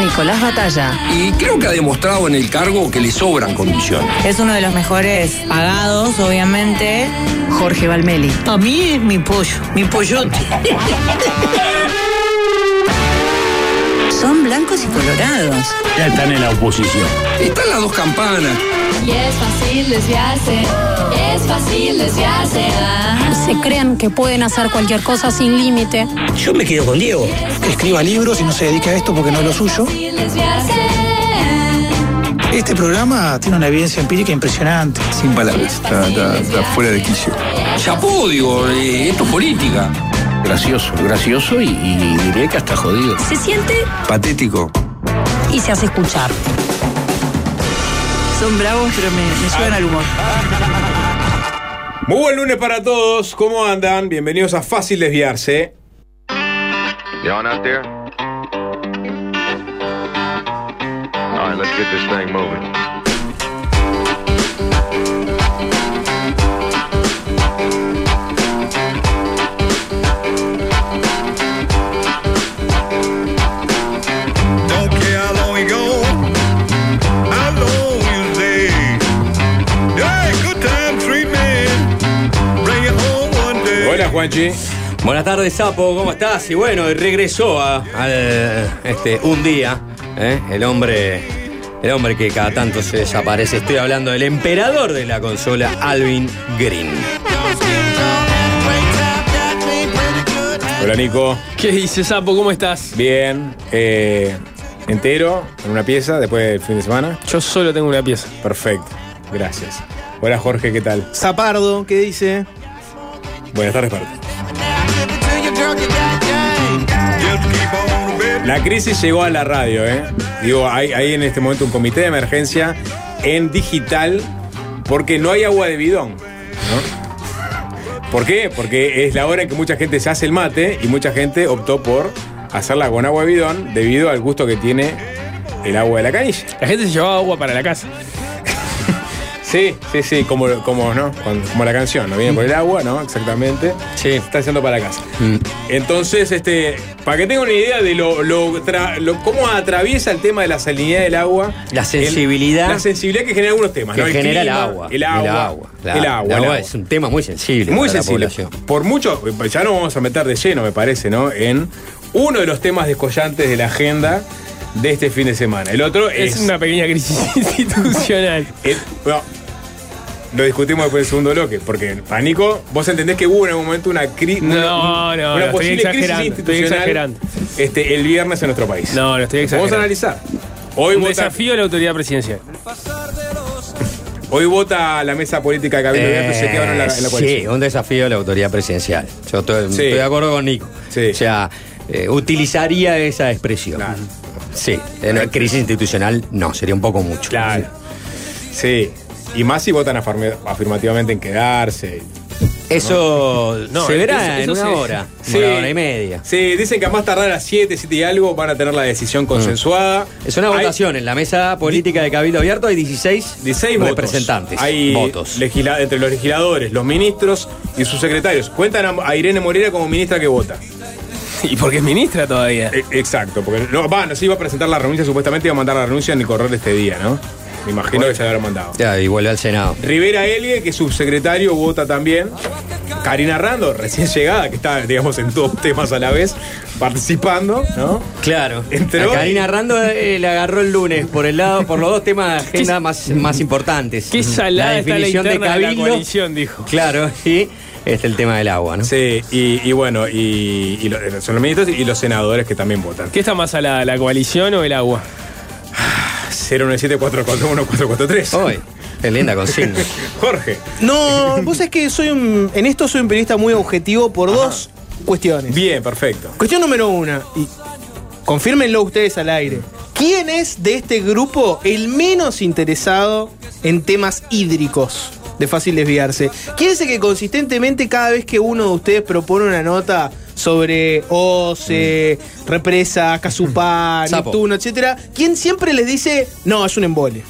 Nicolás Batalla, Y creo que ha demostrado en el cargo que le sobran condiciones. Es uno de los mejores pagados, obviamente. Jorge Valmeli, A mí es mi pollo, mi pollote. Son blancos y colorados. Ya están en la oposición. Están las dos campanas. Y es fácil desviarse. Es fácil desviarse. ajá. se creen que pueden hacer cualquier cosa sin límite. Yo me quedo con Diego. que escriba libros y no se dedique a esto porque no es lo suyo. Este programa tiene una evidencia empírica impresionante. Sin palabras. Está, fuera de quicio. Chapó, digo, eh, esto es política. Gracioso, gracioso y, y diría que hasta jodido. Se siente Patético. Y se hace escuchar. Son bravos, pero me, me suben al humor. Muy buen lunes para todos. ¿Cómo andan? Bienvenidos a Fácil Desviarse. Y'all out there? All right, let's get this thing moving. Juanchi. Buenas tardes, Sapo, ¿cómo estás? Y bueno, regresó a, al, este, un día, ¿eh? el hombre, el hombre que cada tanto se desaparece. Estoy hablando del emperador de la consola, Alvin Green. Hola, Nico. ¿Qué dices, Sapo? ¿Cómo estás? Bien. eh, entero, en una pieza, después del fin de semana. Yo solo tengo una pieza. Perfecto. Gracias. Hola, Jorge, ¿qué tal? Zapardo, ¿qué dice? Buenas tardes, Parte. La crisis llegó a la radio, ¿eh? Digo, hay, hay en este momento un comité de emergencia en digital porque no hay agua de bidón, ¿no? ¿Por qué? Porque es la hora en que mucha gente se hace el mate y mucha gente optó por hacerla con agua de bidón debido al gusto que tiene el agua de la canilla. La gente se llevaba agua para la casa. Sí, sí, sí, como, como, ¿no? Como la canción, ¿no? Viene por el agua, ¿no? Exactamente. Sí. Está haciendo para la casa. Mm. Entonces, este, para que tengan una idea de lo, lo tra- lo- cómo atraviesa el tema de la salinidad del agua. La sensibilidad. el- la sensibilidad que genera algunos temas, Que ¿no? genera el clima, agua. El agua. El agua. El agua. El el agua agua. es un tema muy sensible. Muy para la sensible. población. Por mucho, ya nos vamos a meter de lleno, me parece, ¿no? En uno de los temas descollantes de la agenda de este fin de semana. El otro es. Es una pequeña crisis institucional. el- bueno, lo discutimos después del segundo bloque, porque para Nico, vos entendés que hubo en algún momento una, cri- No, una, no, una no, estoy posible crisis exagerando, estoy institucional exagerando. Este, el viernes en nuestro país. No, lo estoy Vamos a exagerando. analizar. Hoy Un vota, desafío a la autoridad presidencial. hoy vota la mesa política de Cabildo Abierto y se quedaron en la, en la Eh, sí, un desafío a la autoridad presidencial. Yo estoy, Sí. estoy de acuerdo con Nico. Sí. O sea, eh, utilizaría esa expresión. Claro. Sí, en una crisis institucional no, sería un poco mucho. Claro. Sí. Y más si votan afirma- afirmativamente en quedarse. Eso No, se verá eso- en eso una sí. hora, Sí. una hora y media. Sí, dicen que a más tardar a las 7, 7 y algo van a tener la decisión consensuada. Es una Hay votación. En la mesa política de Cabildo Abierto hay 16, 16 votos. representantes. Hay votos. legisla- entre los legisladores, los ministros y sus secretarios. Cuentan a, a Irene Moreira como ministra que vota. ¿Y porque es ministra todavía? E- exacto, porque no, va, no se iba a presentar la renuncia, supuestamente iba a mandar la renuncia en el correr de este día, ¿no? Me imagino que se la habrá mandado. Ya, y vuelve al Senado. Rivera Elie, que es subsecretario, vota también. Karina Rando, recién llegada, que está, digamos, en dos temas a la vez, participando, ¿no? Claro. Entró A Karina Rando eh, le agarró el lunes por el lado, por los dos temas de agenda más, más importantes. Qué salada la está la definición de interna de la Cabildo. coalición, dijo. Claro, y este el tema del agua, ¿no? Sí, y, y bueno, y, y lo- son los ministros y los senadores que también votan. ¿Qué está más salada, la coalición o el agua? 097-441-443. Hoy, qué linda consigna. Jorge. No, vos sabés que soy un, en esto soy un periodista muy objetivo por dos cuestiones. Bien, perfecto. Cuestión número una, y confírmenlo ustedes al aire. ¿Quién es de este grupo el menos interesado en temas hídricos de fácil desviarse? ¿Quién es que consistentemente cada vez que uno de ustedes propone una nota sobre OCE, Represa, Casupá. Neptuno, etcétera, quién siempre les dice, no, es un embole?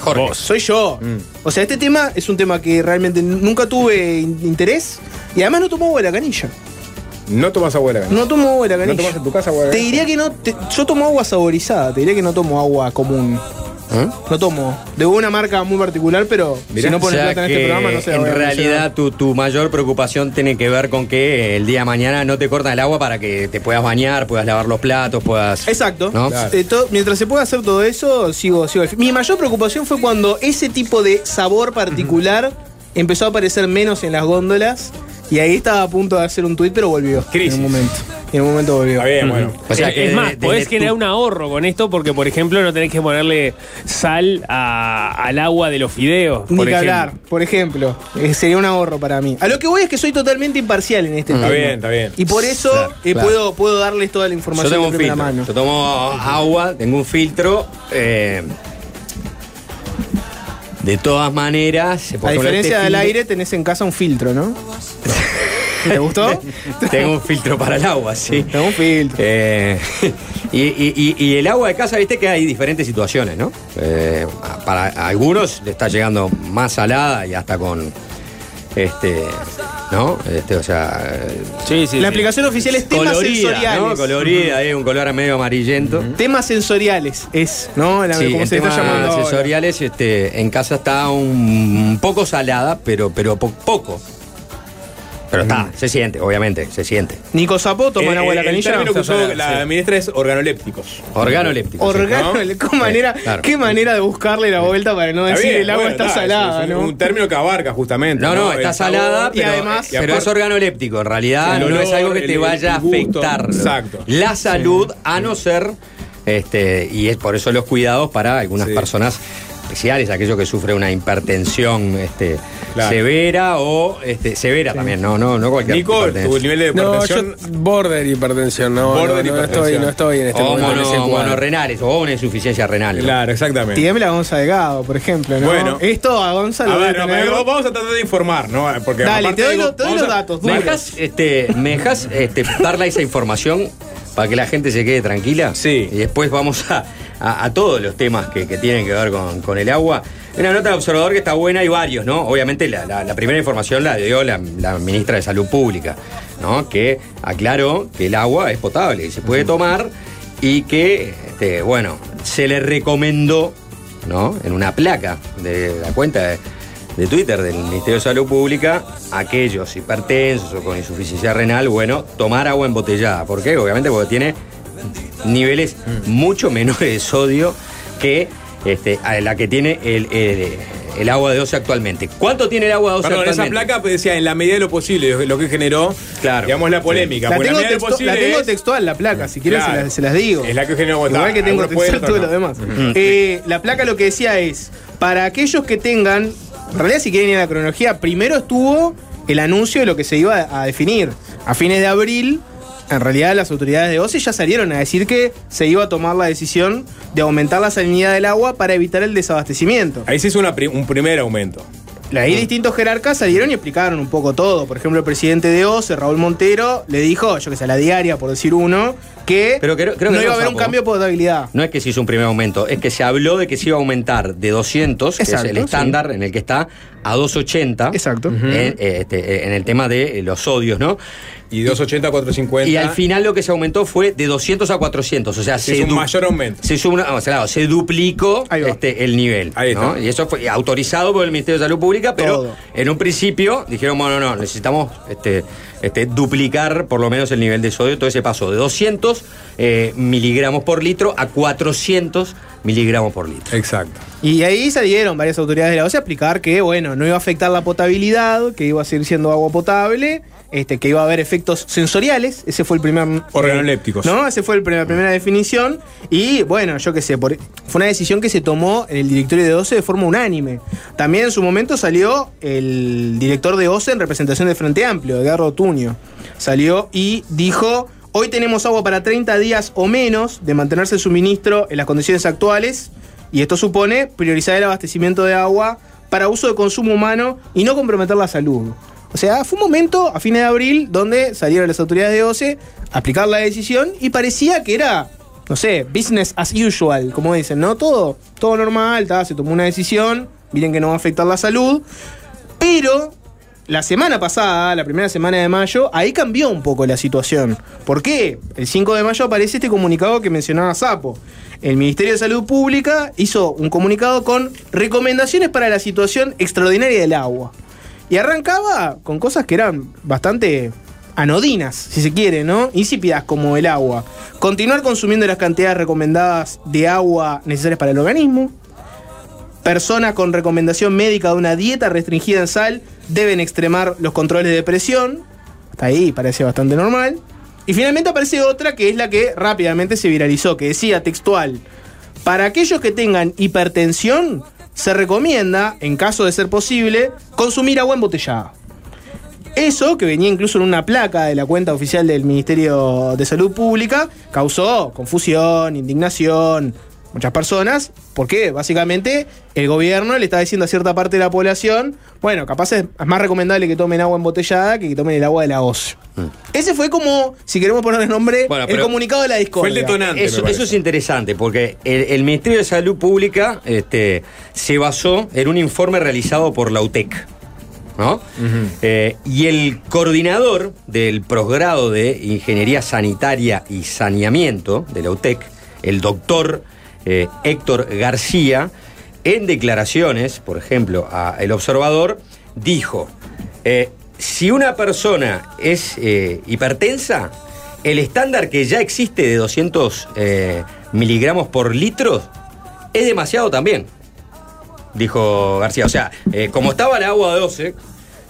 Jorge. Soy yo. O sea, este tema es un tema que realmente nunca tuve in- interés y además no tomo agua de la canilla. No tomas agua de la canilla. No tomo agua de la ¿No canilla. tomas en tu casa agua de la Te canilla? diría que no. te- yo tomo agua saborizada, te diría que no tomo agua común. ¿Eh? No tomo. De una marca muy particular, pero si no O pones sea plata en este programa, no sé. En realidad, tu, tu mayor preocupación tiene que ver con que el día de mañana no te cortan el agua para que te puedas bañar, puedas lavar los platos, puedas. Exacto. ¿no? Eh, to- mientras se pueda hacer todo eso, sigo, sigo. Mi mayor preocupación fue cuando ese tipo de sabor particular empezó a aparecer menos en las góndolas. Y ahí estaba a punto de hacer un tuit, pero volvió. En un momento. En un momento volvió. Está bien, bueno. O sea es, que es más, de- podés desde generar tu- un ahorro con esto porque, por ejemplo, no tenés que ponerle sal a- al agua de los fideos. Ni por que ejemplo. hablar, por ejemplo. Eh, sería un ahorro para mí. A lo que voy es que soy totalmente imparcial en este Está tema. bien, está bien. Y por eso Claro, eh, claro. Puedo, puedo darles toda la Yo información tengo de un filtro. mano. Yo tomo agua, tengo un filtro. eh, de todas maneras, A diferencia este del aire, tenés en casa un filtro, ¿no? ¿Te gustó? Tengo un filtro para el agua, sí. Tengo un filtro. Eh, y, y- y- y el agua de casa, viste que hay diferentes situaciones, ¿no? Eh, para algunos le está llegando más salada y hasta con. Este. ¿No? Este, o sea. Sí, sí. La sí. aplicación oficial es temas colorida, sensoriales. ¿no? Colorida, hay un color medio amarillento. Temas sensoriales es, ¿no? La, Sí, como se está tema llamando. sensoriales, este, en casa está un poco salada, pero, pero po- poco. Pero está, se siente, obviamente, se siente. Nico Zapó, toman Eh, agua de la el canilla. término que usó la sí. ministra es organolépticos. Organoléptico. sí. Organo, ¿no? qué manera, claro. qué manera de buscarle la vuelta para no decir bien, el agua bueno, está es- salada, es ¿no? un término que abarca justamente. No, no, El está sabor salada, y además- pero es organoléptico. En realidad El no es algo que te el- vaya a el afectar Exacto. la salud, a no ser, este, y es por eso los cuidados para algunas Sí. personas especiales, aquellos que sufren una hipertensión este, Claro. severa o este, severa también, no, no, no cualquier Nico, tu nivel de No, hipertensión. yo border hipertensión, no, Border no, no estoy, hipertensión. no estoy en este o momento en ese mono, monorrenales o una insuficiencia renal. ¿no? Claro, exactamente. Tiembla Gonza Delgado, por ejemplo, ¿no? Bueno. Esto a Gonza A ver, no, tener- vamos a tratar de informar, ¿no? Porque Dale, te doy, digo, lo- te doy vamos los a- datos. ¿Me dejas, este, ¿me dejas este, darle esa información para que la gente se quede tranquila? Sí. Y después vamos a, a- a todos los temas que, que tienen que ver con, con el agua. Una nota del observador que está buena y varios, ¿no? Obviamente la, la- la primera información la dio la, la ministra de Salud Pública, ¿no? Que aclaró que el agua es potable y se puede tomar y que, este, bueno, se le recomendó, ¿no? En una placa de la cuenta de, de Twitter del Ministerio de Salud Pública, aquellos hipertensos o con insuficiencia renal, bueno, tomar agua embotellada. ¿Por qué? Obviamente porque tiene niveles mucho menores de sodio que este, a la que tiene el, el- el agua de 12 actualmente. ¿Cuánto tiene el agua de 12 Perdón, esa actualmente? placa pues, decía en la medida de lo posible, lo que generó, Claro. digamos, la polémica. La tengo, la textu- la tengo es- textual, la placa, si quieren Claro. se, las, se las digo. Es la que generó Igual que tengo algunos textual todo ¿no? lo demás. Eh, la placa lo que decía es, para aquellos que tengan, en realidad si quieren ir a la cronología, primero estuvo el anuncio de lo que se iba a definir. A fines de abril, en realidad las autoridades de OCE ya salieron a decir que se iba a tomar la decisión de aumentar la salinidad del agua para evitar el desabastecimiento. Ahí se hizo una un primer aumento. Ahí distintos jerarcas salieron y explicaron un poco todo. Por ejemplo, el presidente de OCE, Raúl Montero, le dijo, yo que sé, a la diaria, por decir uno, que Pero creo- creo que no iba a haber un cambio de potabilidad. No es que se hizo un primer aumento, es que se habló de que se iba a aumentar de 200, que es el estándar en el que está, a 280. Exacto. En, eh, este, en el tema de eh, los sodios, ¿no? Y 280 a 450. Y al final lo que se aumentó fue de 200 a 400, o sea, Se hizo un mayor aumento. Se, hizo una- o sea, claro, se duplicó este, el nivel. Ahí está. ¿no? Y eso fue autorizado por el Ministerio de Salud Pública, pero Todo. en un principio dijeron, bueno, no, necesitamos este, este, duplicar por lo menos el nivel de sodio. Entonces se pasó de 200 eh, miligramos por litro a 400 miligramos por litro. Exacto. Y ahí salieron varias autoridades de la OCE a explicar que, bueno, no iba a afectar la potabilidad, que iba a seguir siendo agua potable este, que iba a haber efectos sensoriales. Ese fue el primer. Organolépticos. ¿No? Ese fue el primer- la primera definición. Y bueno, yo qué sé, por- fue una decisión que se tomó en el directorio de OCE de forma unánime. También en su momento salió el director de OCE en representación del Frente Amplio, Edgardo Tuño. Salió y dijo. Hoy tenemos agua para 30 días o menos de mantenerse el suministro en las condiciones actuales y esto supone priorizar el abastecimiento de agua para uso de consumo humano y no comprometer la salud. O sea, fue un momento a fines de abril donde salieron las autoridades de OCE a aplicar la decisión y parecía que era, no sé, business as usual, como dicen, ¿no? Todo, todo normal, se tomó una decisión, miren que no va a afectar la salud, pero la semana pasada, la primera semana de mayo, ahí cambió un poco la situación. ¿Por qué? El 5 de mayo aparece este comunicado que mencionaba Sapo. El Ministerio de Salud Pública hizo un comunicado con recomendaciones para la situación extraordinaria del agua. Y arrancaba con cosas que eran bastante anodinas, si se quiere, ¿no? Insípidas como el agua. Continuar consumiendo las cantidades recomendadas de agua necesarias para el organismo. Personas con recomendación médica de una dieta restringida en sal deben extremar los controles de presión. Hasta ahí parece bastante normal. Y finalmente aparece otra que es la que rápidamente se viralizó, que decía textual, para aquellos que tengan hipertensión, se recomienda, en caso de ser posible, consumir agua embotellada. Eso, que venía incluso en una placa de la cuenta oficial del Ministerio de Salud Pública, causó confusión, indignación, muchas personas, porque básicamente el gobierno le está diciendo a cierta parte de la población, bueno, capaz es más recomendable que tomen agua embotellada que que tomen el agua de la OCE. Ese fue como, si queremos ponerle nombre, Bueno, el comunicado de la discordia. Eso, eso es interesante porque el, el Ministerio de Salud Pública este, se basó en un informe realizado por la UTEC. ¿no? Eh, y el coordinador del posgrado de Ingeniería Sanitaria y Saneamiento de la UTEC, el doctor eh, Héctor García, en declaraciones, por ejemplo, a El Observador, dijo, eh, si una persona es eh, hipertensa, el estándar que ya existe de 200 eh, miligramos por litro es demasiado también, dijo García. O sea, como estaba el agua de 12,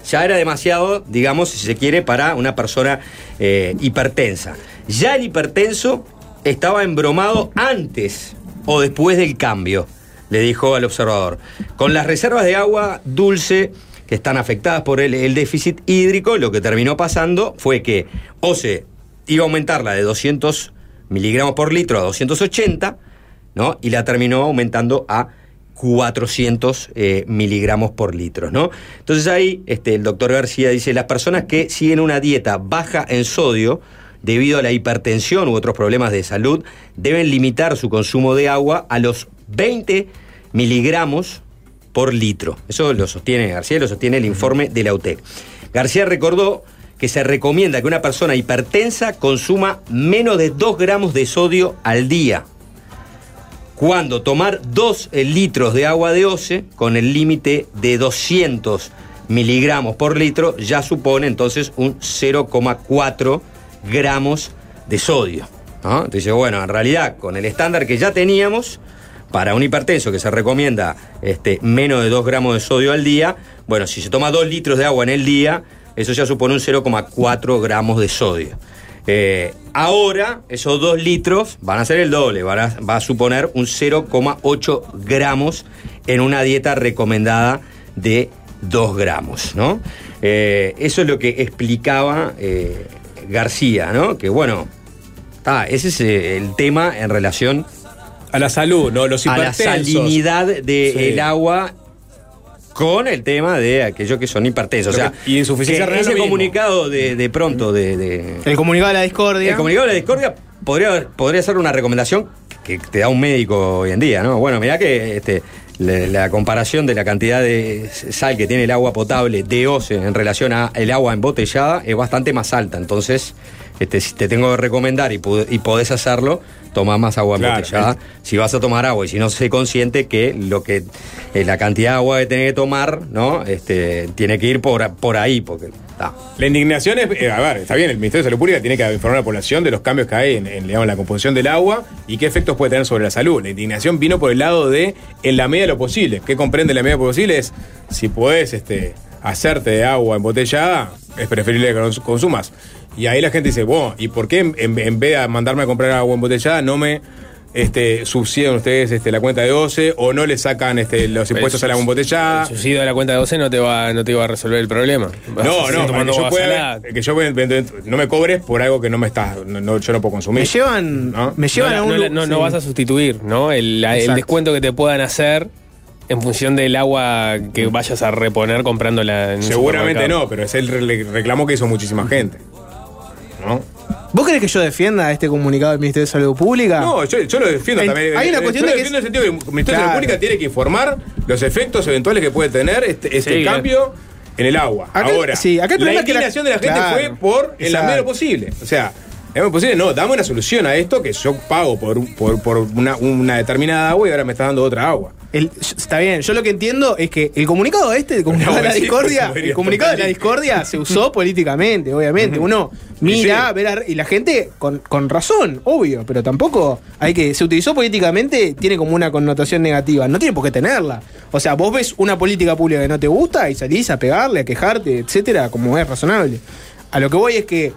ya era demasiado, digamos, si se quiere, para una persona hipertensa. Ya el hipertenso estaba embromado antes o después del cambio, le dijo al observador. Con las reservas de agua dulce que están afectadas por el, el déficit hídrico, lo que terminó pasando fue que o se iba a aumentarla de 200 miligramos por litro a 280, ¿no? Y la terminó aumentando a 400 eh, miligramos por litro, ¿no? Entonces ahí este, el doctor García dice, las personas que siguen una dieta baja en sodio, debido a la hipertensión u otros problemas de salud, deben limitar su consumo de agua a los 20 miligramos por litro. Eso lo sostiene García, lo sostiene el informe de la UTEC. García recordó que se recomienda que una persona hipertensa consuma menos de 2 gramos de sodio al día. Cuando tomar 2 litros de agua de OCE con el límite de 200 miligramos por litro ya supone entonces un 0,4 gramos de sodio. Entonces, bueno, en realidad con el estándar que ya teníamos, para un hipertenso que se recomienda este, menos de 2 gramos de sodio al día, bueno, si se toma 2 litros de agua en el día, eso ya supone un 0,4 gramos de sodio. Eh, ahora, esos 2 litros van a ser el doble, van a- va a suponer un 0,8 gramos en una dieta recomendada de 2 gramos, ¿no? Eh, eso es lo que explicaba eh, García, ¿no? Que bueno, ah, ese es eh, el tema en relación a la salud, ¿no? Los a la salinidad del Sí. agua con el tema de aquellos que son hipertensos. O sea, y insuficiencia renal ese comunicado de, de pronto de, de- El comunicado de la discordia. el comunicado de la discordia podría, podría ser una recomendación que te da un médico hoy en día, ¿no? Bueno, mirá que este, la, la comparación de la cantidad de sal que tiene el agua potable de OCE en relación al agua embotellada es bastante más alta. Entonces, este, si te tengo que recomendar y, y podés hacerlo, toma más agua Claro, embotellada. Si vas a tomar agua y si no sé consciente que lo que eh, la cantidad de agua que tenés que tomar, ¿no? Este, tiene que ir por, por ahí, porque está. La indignación es, eh, a ver, está bien, el Ministerio de Salud Pública tiene que informar a la población de los cambios que hay en, en, digamos, la composición del agua y qué efectos puede tener sobre la salud. La indignación vino por el lado de, en la medida de lo posible. ¿Qué comprende en la medida de lo posible? Es si podés este, hacerte de agua embotellada, es preferible que cons- consumas. Y ahí la gente dice, bueno, ¿y por qué en, en- vez de mandarme a comprar agua embotellada no me este, subsidian ustedes este, la cuenta de 12 o no le sacan este, los impuestos al agua embotellada? El subsidio de la cuenta de 12 no te va, no te va a resolver el problema. Vas a No, no, para tomando que yo, pueda, que yo no me cobres por algo que no me está, no, no- yo no puedo consumir. Me llevan, me llevan no, a un no, lu- no, no sí. vas a sustituir, ¿no? El, la- el descuento que te puedan hacer en función del agua que vayas a reponer comprándola en Seguramente no, pero es el re- reclamo que hizo muchísima gente. ¿No? ¿Vos querés que yo defienda este comunicado del Ministerio de Salud Pública? No, yo, yo lo defiendo también. hay una Eh, cuestión yo de que defiendo en el sentido que el Ministerio de. Salud Pública tiene que informar los efectos eventuales que puede tener este, este Sí, cambio en el agua. Acá- Ahora, sí, acá el la es que la- de la gente Claro, fue por en la medida posible. O sea, de lo posible, no, dame una solución a esto que yo pago por, un- por, por una, una determinada agua y ahora me está dando otra agua. El- está bien, yo lo que entiendo es que el comunicado este, el comunicado No, de la sí, discordia, el comunicado de la discordia se usó políticamente, obviamente. Uno mira, ve la- y la gente con, con razón, obvio, pero tampoco hay que. Se utilizó políticamente, tiene como una connotación negativa. No tiene por qué tenerla. O sea, vos ves una política pública que no te gusta y salís a pegarle, a quejarte, etcétera, como es razonable. A lo que voy es que.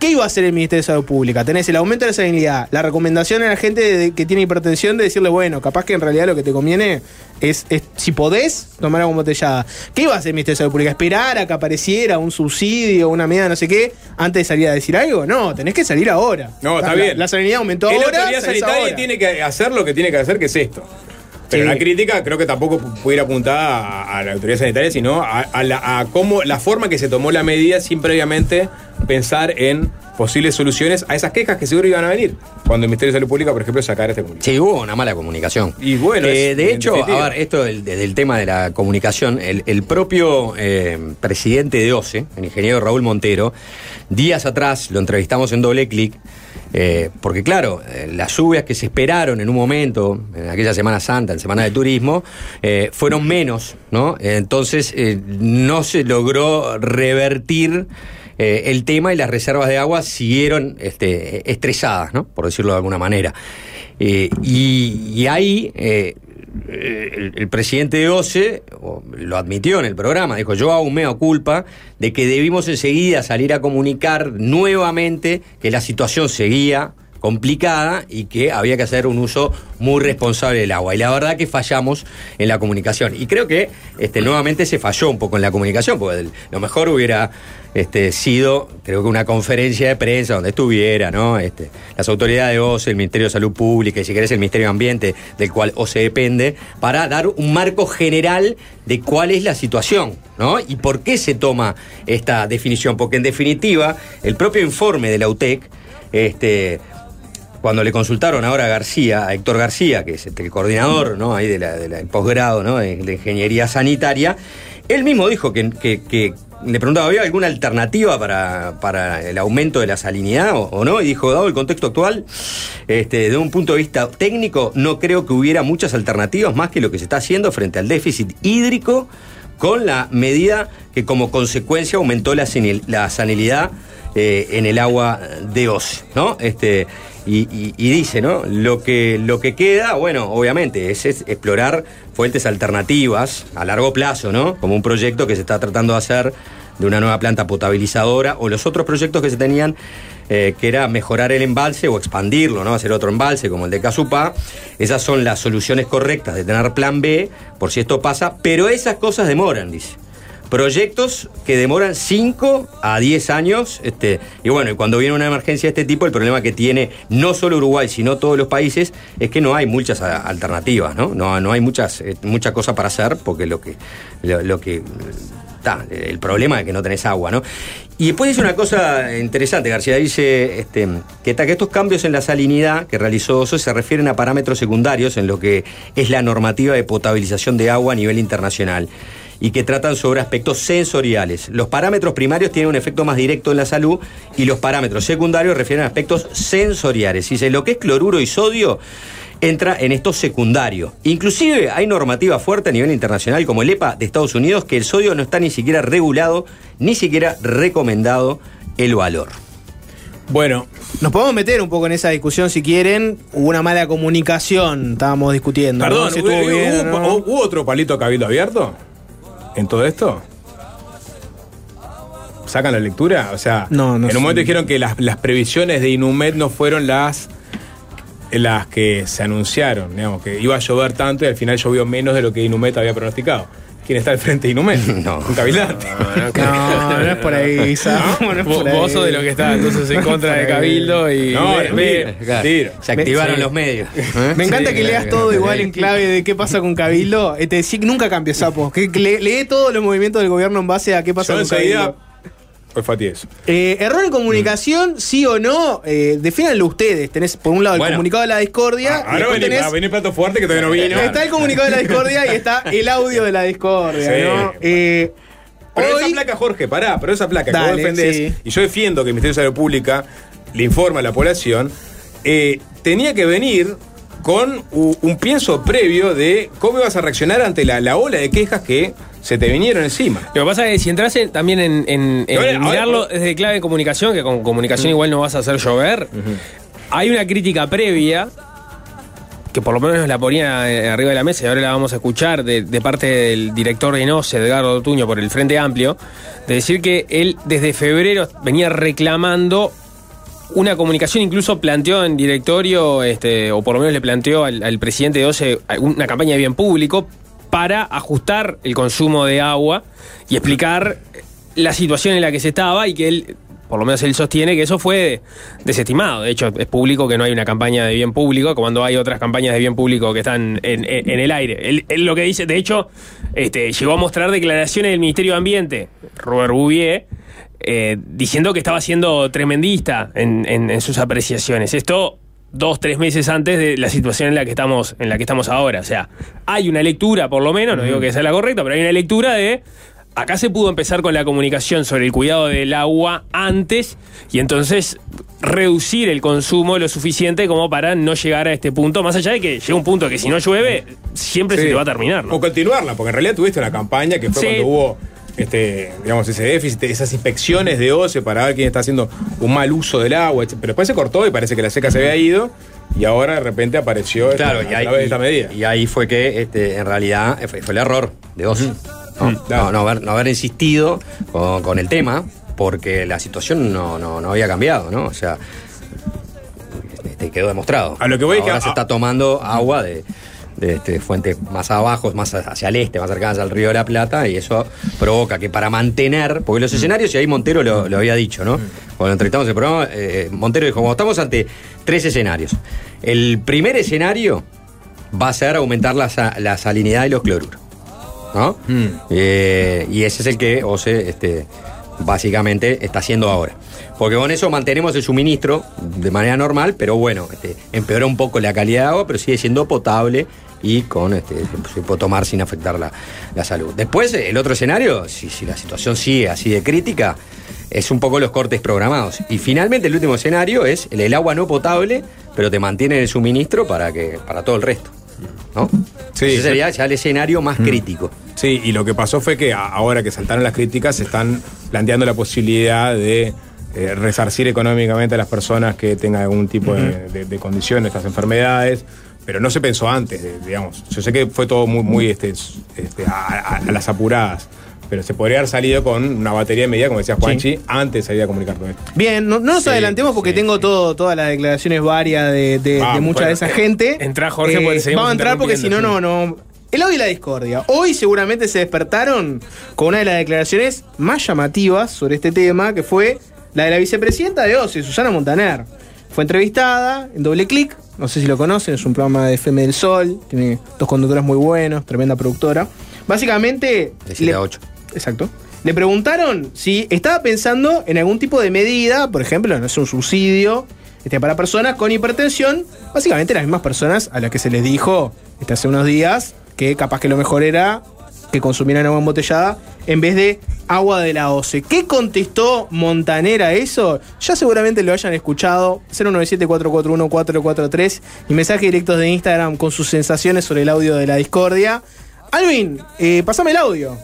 ¿Qué iba a hacer el Ministerio de Salud Pública? Tenés el aumento de la salinidad, la recomendación a la gente de- que tiene hipertensión de decirle, bueno, capaz que en realidad lo que te conviene es, es, si podés, tomar agua embotellada. ¿Qué iba a hacer el Ministerio de Salud Pública? ¿Esperar a que apareciera un subsidio, una medida no sé qué, antes de salir a decir algo? No, tenés que salir ahora. No, está La- bien. La salinidad aumentó la ahora. autoridad salís sanitaria ahora. tiene que hacer lo que tiene que hacer, que es esto. Pero la crítica creo que tampoco pu- puede ir apuntada a, a la autoridad sanitaria, sino a, a la, a cómo la forma que se tomó la medida sin previamente pensar en posibles soluciones a esas quejas que seguro iban a venir cuando el Ministerio de Salud Pública, por ejemplo, sacara este comunicado. Sí, hubo una mala comunicación. Y bueno, Eh, de hecho, definitiva. a ver, esto del, del tema de la comunicación, el, el propio eh, presidente de OCE, el ingeniero Raúl Montero, días atrás lo entrevistamos en doble clic, eh, porque claro, eh, las lluvias que se esperaron en un momento, en aquella Semana Santa, en Semana de Turismo, eh, fueron menos, ¿no? Entonces no se logró revertir el tema y las reservas de agua siguieron este, estresadas, ¿no? Por decirlo de alguna manera. Y, ahí el, el presidente de OCE lo admitió en el programa, dijo, yo un mea culpa de que debimos enseguida salir a comunicar nuevamente que la situación seguía complicada y que había que hacer un uso muy responsable del agua. Y la verdad que fallamos en la comunicación. Y creo que este, nuevamente se falló un poco en la comunicación, porque lo mejor hubiera este, sido, creo que una conferencia de prensa donde estuviera, ¿no? Este, las autoridades de OCE, el Ministerio de Salud Pública y si querés el Ministerio de Ambiente, del cual OCE depende, para dar un marco general de cuál es la situación, ¿no? Y por qué se toma esta definición. Porque en definitiva, el propio informe de la UTEC, este, cuando le consultaron ahora a García, a Héctor García, que es este, el coordinador ¿no? ahí de la, de posgrado ¿no? de, ingeniería sanitaria, él mismo dijo que, le preguntaba, ¿había alguna alternativa para, el aumento de la salinidad o, no? Y dijo, dado el contexto actual, este, de un punto de vista técnico, no creo que hubiera muchas alternativas más que lo que se está haciendo frente al déficit hídrico con la medida que como consecuencia aumentó la, la eh, en el agua de OCE, ¿no? Este, y, y- y dice, ¿no? Lo que, lo que queda, bueno, obviamente, es, explorar fuentes alternativas a largo plazo, ¿no? Como un proyecto que se está tratando de hacer de una nueva planta potabilizadora o los otros proyectos que se tenían eh, que era mejorar el embalse o expandirlo, ¿no? Hacer otro embalse como el de Casupá. Esas son las soluciones correctas de tener plan B, por si esto pasa, pero esas cosas demoran, dice. Proyectos que demoran 5 a 10 años. Este, y bueno, cuando viene una emergencia de este tipo, el problema que tiene no solo Uruguay, sino todos los países, es que no hay muchas a- alternativas, ¿no? No, no hay muchas, eh, mucha cosa para hacer, porque lo que, lo, que está, el problema es que no tenés agua, ¿no? Y después dice una cosa interesante, García, dice este, que, que estos cambios en la salinidad que realizó OSO se refieren a parámetros secundarios en lo que es la normativa de potabilización de agua a nivel internacional y que tratan sobre aspectos sensoriales. Los parámetros primarios tienen un efecto más directo en la salud y los parámetros secundarios refieren a aspectos sensoriales. Dice, lo que es cloruro y sodio entra en estos secundarios. Inclusive hay normativa fuerte a nivel internacional como el EPA de Estados Unidos que el sodio no está ni siquiera regulado, ni siquiera recomendado el valor. Bueno. Nos podemos meter un poco en esa discusión si quieren. Hubo una mala comunicación, estábamos discutiendo. ¿no? Perdón, Si ¿hubo, bien o hubo- no. hubo otro palito cabildo abierto en todo esto? ¿Sacan la lectura? O sea, en un momento dijeron que las, las, previsiones de Inumet no fueron las, las que se anunciaron, digamos, que iba a llover tanto y al final llovió menos de lo que Inumet había pronosticado. ¿Quién está al frente de Inumet? No. Un cabildante. No, no es por ahí, Samo, no es Vos, por ahí. vos sos de lo que está entonces en contra de Cabildo y. No, no. Tiro. Se activaron los medios. Me encanta Sí, que leas claro, todo claro. igual en clave de qué pasa con Cabildo. Te decía que nunca cambies, sapo. Que que lee, lee todos los movimientos del gobierno en base a qué pasa Yo con. Cabildo. Ti eso. Eh, error en comunicación, sí o no, eh, defínanlo ustedes. Tenés por un lado el comunicado de la discordia. y Ahora viene, tenés- venir plato fuerte que todavía no vino. Está el comunicado de la discordia y está el audio de la discordia, Sí. ¿no? Eh, Pero hoy- esa placa, Jorge, pará, pero esa placa que vos defendés, sí. y yo defiendo que el Ministerio de Salud Pública le informa a la población, eh, tenía que venir con u- un pienso previo de cómo ibas a reaccionar ante la, la ola de quejas que se te vinieron encima. Lo que pasa es que si entras en- también en, en- en Ahora, ahora, mirarlo desde clave de comunicación, que con comunicación igual no vas a hacer llover, hay una crítica previa que por lo menos nos la ponía eh, arriba de la mesa y ahora la vamos a escuchar de, de parte del director de NOCE, Edgardo Tuño, por el Frente Amplio, de decir que él desde febrero venía reclamando una comunicación, incluso planteó en directorio, este, o por lo menos le planteó al, al presidente de OCE una campaña de bien público para ajustar el consumo de agua y explicar la situación en la que se estaba y que él, por lo menos él sostiene que eso fue desestimado. De hecho, es público que no hay una campaña de bien público, cuando hay otras campañas de bien público que están en, el aire. Él, él lo que dice, de hecho, este, llegó a mostrar declaraciones del Ministerio de Ambiente, Robert Bouvier, eh, diciendo que estaba siendo tremendista en, en- en sus apreciaciones. Esto dos, tres meses antes de la situación en la que estamos, en la que estamos ahora. O sea, hay una lectura, por lo menos, no digo que sea la correcta, pero hay una lectura de. Acá se pudo empezar con la comunicación sobre el cuidado del agua antes y entonces reducir el consumo lo suficiente como para no llegar a este punto, más allá de que llega un punto que si no llueve, siempre se te va a terminar. ¿no? O continuarla, porque en realidad tuviste una campaña que fue Sí. cuando hubo este, digamos, ese déficit, esas inspecciones de OCE para ver quién está haciendo un mal uso del agua, pero después se cortó y parece que la seca se había ido y ahora de repente apareció esta- Claro, a y ahí, esta medida. y ahí fue que este, en realidad fue, fue el error de. ¿no? Mm, claro. No, no haber, no haber insistido con, con el tema, porque la situación no, no, no había cambiado, ¿no? O sea, este, quedó demostrado. A lo que voy es que- Ahora se está tomando agua de, este, fuentes más abajo, más hacia el este, más cercanas al río de la Plata, y eso provoca que para mantener, porque los escenarios, y ahí Montero lo, lo había dicho, ¿no? Cuando entrevistamos el programa, eh, Montero dijo, como estamos ante tres escenarios. El primer escenario va a ser aumentar la, sa- la salinidad de los cloruros. ¿No? Mm. Eh, y ese es el que OCE este, básicamente está haciendo ahora. Porque con eso mantenemos el suministro de manera normal, pero bueno, este, empeora un poco la calidad de agua, pero sigue siendo potable y con este, se puede tomar sin afectar la, la salud. Después, el otro escenario, si, si la situación sigue así de crítica, es un poco los cortes programados. Y finalmente el último escenario es el, el agua no potable, pero te mantiene el suministro para que para todo el resto. ¿No? Sí. Ese sería ya el escenario más crítico. Sí, y lo que pasó fue que ahora que saltaron las críticas se están planteando la posibilidad de eh, resarcir económicamente a las personas que tengan algún tipo de, de- de condición, estas enfermedades, pero no se pensó antes, digamos. Yo sé que fue todo muy, muy este, este, a, a- a las apuradas, pero se podría haber salido con una batería de medida, como decía Juanchi, antes de salir a comunicar todo esto. Bien, no, no nos Sí, adelantemos porque tengo todo, todas las declaraciones varias de, de- de Vamos, mucha bueno, de esa eh, gente. entrá, Jorge, porque seguimos Vamos a entrar porque si no, no, no. El audio y la discordia. Hoy seguramente se despertaron con una de las declaraciones más llamativas sobre este tema, que fue la de la vicepresidenta de OCE, Susana Montaner. Fue entrevistada en doble clic, no sé si lo conocen, es un programa de FM del Sol, tiene dos conductores muy buenos, tremenda productora. Básicamente. De 7 le- a 8. Exacto. Le preguntaron si estaba pensando en algún tipo de medida, por ejemplo, no es un subsidio este, para personas con hipertensión, básicamente las mismas personas a las que se les dijo este, hace unos días que capaz que lo mejor era que consumieran agua embotellada en vez de agua de la OCE. ¿Qué contestó Montaner a eso? Ya seguramente lo hayan escuchado. 097-441-443 y mensajes directos de Instagram con sus sensaciones sobre el audio de la discordia. Alvin, eh, pasame el audio.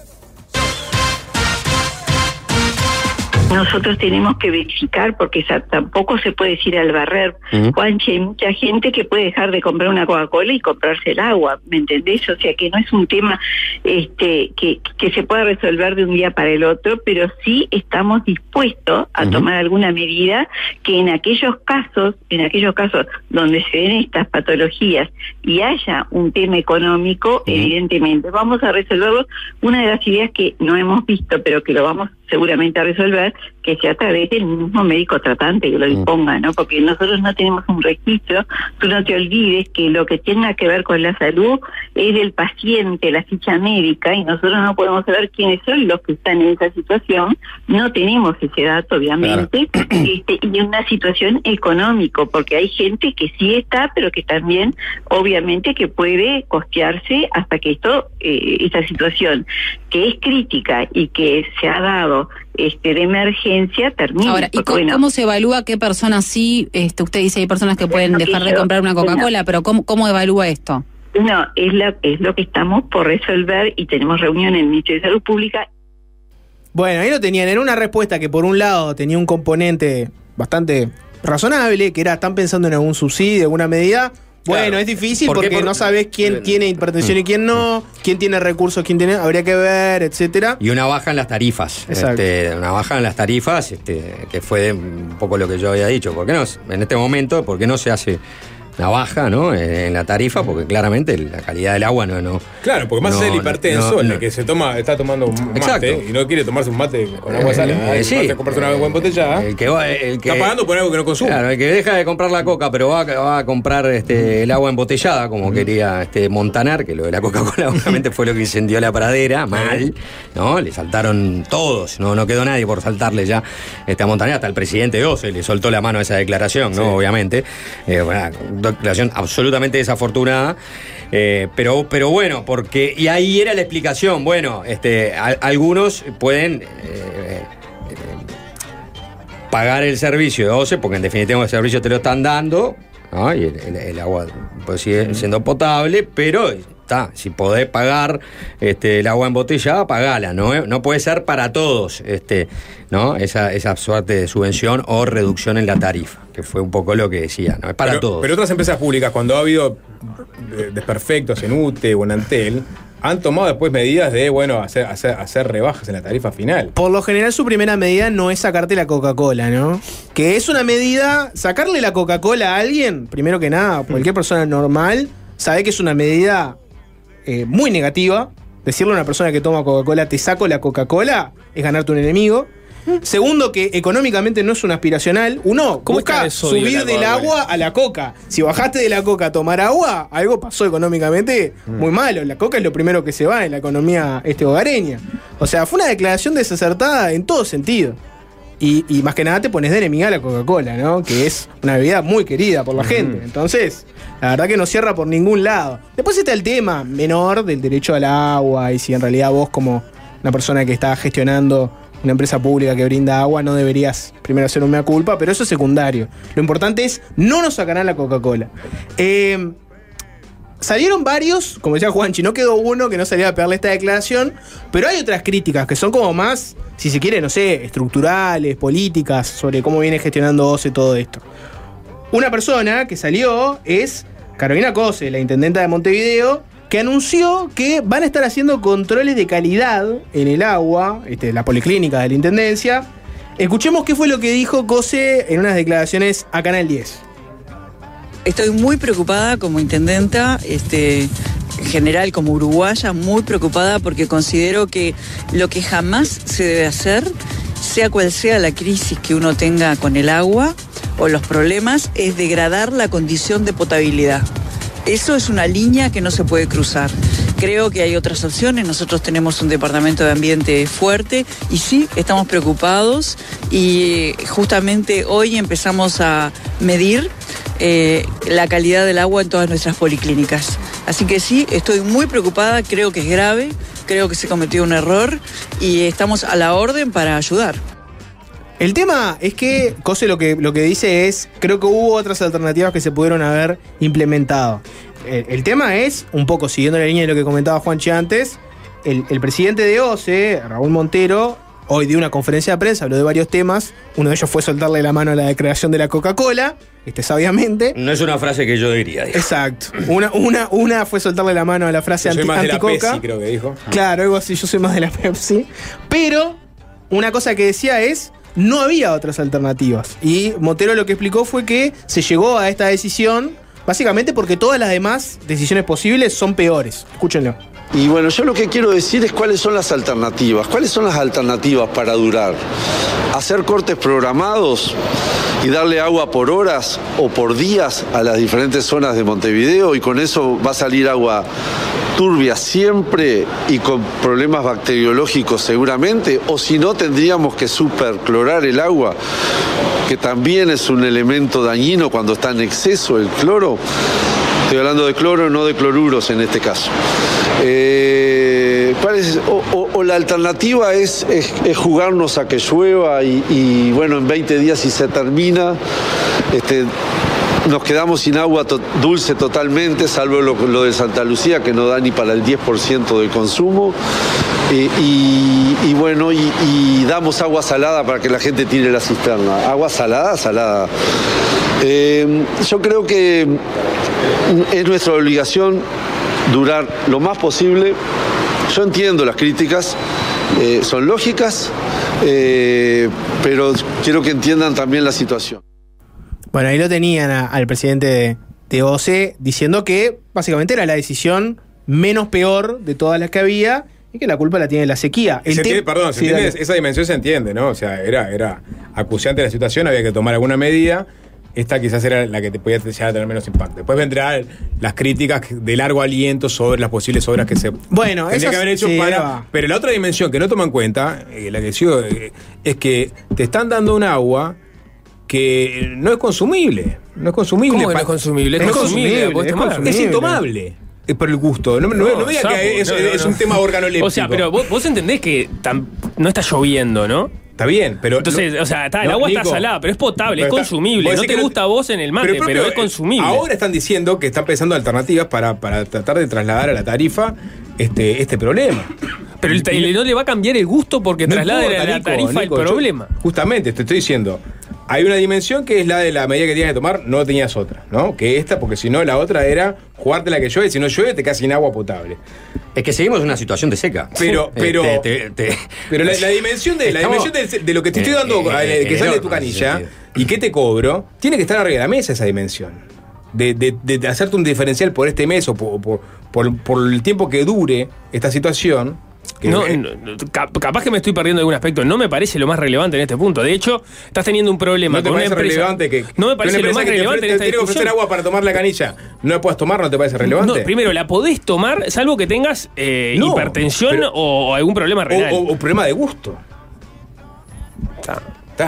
Nosotros tenemos que verificar porque tampoco se puede decir al barrer. Juanche, hay mucha gente que puede dejar de comprar una Coca-Cola y comprarse el agua, ¿me entendés? O sea que no es un tema este que, que se pueda resolver de un día para el otro, pero sí estamos dispuestos a tomar alguna medida que en aquellos casos, en aquellos casos donde se ven estas patologías y haya un tema económico, evidentemente vamos a resolverlo. Una de las ideas que no hemos visto, pero que lo vamos seguramente a resolver, que sea a través del mismo médico tratante que lo disponga, ¿no? Porque nosotros no tenemos un registro, tú no te olvides que lo que tenga que ver con la salud es del paciente, la ficha médica, y nosotros no podemos saber quiénes son los que están en esa situación, no tenemos ese dato, obviamente, este, y una situación económico, porque hay gente que sí está, pero que también, obviamente, que puede costearse hasta que esto, eh, esta situación, que es crítica y que se ha dado este de emergencia, termine. Ahora, ¿y Porque, co- bueno, cómo se evalúa qué personas sí? Este, usted dice hay personas que pueden dejar que de comprar una Coca-Cola, pero ¿cómo, ¿cómo evalúa esto? No, es, la, es lo que estamos por resolver y tenemos reunión en el Ministerio de Salud Pública Bueno, ahí lo tenían. Era una respuesta que por un lado tenía un componente bastante razonable, que era, están pensando en algún subsidio, alguna medida. Bueno, Claro. es difícil porque Por- no sabes quién tiene hipertensión y quién no, Mm. quién tiene recursos, quién tiene, habría que ver, etcétera. Y una baja en las tarifas. Exacto. Este, una baja en las tarifas, este, que fue un poco lo que yo había dicho. ¿Por qué no? En este momento, ¿por qué no se hace una baja ¿no? en, en la tarifa? Porque claramente la calidad del agua no. no Claro, porque más no, el hipertenso, no, el que se toma, está tomando un mate Exacto. y no quiere tomarse un mate con agua salada, Eh, y sí. a comprarse una agua embotellada. El que va, el que, Está pagando por algo que no consume. Claro, el que deja de comprar la coca, pero va, va a comprar este, el agua embotellada, como quería este Montanar, que lo de la Coca-Cola obviamente fue lo que incendió la pradera, mal, ¿no? Le saltaron todos, no, no quedó nadie por saltarle ya este, a Montanar, hasta el presidente de OCE le soltó la mano a esa declaración, ¿no? Obviamente. Eh, declaración absolutamente desafortunada. eh, pero, pero bueno, porque. Y ahí era la explicación. Bueno, este, a- algunos pueden. eh, pagar el servicio de OCE, porque en definitiva el servicio te lo están dando, ¿no? y el, el- el agua pues, sigue siendo potable, pero está, si podés pagar este, el agua embotellada, pagala, ¿no? No puede ser para todos este, ¿no? esa, esa suerte de subvención o reducción en la tarifa, que fue un poco lo que decía, ¿no? Es para pero, todos. Pero otras empresas públicas, cuando ha habido eh, desperfectos en UTE o en Antel, han tomado después medidas de, bueno, hacer, hacer, hacer rebajas en la tarifa final. Por lo general su primera medida no es sacarte la Coca-Cola, ¿no? Que es una medida, sacarle la Coca-Cola a alguien, primero que nada, cualquier persona normal, sabe que es una medida eh, muy negativa. Decirle a una persona que toma Coca-Cola, te saco la Coca-Cola, es ganarte un enemigo. Segundo, que económicamente no es un aspiracional. Uno ¿Cómo busca subir del agua a la coca. Si bajaste de la coca a tomar agua, algo pasó económicamente muy malo. La coca es lo primero que se va en la economía este hogareña. O sea, fue una declaración desacertada en todo sentido. Y, y más que nada te pones de enemiga a la Coca-Cola, ¿no? Que es una bebida muy querida por la gente. Entonces, la verdad que no cierra por ningún lado. Después está el tema menor del derecho al agua y si en realidad vos como una persona que está gestionando una empresa pública que brinda agua no deberías primero hacer una culpa, pero eso es secundario. Lo importante es no nos sacarán la Coca-Cola. Eh, Salieron varios, como decía Juanchi, no quedó uno que no salía a pegarle esta declaración, pero hay otras críticas que son como más, si se quiere, no sé, estructurales, políticas, sobre cómo viene gestionando OCE todo esto. Una persona que salió es Carolina Cose, la intendenta de Montevideo, que anunció que van a estar haciendo controles de calidad en el agua, este, la policlínica de la intendencia. Escuchemos qué fue lo que dijo Cose en unas declaraciones a Canal 10. Estoy muy preocupada como intendenta, este, en general como uruguaya, muy preocupada porque considero que lo que jamás se debe hacer, sea cual sea la crisis que uno tenga con el agua o los problemas, es degradar la condición de potabilidad. Eso es una línea que no se puede cruzar. Creo que hay otras opciones. Nosotros tenemos un departamento de ambiente fuerte y sí, estamos preocupados y justamente hoy empezamos a medir eh, la calidad del agua en todas nuestras policlínicas. Así que sí, estoy muy preocupada, creo que es grave, creo que se cometió un error y estamos a la orden para ayudar. El tema es que Cose lo que, lo que dice es, creo que hubo otras alternativas que se pudieron haber implementado. El, el tema es, un poco siguiendo la línea de lo que comentaba Juanchi antes, el, el presidente de OCE, Raúl Montero, hoy dio una conferencia de prensa, habló de varios temas. Uno de ellos fue soltarle la mano a la declaración de la Coca-Cola, este sabiamente. No es una frase que yo diría. dijo. Exacto. Una, una, una fue soltarle la mano a la frase Yo soy anti, más de la anticoca. Pepsi, creo que dijo. Claro, algo así, yo soy más de la Pepsi. Pero una cosa que decía es, no había otras alternativas. Y Montero lo que explicó fue que se llegó a esta decisión básicamente porque todas las demás decisiones posibles son peores. Escúchenlo. Y bueno, yo lo que quiero decir es cuáles son las alternativas. ¿Cuáles son las alternativas para durar? ¿Hacer cortes programados y darle agua por horas o por días a las diferentes zonas de Montevideo y con eso va a salir agua turbia siempre y con problemas bacteriológicos seguramente? ¿O si no, tendríamos que superclorar el agua? Que también es un elemento dañino cuando está en exceso el cloro. Estoy hablando de cloro, no de cloruros en este caso. Eh, ¿cuál es? o, la alternativa es, jugarnos a que llueva y, bueno, en 20 días si se termina, este, nos quedamos sin agua dulce totalmente, salvo lo, lo de Santa Lucía, que no da ni para el 10% del consumo. Eh, y, bueno, y, damos agua salada para que la gente tire la cisterna. Agua salada, salada. Eh, yo creo que es nuestra obligación durar lo más posible. Yo entiendo las críticas, eh, son lógicas, eh, pero quiero que entiendan también la situación. Bueno, ahí lo tenían al presidente de, de OCE diciendo que básicamente era la decisión menos peor de todas las que había y que la culpa la tiene la sequía. El Se te- entiende- perdón, se Sí, entiende, esa dimensión se entiende, ¿no? O sea, era, era acuciante la situación, había que tomar alguna medida. Esta quizás era la que te podía llegar a tener menos impacto. Después vendrán las críticas de largo aliento sobre las posibles obras que se Bueno, tendría esas- que haber hecho sí, para. Pero la otra dimensión que no toma en cuenta, eh, la que sigo, eh, es que te están dando un agua que no es consumible. No es consumible. ¿Cómo que no es consumible? Es consumible. es intomable. Es por el gusto. No, no, no diga sapo, que es, no, no, es no. un tema organoléptico. O sea, pero vos, vos entendés que no está lloviendo, ¿no? Está bien, pero. Entonces, no- o sea, está, el no, agua Nico, está salada, pero es potable, pero es consumible. No te gusta a vos en el mate, pero, es consumible. Ahora están diciendo que están pensando alternativas para, para tratar de trasladar a la tarifa este, este problema. Pero el, el- no le va a cambiar el gusto porque No traslade importa, a la tarifa Nico, el problema. justamente, te estoy diciendo. Hay una dimensión que es la de la medida que tienes que tomar, no tenías otra, ¿no? Que esta, porque si no, la otra era jugarte la que llueve, si no llueve, te quedas sin agua potable. Es que seguimos en una situación de seca. Pero, pero, Eh, te- te- te- pero la, la dimensión de la dimensión de, lo que te estoy dando, eh, eh, que sale de tu canilla y que te cobro, tiene que estar arriba de la mesa esa dimensión. De, de- de- de hacerte un diferencial por este mes o por, por, por- por el tiempo que dure esta situación. Que- No, no, no, cap- capaz que me estoy perdiendo algún aspecto. No me parece lo más relevante en este punto. De hecho, estás teniendo un problema ¿No te con una parece empresa. relevante que, no me parece lo más que te relevante en esta te ofrecer agua para tomar la canilla? ¿No la puedes tomar? ¿No te parece relevante? No, primero, la podés tomar salvo que tengas eh, hipertensión pero- o, algún problema o, renal. o- o problema de gusto. Está,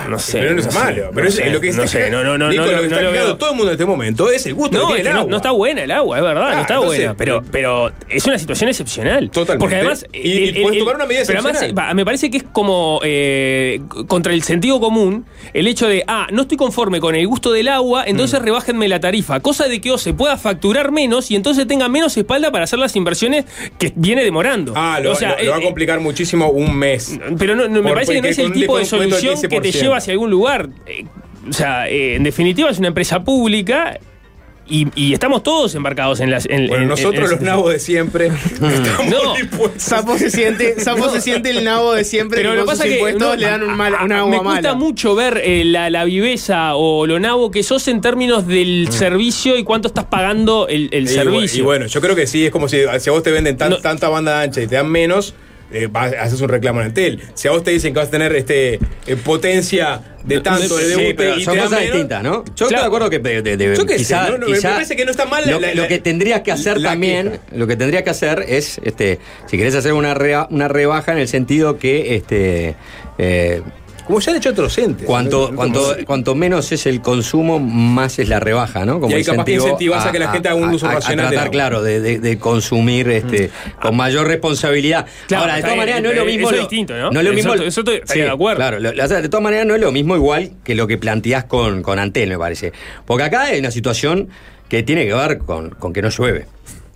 no sé, Pero no, es no sé, malo. no Pero es sé, lo que no está- sé, no, no, no, Nico, no, lo que no está lo todo el mundo en este momento es el gusto No, que es tiene que el no, agua. no está buena el agua, es verdad, Ah, no está entonces, buena. Pero, pero es una situación excepcional. Totalmente. Porque además. Y- podés tomar una medida Pero además, me parece que es como eh, contra el sentido común el hecho de, ah, no estoy conforme con el gusto del agua, entonces rebájenme la tarifa. Cosa de que o se pueda facturar menos y entonces tenga menos espalda para hacer las inversiones que viene demorando. Ah, lo, O sea, lo- lo va a eh, complicar muchísimo un mes. pero no, no, me parece que no es el tipo de solución que te 15%. Lleva hacia algún lugar. Eh, o sea, eh, en definitiva es una empresa pública y, y estamos todos embarcados en las. En, Bueno, en- nosotros en- los nabos de siempre estamos No. dispuestos. Sapo se siente, Sapo se siente el nabo de siempre Pero lo que pasa es que no, le dan un, mal, agua me mala. mucho ver eh, la, la viveza o lo nabo que sos en términos del servicio y cuánto estás pagando el, el Y servicio. Y bueno, yo creo que sí, es como si, si a vos te venden tan- tanta banda ancha y te dan menos, eh, vas- haces un reclamo en el tel. Si a vos te dicen que vas a tener este eh, potencia de tanto de Sí, debute pero y son te cosas menos, distintas, ¿no? Yo estoy de acuerdo que de- de- de- Yo sé, quizá- no, me parece que no está mal la- lo, la- lo la- que tendrías que hacer también, lo que tendrías que hacer es, este, si querés hacer una, rea- una rebaja en el sentido que, este, eh, como ya han hecho otros entes. Cuanto, ¿no? cuanto, Como- cuanto menos es el consumo, más es la rebaja, ¿no? Y ahí capaz que incentivás a que la gente haga un uso a- a racional del tratar, claro, de, de- de consumir este, con mayor responsabilidad. Claro, Ahora, de todas maneras, no es lo eh, mismo. eso es lo- distinto, ¿no? es lo Eso mismo. estoy- estaría de acuerdo. Claro, lo- o sea, de todas maneras, no es lo mismo igual que lo que planteás con, con Antel, me parece. Porque acá hay una situación que tiene que ver con, con que no llueve.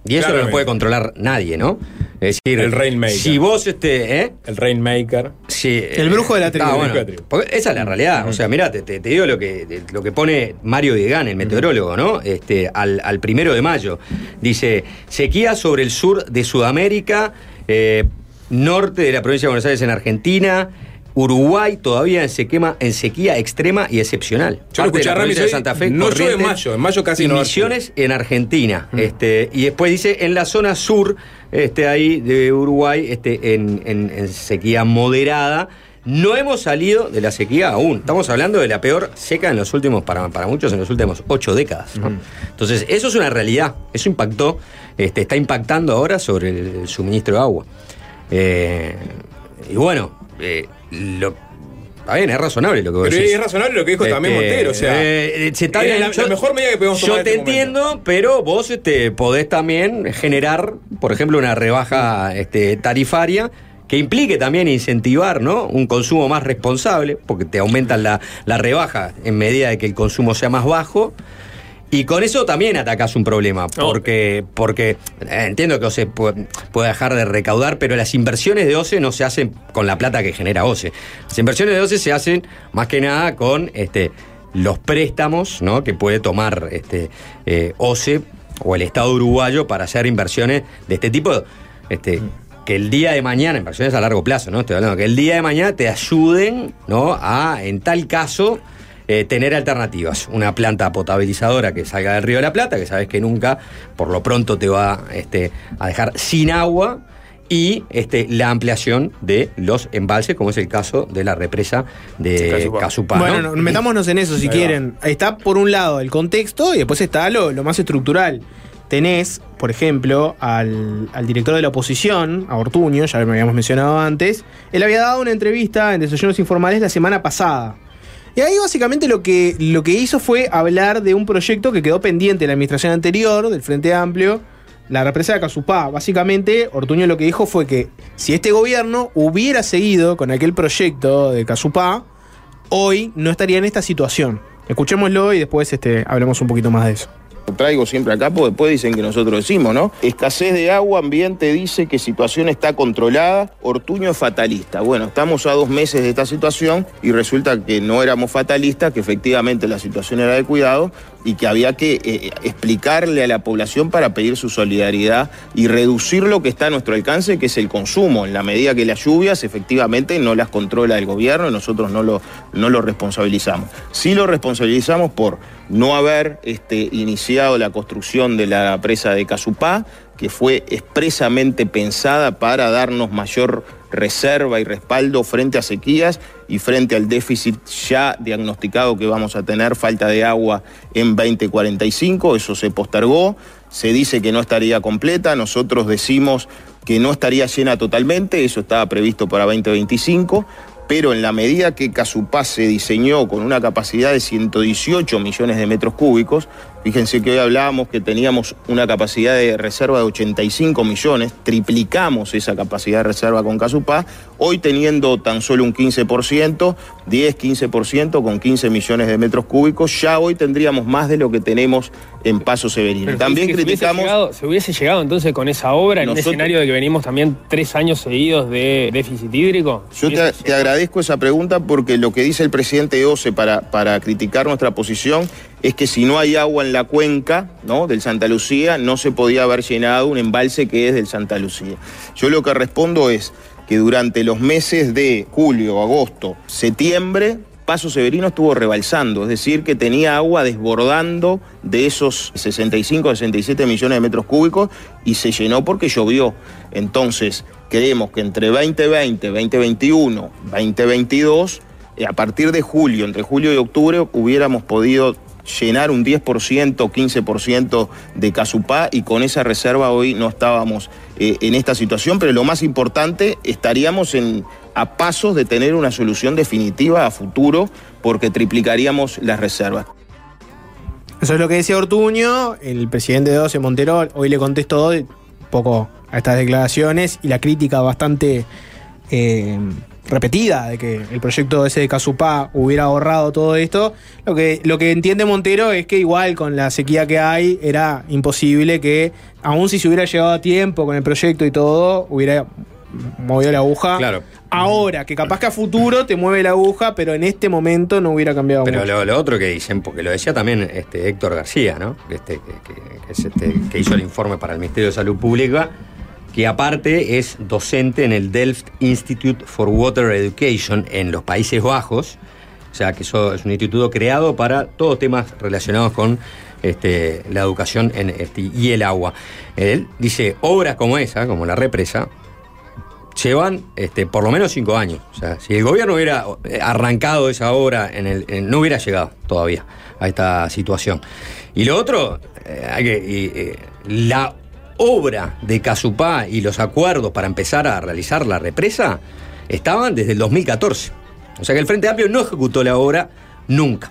Y eso no lo puede controlar nadie, ¿no? Es decir, El Rainmaker. si vos este, ¿eh? El Rainmaker. Sí, El brujo de la tribu. Ah, El bueno, brujo de la tribu. porque esa es la realidad. O sea, mira, te, te- te digo lo que, lo que pone Mario Diegán, el meteorólogo, ¿no? Este, al, al primero de mayo. Dice, sequía sobre el sur de Sudamérica, eh, norte de la provincia de Buenos Aires en Argentina, Uruguay todavía en sequía, en sequía extrema y excepcional. Yo lo escuché a Rami de Santa Fe, no llueve en mayo, en mayo casi no Misiones en Argentina. Este, y después dice en la zona sur, este, ahí de Uruguay, este, en, en- en sequía moderada. No hemos salido de la sequía aún. Estamos hablando de la peor seca en los últimos, para, para muchos, en los últimos ocho décadas. ¿no? Entonces, eso es una realidad. Eso impactó, este, está impactando ahora sobre el, suministro de agua. Eh, y bueno, eh, lo, está bien, es razonable lo que vos Pero decís. es razonable lo que dijo también Este, Montero. O sea, eh, se está era bien, la, la mejor medida que podemos tomar Yo te este momento. entiendo, pero vos este, podés también generar, por ejemplo, una rebaja este, tarifaria que implique también incentivar ¿no? un consumo más responsable, porque te aumentan la, la rebaja en medida de que el consumo sea más bajo. Y con eso también atacás un problema, porque, porque eh, entiendo que OCE puede, puede dejar de recaudar, pero las inversiones de OCE no se hacen con la plata que genera OCE. Las inversiones de OCE se hacen más que nada con este, los préstamos ¿no? que puede tomar este, eh, OCE o el Estado uruguayo para hacer inversiones de este tipo. Este, que el día de mañana, inversiones a largo plazo, ¿no? Estoy hablando que el día de mañana te ayuden, ¿no? A, en tal caso, eh, tener alternativas. Una planta potabilizadora que salga del Río de la Plata, que sabes que nunca, por lo pronto, te va este, a dejar sin agua. Y este, la ampliación de los embalses, como es el caso de la represa de Casupá. Bueno, no, metámonos en eso si Ahí quieren. Está por un lado el contexto y después está lo, lo más estructural. Tenés, por ejemplo, al, al director de la oposición, a Ortuño, ya lo habíamos mencionado antes. Él había dado una entrevista en Desayunos Informales la semana pasada. Y ahí básicamente lo que, lo que hizo fue hablar de un proyecto que quedó pendiente de la administración anterior, del Frente Amplio, la represa de Casupá. Básicamente, Ortuño lo que dijo fue que si este gobierno hubiera seguido con aquel proyecto de Casupá, hoy no estaría en esta situación. Escuchémoslo y después este, hablemos un poquito más de eso. Traigo siempre acá porque después dicen que nosotros decimos, ¿no? Escasez de agua, ambiente dice que situación está controlada, Ortuño es fatalista. Bueno, estamos a dos meses de esta situación y resulta que no éramos fatalistas, que efectivamente la situación era de cuidado y que había que eh, explicarle a la población para pedir su solidaridad y reducir lo que está a nuestro alcance, que es el consumo, en la medida que las lluvias efectivamente no las controla el gobierno y nosotros no lo, no lo responsabilizamos. Sí lo responsabilizamos por no haber este, iniciado la construcción de la presa de Casupá, que fue expresamente pensada para darnos mayor reserva y respaldo frente a sequías y frente al déficit ya diagnosticado que vamos a tener, falta de agua en 2045, eso se postergó, se dice que no estaría completa, nosotros decimos que no estaría llena totalmente, eso estaba previsto para 2025, pero en la medida que Casupá se diseñó con una capacidad de 118 millones de metros cúbicos, fíjense que hoy hablábamos que teníamos una capacidad de reserva de 85 millones, triplicamos esa capacidad de reserva con Casupá, hoy teniendo tan solo un 15%, 10-15% con 15 millones de metros cúbicos, ya hoy tendríamos más de lo que tenemos en Paso Severino. Pero También que se hubiese criticamos... llegado- Se hubiese llegado entonces con esa obra en Nosotros- un escenario de que venimos también tres años seguidos de déficit hídrico. Yo te, te agradezco esa pregunta porque lo que dice el presidente de OCE para, para criticar nuestra posición es que si no hay agua en la cuenca ¿no? del Santa Lucía, no se podía haber llenado un embalse que es del Santa Lucía. Yo lo que respondo es que durante los meses de julio, agosto, septiembre, Paso Severino estuvo rebalsando, es decir, que tenía agua desbordando de esos 65 67 millones de metros cúbicos y se llenó porque llovió. Entonces, creemos que entre 2020, 2021, 2022, eh, a partir de julio, entre julio y octubre, hubiéramos podido llenar un 10%, 15% de Casupá y con esa reserva hoy no estábamos eh, en esta situación, pero lo más importante, estaríamos a pasos de tener una solución definitiva a futuro porque triplicaríamos las reservas. Eso es lo que decía Ortuño, el presidente de OCE Montero hoy le contestó un poco a estas declaraciones y la crítica bastante eh, repetida de que el proyecto ese de Casupá hubiera ahorrado todo esto. Lo que, lo que entiende Montero es que igual con la sequía que hay era imposible que, aun si se hubiera llegado a tiempo con el proyecto y todo, hubiera movido la aguja. Claro. Ahora, que capaz que a futuro te mueve la aguja, pero en este momento no hubiera cambiado Pero mucho. lo, lo otro que dicen, porque lo decía también este Héctor García, ¿no? Este, que, que- que es este, que hizo el informe para el Ministerio de Salud Pública, que aparte es docente en el Delft Institute for Water Education en los Países Bajos. O sea, que eso es un instituto creado para todos temas relacionados con este, la educación en, este, y el agua. Él dice, obras como esa, como la represa, llevan este, por lo menos cinco años. O sea, si el gobierno hubiera arrancado esa obra, en el, no hubiera llegado todavía a esta situación. Y lo otro, eh, hay que, eh, la obra de Casupá y los acuerdos para empezar a realizar la represa estaban desde el 2014. O sea que el Frente Amplio no ejecutó la obra nunca.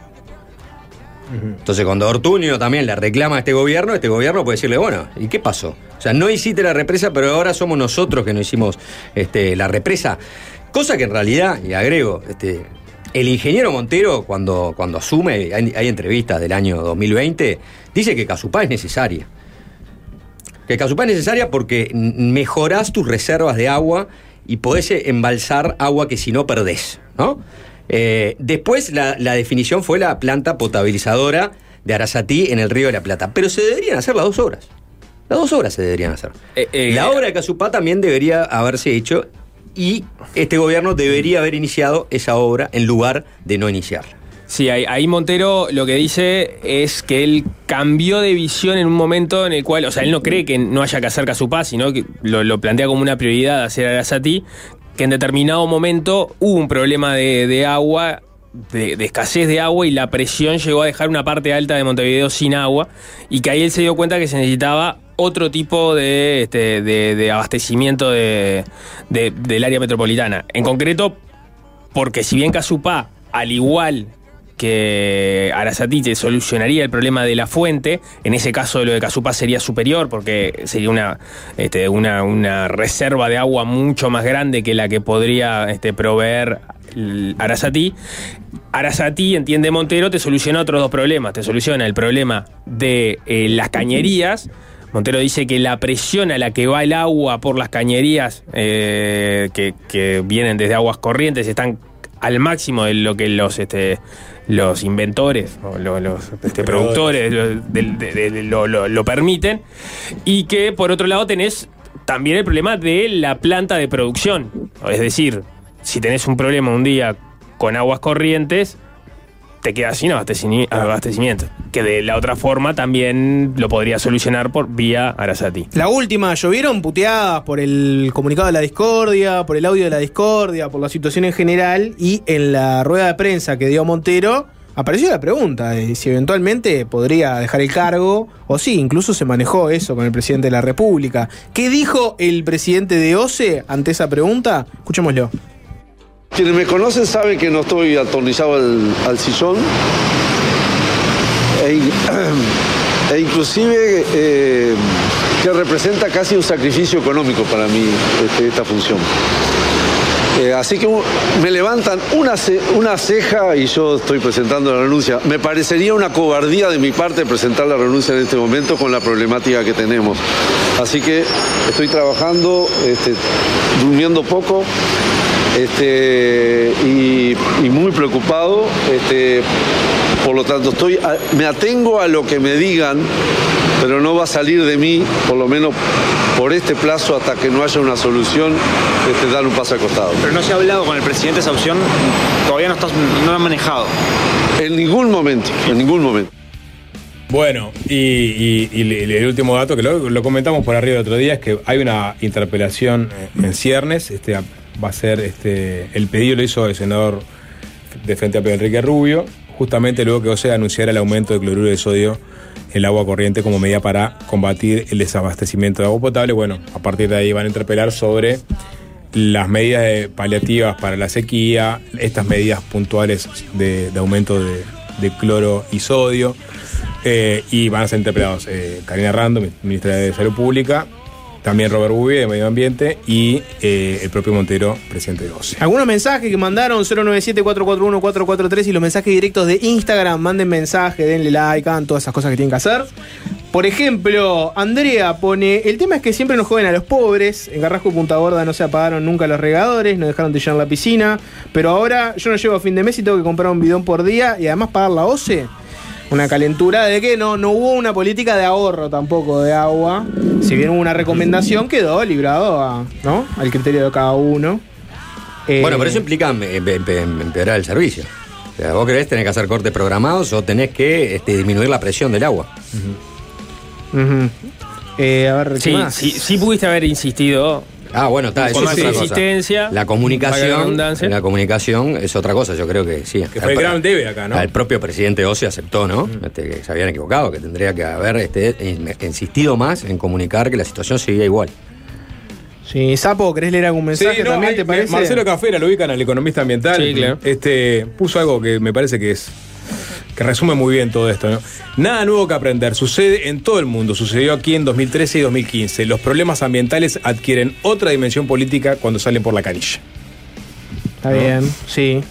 Entonces, cuando Ortuño también le reclama a este gobierno, este gobierno puede decirle, bueno, ¿y qué pasó? O sea, no hiciste la represa, pero ahora somos nosotros que no hicimos este, la represa. Cosa que en realidad, y agrego, este, el ingeniero Montero, cuando, cuando asume, hay, hay entrevistas del año 2020, dice que Casupá es necesaria. Que Casupá es necesaria porque mejorás tus reservas de agua y podés eh, embalsar agua que si no perdés, ¿no? Eh, después la, la definición fue la planta potabilizadora de Arasatí en el río de la Plata. Pero se deberían hacer las dos obras. Las dos obras se deberían hacer. la obra de Casupá también debería haberse hecho y este gobierno debería haber iniciado esa obra en lugar de no iniciarla. Sí, ahí, Montero lo que dice es que él cambió de visión en un momento en el cual, o sea, él no cree que no haya que hacer Casupá, sino que lo, plantea como una prioridad hacer Arasati, que en determinado momento hubo un problema de, agua, de, escasez de agua y la presión llegó a dejar una parte alta de Montevideo sin agua y que ahí él se dio cuenta que se necesitaba otro tipo de, este, de, de abastecimiento de- de- del área metropolitana. En concreto, porque si bien Casupá, al igual que Arasati te solucionaría el problema de la fuente, en ese caso lo de Casupá sería superior porque sería una, este, una, reserva de agua mucho más grande que la que podría este, proveer Arasati. Arasati, entiende Montero, te soluciona otros dos problemas. Te soluciona el problema de eh, las cañerías. Montero dice que la presión a la que va el agua por las cañerías eh, que, que vienen desde aguas corrientes están al máximo de lo que los este, los inventores o lo- los, este, productores lo, del- de- de- lo- lo- lo permiten. Y que por otro lado tenés también el problema de la planta de producción. Es decir si tenés un problema un día con aguas corrientes te quedas sin abastecimiento que de la otra forma también lo podría solucionar por vía Arasati La última, llovieron puteadas por el comunicado de la discordia, por el audio de la discordia, por la situación en general y en la rueda de prensa que dio Montero apareció la pregunta de si eventualmente podría dejar el cargo o sí, incluso se manejó eso con el presidente de la República. ¿Qué dijo el presidente de OCE ante esa pregunta? Escuchémoslo. Quienes me conocen saben que no estoy atornillado al, sillón. E, e inclusive eh, que representa casi un sacrificio económico para mí este, esta función. Eh, así que me levantan una, una ceja y yo estoy presentando la renuncia. Me parecería una cobardía de mi parte presentar la renuncia en este momento con la problemática que tenemos. Así que estoy trabajando, este, durmiendo poco este, y, y muy preocupado. Este, por lo tanto, estoy me atengo a lo que me digan, pero no va a salir de mí, por lo menos por este plazo, hasta que no haya una solución, este, dar un paso al costado. Pero no se ha hablado con el presidente esa opción, todavía no, estás, no la han manejado. En ningún momento, en ningún momento. Bueno, y, y- y el el último dato que lo, lo comentamos por arriba el otro día es que hay una interpelación en ciernes. Este, va a ser este, el pedido lo hizo el senador de Frente Amplio Enrique Rubio, justamente luego que OCE anunciara el aumento de cloruro de sodio en el agua corriente como medida para combatir el desabastecimiento de agua potable. Bueno, a partir de ahí van a interpelar sobre las medidas paliativas para la sequía, estas medidas puntuales de, aumento de, de cloro y sodio, eh, y van a ser interpelados eh, Karina Rando, ministra de Salud Pública, también Robert Bouvier de Medio Ambiente y eh, el propio Montero, presidente de OCE. Algunos mensajes que mandaron 097-441-443 y los mensajes directos de Instagram. Manden mensaje, denle like, hagan todas esas cosas que tienen que hacer. Por ejemplo, Andrea pone: El tema es que siempre nos joden a los pobres. En Carrasco y Punta Gorda no se apagaron nunca los regadores, no dejaron de llenar la piscina. Pero ahora yo no llego a fin de mes y tengo que comprar un bidón por día y además pagar la OCE. Una calentura de que no, no hubo una política de ahorro tampoco de agua. Si bien hubo una recomendación, quedó librado a, ¿no? al criterio de cada uno. Eh, Bueno, pero eso implica em- em- em- empeorar el servicio. O sea, vos querés tener que hacer cortes programados o tenés que este, disminuir la presión del agua. Eh, a ver, ¿qué Sí, más? sí, sí pudiste haber insistido. Ah, bueno, está, eso es más otra cosa. insistencia. La comunicación, la comunicación es otra cosa, yo creo que sí. Que fue el gran debe acá, ¿no? El propio presidente Oce aceptó, ¿no? Este, que se habían equivocado, que tendría que haber este, in- insistido más en comunicar que la situación seguía igual. Sí, Sapo, ¿querés leer algún mensaje Sí, no, también? hay- ¿Te parece? Marcelo Cafera, lo ubican al economista ambiental. Sí, claro. Este, puso algo que me parece que es. Que resume muy bien todo esto, ¿no? Nada nuevo que aprender. Sucede en todo el mundo. Sucedió aquí en 2013 y 2015. Los problemas ambientales adquieren otra dimensión política cuando salen por la canilla. Está bien, sí.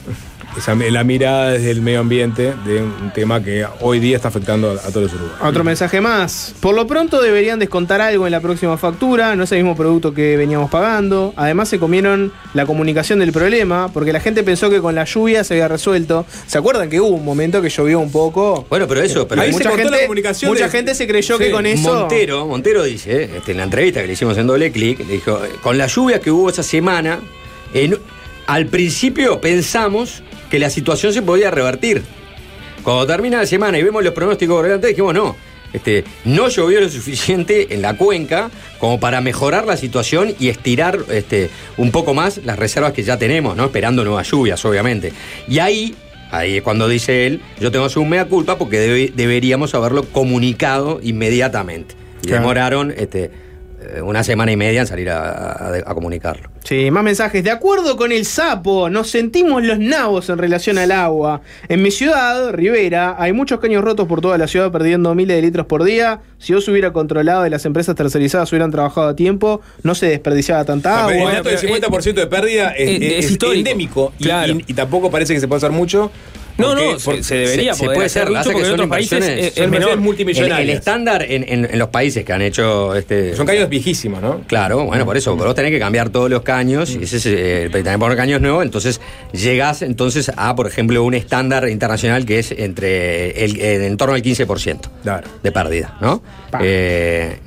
Esa, la mirada desde el medio ambiente de un tema que hoy día está afectando a, a todos los uruguayos. Otro mensaje más. Por lo pronto deberían descontar algo en la próxima factura, no es el mismo producto que veníamos pagando. Además se comieron la comunicación del problema, porque la gente pensó que con la lluvia se había resuelto. ¿Se acuerdan que hubo un momento que llovió un poco? Bueno, pero eso, pero Hay ahí se mucha cortó gente, la comunicación mucha de- gente se creyó Sí. que con eso. Montero, Montero dice, este, en la entrevista que le hicimos en doble clic, le dijo, con la lluvia que hubo esa semana, en- al principio pensamos que la situación se podía revertir. Cuando termina la semana y vemos los pronósticos brillantes, dijimos no. Este, no llovió lo suficiente en la cuenca como para mejorar la situación y estirar este, un poco más las reservas que ya tenemos, ¿no? Esperando nuevas lluvias, obviamente. Y ahí, ahí es cuando dice él, yo tengo un mea culpa porque debe- deberíamos haberlo comunicado inmediatamente. Claro. demoraron este, una semana y media en salir a, a- a comunicarlo. Sí, más mensajes. De acuerdo con el sapo, nos sentimos los nabos en relación al agua. En mi ciudad, Rivera, hay muchos caños rotos por toda la ciudad perdiendo miles de litros por día. Si vos hubiera controlado y las empresas tercerizadas hubieran trabajado a tiempo, no se desperdiciaba tanta Ah, pero agua. el dato del 50% de pérdida es, eh, es- es es histórico. endémico y, Claro. y- y tampoco parece que se puede hacer mucho. No, no, se- debería se poder puede mucho que porque en otros países es, es menor. inversiones El, el estándar en, en- en los países que han hecho este. Son caños viejísimos, ¿no? Claro, bueno, por eso, vos tenés que cambiar todos los caños, y ese es, eh, que poner caños nuevos, entonces llegás entonces a, por ejemplo, un estándar internacional que es entre el, el- en torno al 15% Claro. de pérdida, ¿no? Eh,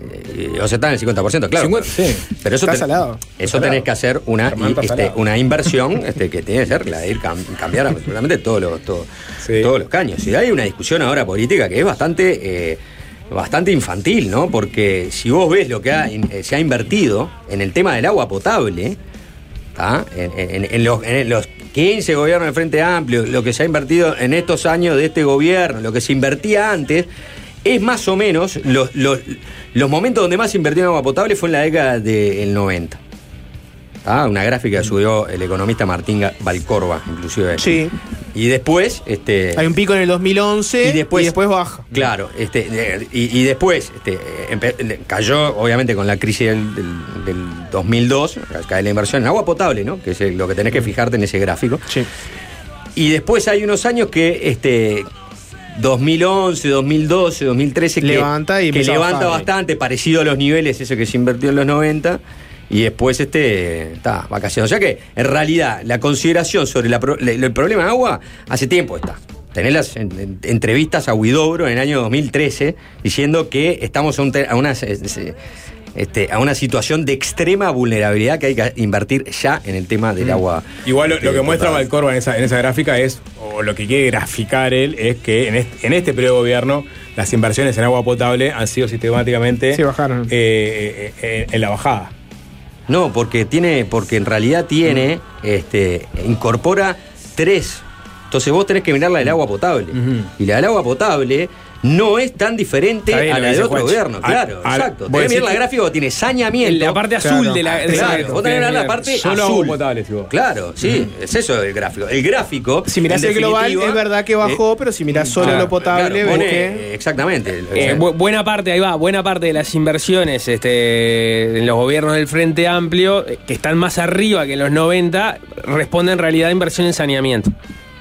o sea, está en el 50%, claro. 50, sí. Pero eso, ten- salado. eso tenés que hacer una, este, una inversión este, que tiene que ser la de ir cam- cambiar absolutamente todos los, todo- Sí. todos los caños. Y hay una discusión ahora política que es bastante, eh, bastante infantil, ¿no? Porque si vos ves lo que ha eh, se ha invertido en el tema del agua potable. En, en- en los, en los 15 gobiernos del Frente Amplio, lo que se ha invertido en estos años de este gobierno, lo que se invertía antes, es más o menos los, los, los momentos donde más se invirtió en agua potable fue en la década del 90. ¿Tá? Una gráfica que subió el economista Martín Valcorba, inclusive. Sí. Y después, este. Hay un pico en el 2011 Y después- baja. Claro, este, y, y después este, cayó obviamente con la crisis del, del- del 2002, cae la inversión en agua potable, ¿no? Que es lo que tenés que fijarte en ese gráfico. Y después hay unos años que este 2011, 2012, 2013 que Levanta y que levanta bastante, parecido a los niveles eso que se invirtió en los 90. Y después este está vacaciones. O sea que, en realidad, la consideración sobre la pro- le- el problema de agua hace tiempo está. Tenés las en- en- entrevistas a Huidobro en el año 2013 diciendo que estamos a, un a una, se- se- este, a una situación de extrema vulnerabilidad que hay que invertir ya en el tema del agua. Igual lo, lo que eh, muestra. Valcorba en esa, en esa gráfica es, o lo que quiere graficar él, es que en este, en este periodo de gobierno las inversiones en agua potable han sido sistemáticamente Sí, bajaron. eh, eh, eh, en la bajada. No, porque tiene, porque en realidad tiene, este, incorpora tres. Entonces vos tenés que mirar la del agua potable. Y la del agua potable no es tan diferente bien a lo la que de dice otro gobierno. Claro, al- exacto. voy a Tenés que ver la que- gráfica, tiene saneamiento. La parte azul de la- de vos tenés que la parte Solo azul. agua potable, si vos. Claro, sí, es eso el gráfico. El gráfico. Si mirás el global, es verdad que bajó, eh, pero si mirás solo ah, lo potable, claro, ves que. Exactamente. Eh, bu- buena parte, ahí va, buena parte de las inversiones este, en los gobiernos del Frente Amplio, eh, que están más arriba que en los 90, responden en realidad a inversión en saneamiento.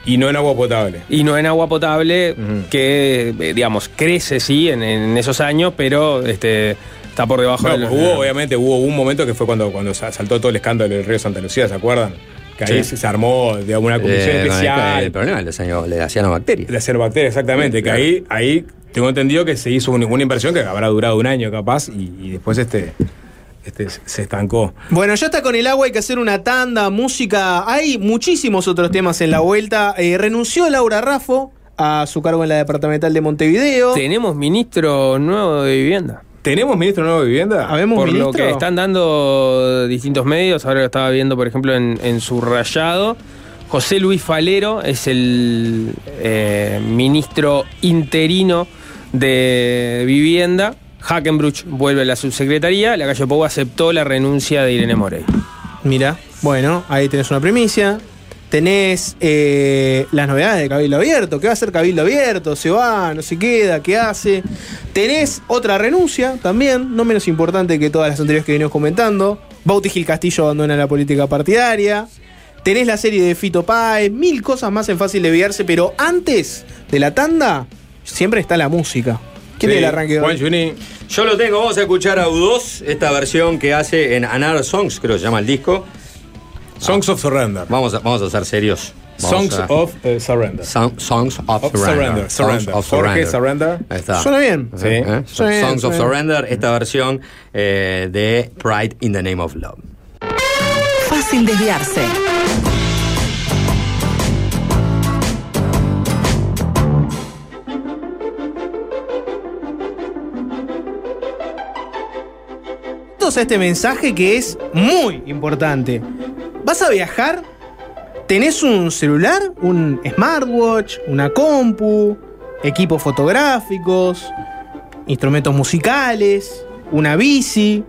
Y no en agua potable. Y no en agua potable, que, eh, digamos, crece, sí, en, en esos años, pero este, está por debajo Bueno, de los- hubo, obviamente, hubo un momento que fue cuando, cuando sa- saltó todo el escándalo del río Santa Lucía, ¿se acuerdan? Que ahí Sí. se, armó de una comisión eh, no, especial. El problema es de la cianobacteria. De cianobacteria, exactamente. Claro. Que ahí, ahí tengo entendido que se hizo un- una inversión que habrá durado un año capaz y, y después este, este se estancó. Bueno, ya está con el agua, hay que hacer una tanda, música. Hay muchísimos otros temas en la vuelta. Eh, renunció Laura Raffo a su cargo en la departamental de Montevideo. Tenemos ministro nuevo de vivienda. ¿Tenemos ministro nuevo de vivienda? ¿Habemos Por ministro? lo que están dando distintos medios, ahora lo estaba viendo, por ejemplo, en, en su rayado. José Luis Falero es el eh, ministro interino de vivienda. Hackenbruch vuelve a la subsecretaría. La calle Pou aceptó la renuncia de Irene Morey. Mira, bueno, ahí tenés una primicia. Tenés eh, las novedades de Cabildo Abierto. ¿Qué va a hacer Cabildo Abierto? ¿Se va? ¿No se queda? ¿Qué hace? Tenés otra renuncia también, no menos importante que todas las anteriores que venimos comentando. Bauti Gil Castillo abandona la política partidaria. Tenés la serie de Fito Páez, mil cosas más en fácil de enviarse, pero antes de la tanda, siempre está la música. ¿Quién Sí, es el arranque de hoy? Juan Juni. Yo lo tengo, vamos a escuchar a U2, esta versión que hace en Another Songs, creo que se llama el disco. Songs of Surrender. Vamos a, vamos a ser serios. Vamos Songs a- of eh, Surrender. Son- songs of, Of Surrender. Surrender, Songs Surrender. of Jorge Surrender. Surrender. Ahí está. Suena bien. Sí. ¿Eh? Suena bien, Songs of suena. Surrender, esta versión eh, de Pride in the Name of Love. Fácil desviarse. Atentos a este mensaje que es muy importante. ¿Vas a viajar? ¿Tenés un celular? ¿Un smartwatch? ¿Una compu? ¿Equipos fotográficos? ¿Instrumentos musicales? ¿Una bici?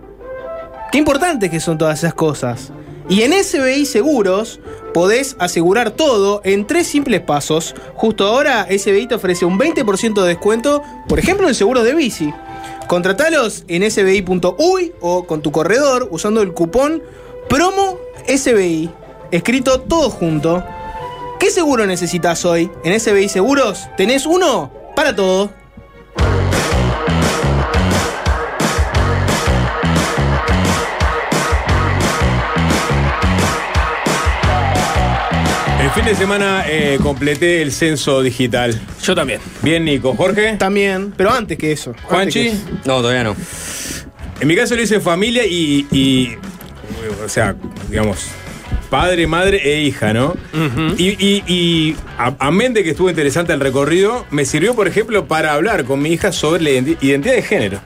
Qué importantes que son todas esas cosas. Y en SBI Seguros podés asegurar todo en tres simples pasos. Justo ahora SBI te ofrece un 20% de descuento, por ejemplo, en seguros de bici. Contratalos en sbi.uy o con tu corredor usando el cupón promo SBI, escrito todo junto. ¿Qué seguro necesitas hoy? En SBI Seguros tenés uno para todo. El fin de semana eh, completé el censo digital. Yo también. Bien, Nico. Jorge. También, pero antes que eso. Juanchi. que eso. No, todavía no. En mi caso lo hice en familia y, y, o sea, digamos, padre, madre e hija, ¿no? Y, y, y amén de que estuvo interesante el recorrido, me sirvió, por ejemplo, para hablar con mi hija sobre la identi- identidad de género.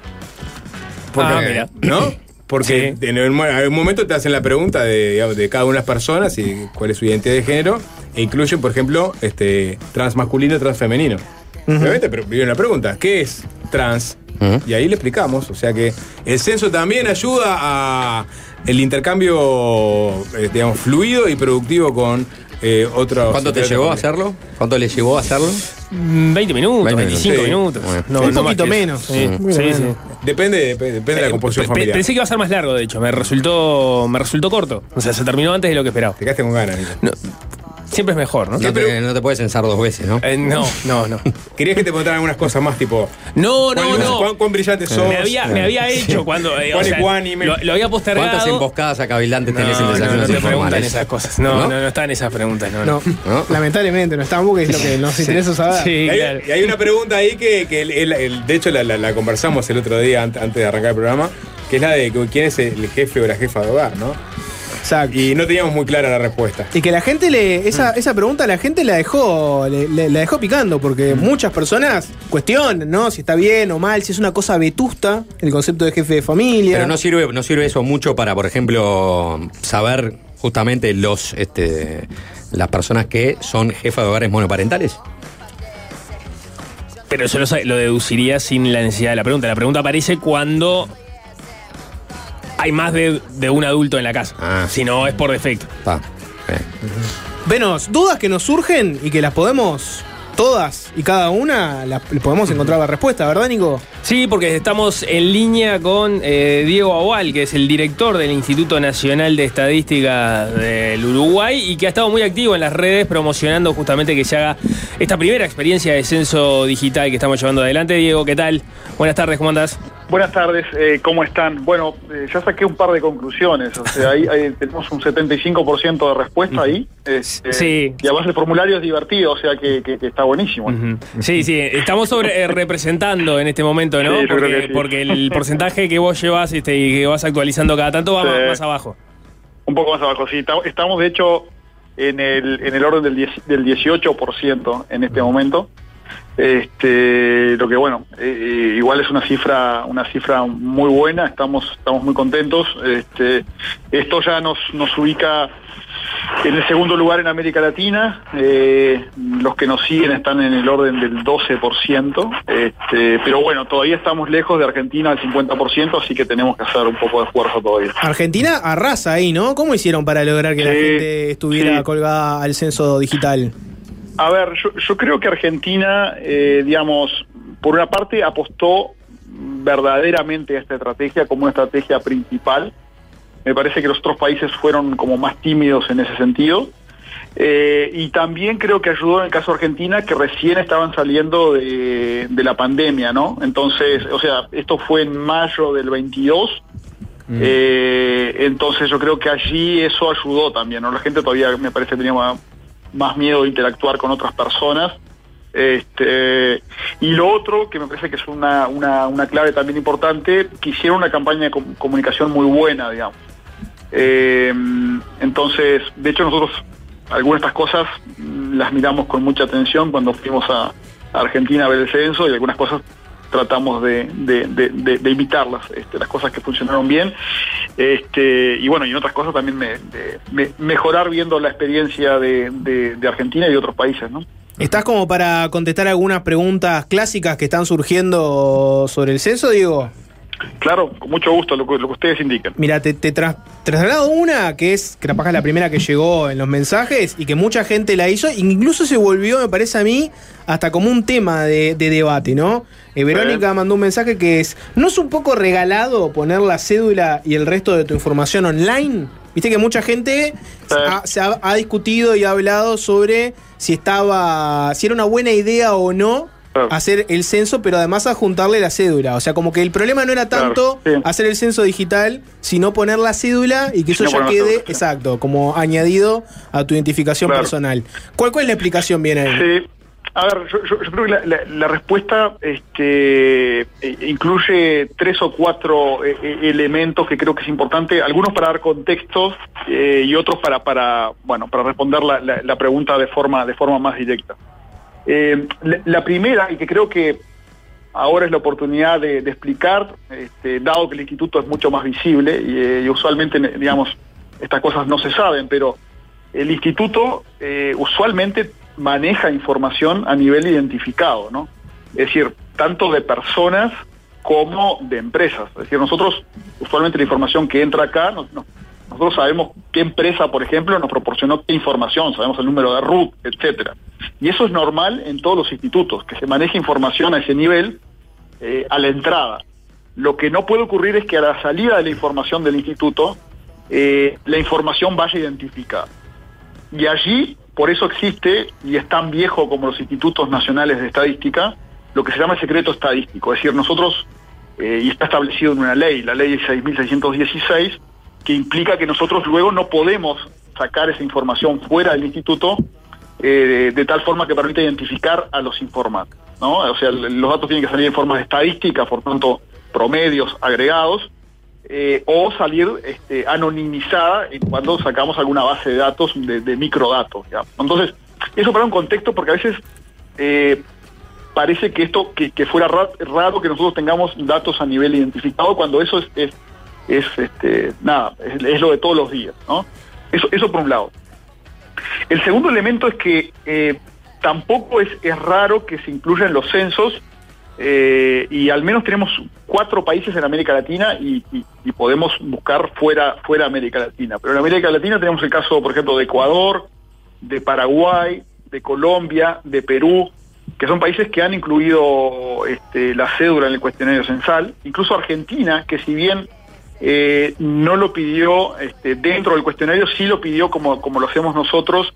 Porque, Ah, mira. ¿No? Porque en el mo- en un momento te hacen la pregunta de, digamos, de cada una de las personas y cuál es su identidad de género, e incluyen, por ejemplo, este, transmasculino, transfemenino. Obviamente, pero viene la pregunta, ¿qué es trans? Y ahí le explicamos, o sea que el censo también ayuda a el intercambio, eh, digamos, fluido y productivo con eh. ¿Cuánto te llevó a hacerlo? ¿Cuánto le llevó a hacerlo? Mm, 20 minutos, 20 25 minutos. minutos. Sí. No, Un no poquito más menos. Sí, Muy sí, menos. sí. Depende, depende, depende de la Eh, composición pe- familiar. Pensé que iba a ser más largo, de hecho. Me resultó, me resultó corto. O sea, se terminó antes de lo que esperaba. Te quedaste con ganas. No, siempre es mejor, ¿no? No te, no te puedes censar dos veces, ¿no? Eh, no, no, no. Querías que te preguntaran algunas cosas más, tipo. No, ¿cuán no, no. ¿Cuán, cuán brillante sos? Me había, me había hecho cuando. eh, o sea, Juan y me- lo, lo había postergado. ¿Cuántas emboscadas a cavilantes tenés en no, no, no te preguntan esas cosas. No, no, no, están esas preguntas. No, No, ¿No? lamentablemente no estamos porque es lo que nos interesa saber. Sí, Y hay, claro. y hay una pregunta ahí que, que el- el- el- de hecho la, la- la conversamos el otro día ant- antes de arrancar el programa, que es la de quién es el jefe o la jefa de hogar, ¿no? Exacto. Y no teníamos muy clara la respuesta. Y que la gente le. Esa, esa pregunta la gente la dejó. le- le- la dejó picando. Porque muchas personas cuestionan, ¿no? Si está bien o mal, si es una cosa vetusta, el concepto de jefe de familia. Pero no sirve, no sirve eso mucho para, por ejemplo, saber justamente los este, las personas que son jefas de hogares monoparentales. Pero eso lo, lo deduciría sin la necesidad de la pregunta. La pregunta aparece cuando hay más de, de un adulto en la casa. Si no, es por defecto. Venos, dudas que nos surgen y que las podemos, todas y cada una, las podemos encontrar la respuesta, ¿verdad, Nico? Sí, porque estamos en línea con eh, Diego Agual, que es el director del Instituto Nacional de Estadística del Uruguay y que ha estado muy activo en las redes promocionando justamente que se haga esta primera experiencia de censo digital que estamos llevando adelante. Diego, ¿qué tal? Buenas tardes, ¿cómo andás? Buenas tardes, eh, ¿cómo están? Bueno, eh, ya saqué un par de conclusiones, o sea, ahí, ahí tenemos un 75% de respuesta ahí. este, Sí. Y además el formulario es divertido, o sea que, que- que está buenísimo. Sí, sí, estamos sobre, eh, representando en este momento, ¿no? Sí, yo creo porque, que sí. porque el porcentaje que vos llevas este, y que vas actualizando cada tanto va Sí. más, más abajo. Un poco más abajo, sí. ta- Estamos, de hecho, en el, en el orden del, 10 del 18% en este momento. Este, lo que bueno, eh, igual es una cifra, una cifra muy buena, estamos, estamos muy contentos. Este, esto ya nos, nos ubica en el segundo lugar en América Latina. Eh, los que nos siguen están en el orden del 12%. Este, pero bueno, todavía estamos lejos de Argentina al 50%, así que tenemos que hacer un poco de esfuerzo todavía. Argentina arrasa ahí, ¿no? ¿Cómo hicieron para lograr que la gente estuviera sí. colgada al censo digital? A ver, yo, yo creo que Argentina, eh, digamos, por una parte apostó verdaderamente a esta estrategia como una estrategia principal. Me parece que los otros países fueron como más tímidos en ese sentido. Eh, y también creo que ayudó en el caso de Argentina que recién estaban saliendo de, de la pandemia, ¿no? Entonces, o sea, esto fue en mayo del 22. Eh, entonces yo creo que allí eso ayudó también, ¿no? La gente todavía me parece tenía más, miedo de interactuar con otras personas. Este, y lo otro, que me parece que es una, una, clave también importante, que hicieron una campaña de com- comunicación muy buena, digamos. Eh, entonces, de hecho nosotros algunas de estas cosas mm, las miramos con mucha atención cuando fuimos a Argentina a ver el censo y algunas cosas tratamos de, de, de, de- este, las cosas que funcionaron bien. Este, y bueno, y en otras cosas también me, me- mejorar viendo la experiencia de Argentina y de otros países, ¿no? ¿Estás como para contestar algunas preguntas clásicas que están surgiendo sobre el censo, Diego? Claro, con mucho gusto, lo que, lo que ustedes indiquen. Mira, te, te tras- traslado una que es, que capaz es la primera que llegó en los mensajes y que mucha gente la hizo, incluso se volvió, me parece a mí, hasta como un tema de, de debate, ¿no? Eh, Verónica mandó un mensaje que es, ¿no es un poco regalado poner la cédula y el resto de tu información online? Viste que mucha gente ha- se ha, ha discutido y ha hablado sobre si estaba, si era una buena idea o no hacer el censo, pero además a juntarle la cédula. O sea, como que el problema no era tanto hacer el censo digital, sino poner la cédula y que eso ya quede, cédula, exacto, como añadido a tu identificación Claro. personal. ¿Cuál, ¿Cuál es la explicación bien ahí? Sí. A ver, yo, yo- yo creo que la, la- la respuesta este, eh, incluye tres o cuatro eh, eh, elementos que creo que es importante, algunos para dar contexto eh, y otros para, para, bueno, para responder la, la- la pregunta de forma, de forma más directa. Eh, la, primera, y que creo que ahora es la oportunidad de, explicar, este, dado que el instituto es mucho más visible y, eh, usualmente, digamos, estas cosas no se saben, pero el instituto eh, usualmente maneja información a nivel identificado, ¿no? Es decir, tanto de personas como de empresas. Es decir, nosotros, usualmente la información que entra acá, nosotros sabemos qué empresa, por ejemplo, nos proporcionó qué información, sabemos el número de RUT, etcétera. Y eso es normal en todos los institutos, que se maneje información a ese nivel eh, a la entrada. Lo que no puede ocurrir es que a la salida de la información del instituto, eh, la información vaya identificada. Y allí, por eso existe, y es tan viejo como los institutos nacionales de estadística, lo que se llama el secreto estadístico. Es decir, nosotros, eh, y está establecido en una ley, la ley 6.616, que implica que nosotros luego no podemos sacar esa información fuera del instituto eh, de, tal forma que permita identificar a los informantes. ¿no? O sea, los datos tienen que salir en forma de estadística, por tanto, promedios agregados, eh, o salir este, anonimizada en cuando sacamos alguna base de datos de, de microdatos. ¿ya? Entonces, eso para un contexto, porque a veces eh, parece que esto que, que fuera ra- raro que nosotros tengamos datos a nivel identificado, cuando eso es, es, es, este, nada, es, lo de todos los días. ¿no? Eso, eso por un lado. El segundo elemento es que eh, tampoco es, es raro que se incluyan los censos eh, y al menos tenemos cuatro países en América Latina y, podemos buscar fuera, fuera América Latina. Pero en América Latina tenemos el caso, por ejemplo, de Ecuador, de Paraguay, de Colombia, de Perú, que son países que han incluido este, la cédula en el cuestionario censal. Incluso Argentina, que si bien eh, no lo pidió este, dentro del cuestionario, sí lo pidió como, como lo hacemos nosotros,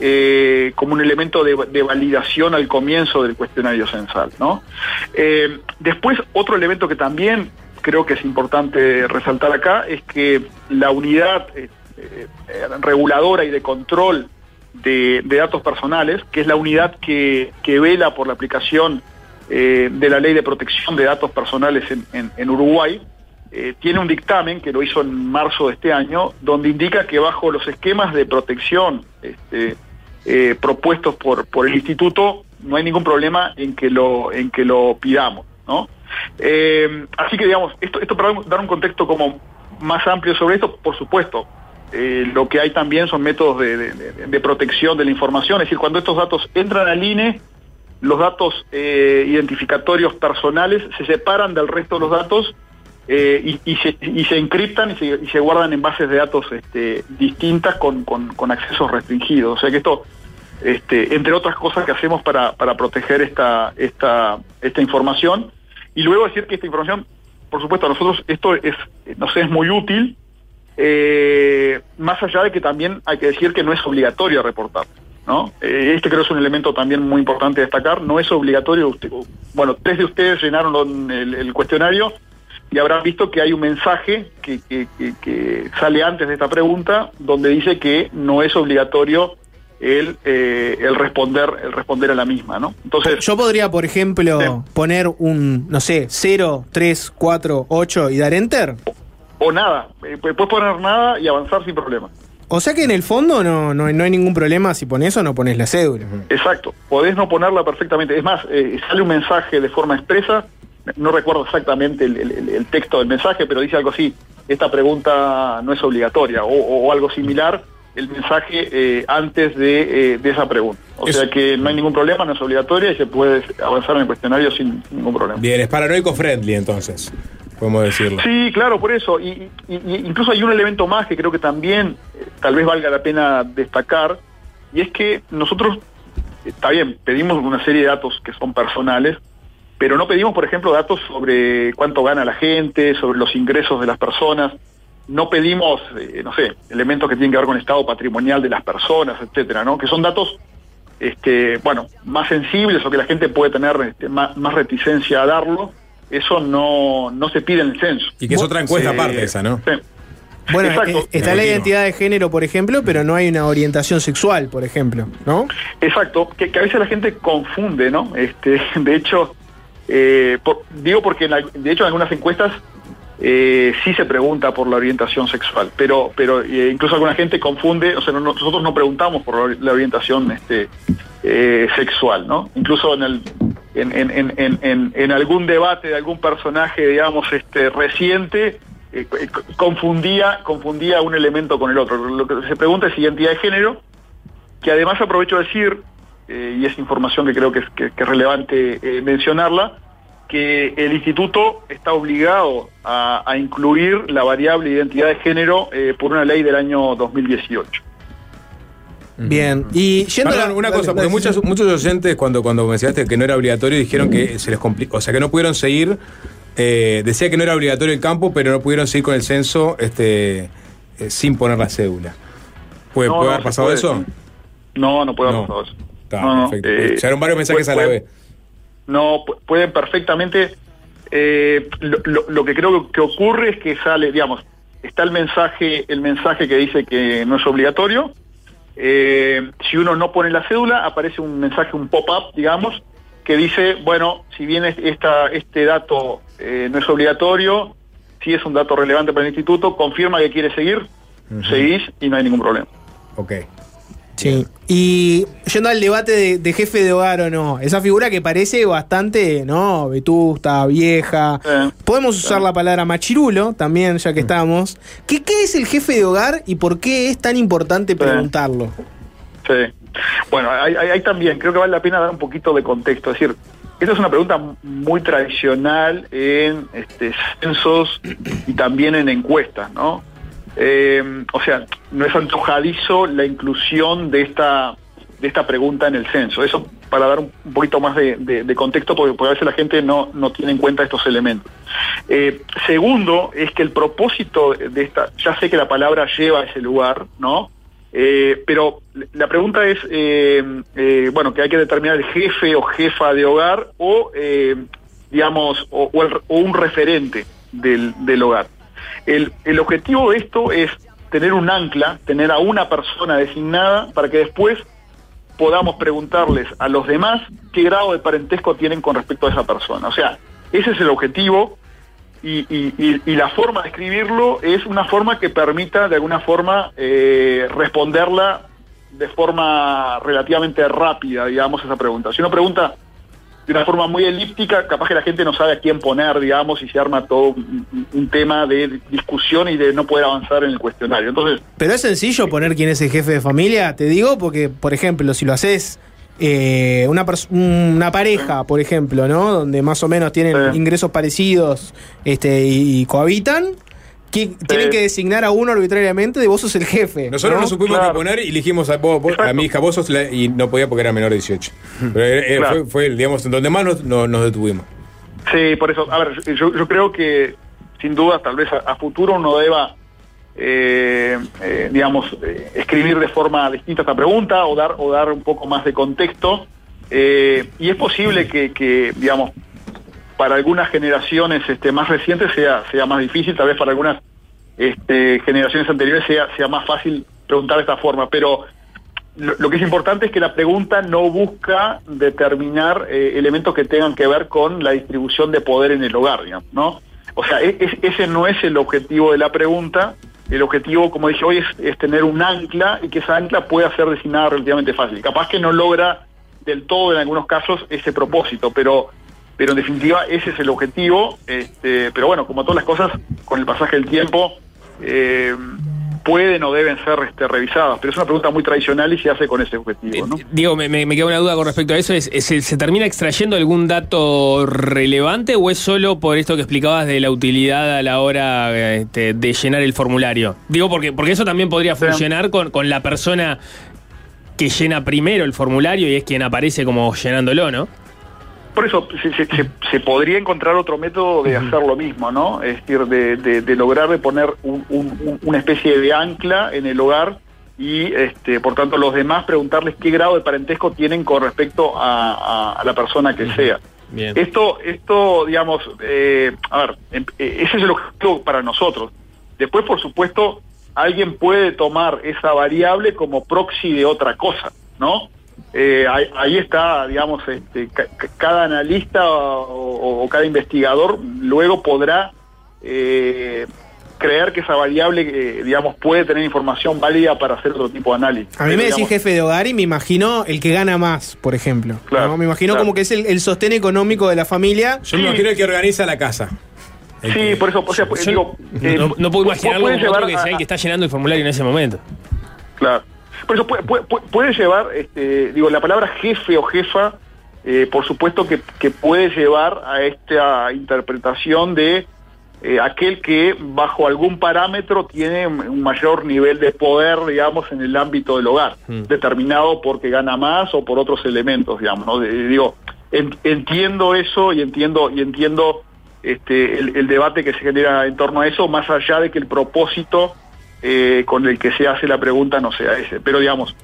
eh, como un elemento de, validación al comienzo del cuestionario censal. ¿no? Eh, después, otro elemento que también creo que es importante resaltar acá es que la unidad reguladora y de control de, datos personales, que es la unidad que, que vela por la aplicación de la ley de protección de datos personales en Uruguay, eh, tiene un dictamen que lo hizo en marzo de este año, donde indica que bajo los esquemas de protección este, eh, propuestos por, por el instituto, no hay ningún problema en que lo, en que lo pidamos, ¿no? Eh, así que digamos, esto, esto para dar un contexto como más amplio sobre esto, por supuesto, lo que hay también son métodos de, protección de la información, es decir, cuando estos datos entran al INE, los datos identificatorios personales se separan del resto de los datos eh, y, y se, y se encriptan y se, y se guardan en bases de datos este, distintas con, accesos restringidos. O sea que esto, este, entre otras cosas que hacemos para, para proteger esta, esta, esta información, y luego decir que esta información, por supuesto, a nosotros esto es, no sé, es muy útil, eh, más allá de que también hay que decir que no es obligatorio reportar. ¿no? Eh, este creo es un elemento también muy importante destacar. No es obligatorio. Bueno, tres de ustedes llenaron el cuestionario y habrán visto que hay un mensaje que, que- que- que sale antes de esta pregunta donde dice que no es obligatorio el, eh, el responder el responder a la misma, ¿no? Entonces Yo podría, por ejemplo, poner un, no sé, 0, 3, 4, 8 y dar enter. o nada, eh, puedes poner nada y avanzar sin problema. O sea que en el fondo no, no, no hay ningún problema si pones o no pones la cédula. Exacto, podés no ponerla perfectamente. Es más, eh, sale un mensaje de forma expresa, no recuerdo exactamente el, el- el texto del mensaje, pero dice algo así, esta pregunta no es obligatoria, o, o algo similar, el mensaje eh, antes de, eh, de esa pregunta. O sea que no hay ningún problema, no es obligatoria y se puede avanzar en el cuestionario sin ningún problema. Bien, es paranoico friendly entonces, podemos decirlo. Sí, claro, por eso. Y, y- y incluso hay un elemento más que creo que también eh, tal vez valga la pena destacar, y es que nosotros, eh, está bien, pedimos una serie de datos que son personales, pero no pedimos, por ejemplo, datos sobre cuánto gana la gente, sobre los ingresos de las personas. No pedimos, eh, no sé, elementos que tienen que ver con el estado patrimonial de las personas, etcétera, ¿no? Que son datos, este, bueno, más sensibles o que la gente puede tener este, más, más reticencia a darlo. Eso no, no se pide en el censo. Y que es otra encuesta Sí. aparte esa, ¿no? Sí. Bueno, Exacto. eh, está la identidad de género, por ejemplo, pero no hay una orientación sexual, por ejemplo, ¿no? Exacto, que, que a veces la gente confunde, ¿no? Este, de hecho, eh, digo porque de hecho en algunas encuestas eh, sí se pregunta por la orientación sexual, pero pero eh, incluso alguna gente confunde, o sea, no- nosotros no preguntamos por la ori- la orientación este, eh, sexual, ¿no? Incluso en el en, en, en, algún debate de algún personaje, digamos, este reciente, confundía confundía un elemento con el otro. Lo que se pregunta es identidad de género, que además aprovecho de decir, eh, y es información que creo que es, que- que es relevante eh, mencionarla, que el instituto está obligado a, a incluir la variable identidad de género eh, por una ley del año 2018. Bien. Y yendo a Perdón, una dale, cosa, porque dale, muchos, sí. muchos oyentes cuando, cuando mencionaste que no era obligatorio dijeron que se les complicó, o sea que no pudieron seguir, eh, decía que no era obligatorio el campo, pero no pudieron seguir con el censo este, eh, sin poner la cédula. ¿Puede, No, puede no, haber pasado puede. eso? No, no puede haber No. pasado eso. Está, No, perfecto. eh, Llegaron varios mensajes a la vez. No, pu- pueden perfectamente. eh, lo, lo- lo que creo que ocurre es que sale, digamos, está el mensaje, el mensaje que dice que no es obligatorio. eh, si uno no pone la cédula, aparece un mensaje, un pop-up, digamos, que dice, bueno, si bien es- esta, este dato eh, no es obligatorio, si es un dato relevante para el instituto, confirma que quiere seguir, seguís y no hay ningún problema. Ok. Sí. Y yendo al debate de, de jefe de hogar o no, esa figura que parece bastante, ¿no? Vetusta, vieja. Podemos usar la palabra machirulo también, ya que estamos. ¿Qué, ¿Qué es el jefe de hogar y por qué es tan importante preguntarlo? Sí. Bueno, ahí, ahí- ahí también creo que vale la pena dar un poquito de contexto. Es decir, esta es una pregunta muy tradicional en este, censos y también en encuestas, ¿no? Eh, o sea, no es antojadizo la inclusión de esta de esta pregunta en el censo. Eso para dar un, poquito más de, contexto, porque, a veces la gente no, no tiene en cuenta estos elementos. Eh, segundo, es que el propósito de esta, ya sé que la palabra lleva a ese lugar, ¿no? Eh, pero la pregunta es, bueno, que hay que determinar el jefe o jefa de hogar o, digamos, o, o un referente del, del hogar. El, el objetivo de esto es tener un ancla, tener a una persona designada para que después podamos preguntarles a los demás qué grado de parentesco tienen con respecto a esa persona. O sea, ese es el objetivo y, y- y- la forma de escribirlo es una forma que permita de alguna forma eh, responderla de forma relativamente rápida, digamos, esa pregunta. Si uno pregunta de una forma muy elíptica, capaz que la gente no sabe a quién poner, digamos, y se arma todo un, tema de discusión y de no poder avanzar en el cuestionario. Entonces, Pero es sencillo poner quién es el jefe de familia, te digo, porque, por ejemplo, si lo haces eh, una, una pareja, por ejemplo, ¿no? Donde más o menos tienen ingresos parecidos este, y, y cohabitan, que tienen que designar a uno arbitrariamente de vos sos el jefe. Nosotros ¿no? nos supimos que poner y elegimos a, vos- vos- a mi hija, vos sos la- y no podía porque era menor de 18. Pero eh, Claro. fue, fue el, digamos, donde más nos, nos- nos detuvimos. Sí, por eso, a ver, yo, yo creo que sin duda tal vez a, a futuro uno deba, eh, eh, digamos, eh, escribir de forma distinta esta pregunta o dar, o dar un poco más de contexto. Eh, y es posible que, que, digamos, para algunas generaciones este, más recientes sea, sea más difícil, tal vez para algunas este, generaciones anteriores sea, sea más fácil preguntar de esta forma, pero lo, que es importante es que la pregunta no busca determinar eh, elementos que tengan que ver con la distribución de poder en el hogar, digamos, ¿no? O sea, e- es- ese no es el objetivo de la pregunta. El objetivo, como dije hoy, es, es tener un ancla y que esa ancla pueda ser designada relativamente fácil. Capaz que no logra del todo en algunos casos ese propósito, pero pero en definitiva ese es el objetivo. Este, pero bueno, como todas las cosas, con el pasaje del tiempo eh, pueden o deben ser este, revisadas. Pero es una pregunta muy tradicional y se hace con ese objetivo. ¿no? Digo, me, me- me queda una duda con respecto a eso. ¿Es, es- ¿Se termina extrayendo algún dato relevante o es solo por esto que explicabas de la utilidad a la hora este, de llenar el formulario? Digo, porque, porque eso también podría funcionar con, con la persona que llena primero el formulario y es quien aparece como llenándolo, ¿no? Por eso se, se- se- se podría encontrar otro método de hacer lo mismo, ¿no? Es decir, de, de- de lograr de poner un- un- un- una especie de ancla en el hogar y, este, por tanto, los demás preguntarles qué grado de parentesco tienen con respecto a, a- a la persona que sea. Bien. Esto, esto, digamos, eh, a ver, em- eh, ese es el objetivo para nosotros. Después, por supuesto, alguien puede tomar esa variable como proxy de otra cosa, ¿no? Eh, ahí, ahí está, digamos, este, ca- ca- cada analista o, o cada investigador luego podrá eh, creer que esa variable, eh, digamos, puede tener información válida para hacer otro tipo de análisis. A mí me decís jefe de hogar y me imagino el que gana más, por ejemplo. ¿no? Me imagino claro. como que es el, el sostén económico de la familia. Yo me imagino el que organiza la casa. Sí, por eso, o sea, Yo digo, eh, no, no puedo imaginar algo como otro que sea el que está llenando el formulario en ese momento. Claro. Por eso puede, puede- puede- puede llevar, este, digo, la palabra jefe o jefa, eh, por supuesto que, que puede llevar a esta interpretación de eh, aquel que bajo algún parámetro tiene un mayor nivel de poder, digamos, en el ámbito del hogar, determinado porque gana más o por otros elementos, digamos, ¿no? Digo, en- entiendo eso y entiendo y entiendo este, el, el debate que se genera en torno a eso, más allá de que el propósito eh, con el que se hace la pregunta no sea ese. Pero digamos,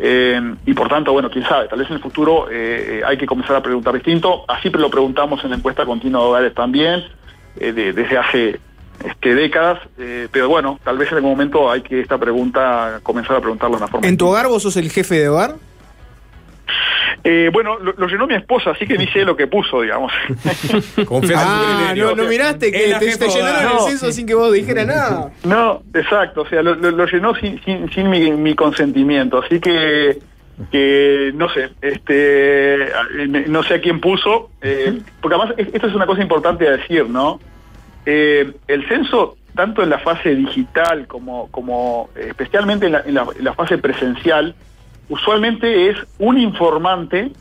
eh, y por tanto, bueno, quién sabe, tal vez en el futuro eh, hay que comenzar a preguntar distinto. Así lo preguntamos en la encuesta continua de hogares también, eh, de- desde hace este, décadas. eh, pero bueno, tal vez en algún momento hay que esta pregunta comenzar a preguntarla de una forma. ¿En tu hogar vos sos el jefe de hogar? Eh, bueno, lo, lo llenó mi esposa, así que ni sé lo que puso, digamos. Ah, no, no miraste que te, te llenaron el censo sin que vos dijeras nada. No, exacto, o sea, lo, lo- lo llenó sin, sin, sin mi, mi consentimiento, así que, que no sé, este, eh, no sé a quién puso, eh, porque además es- esto es una cosa importante a decir, ¿no? Eh, el censo, tanto en la fase digital como, como eh, especialmente en la, en la- en la fase presencial, usualmente es un informante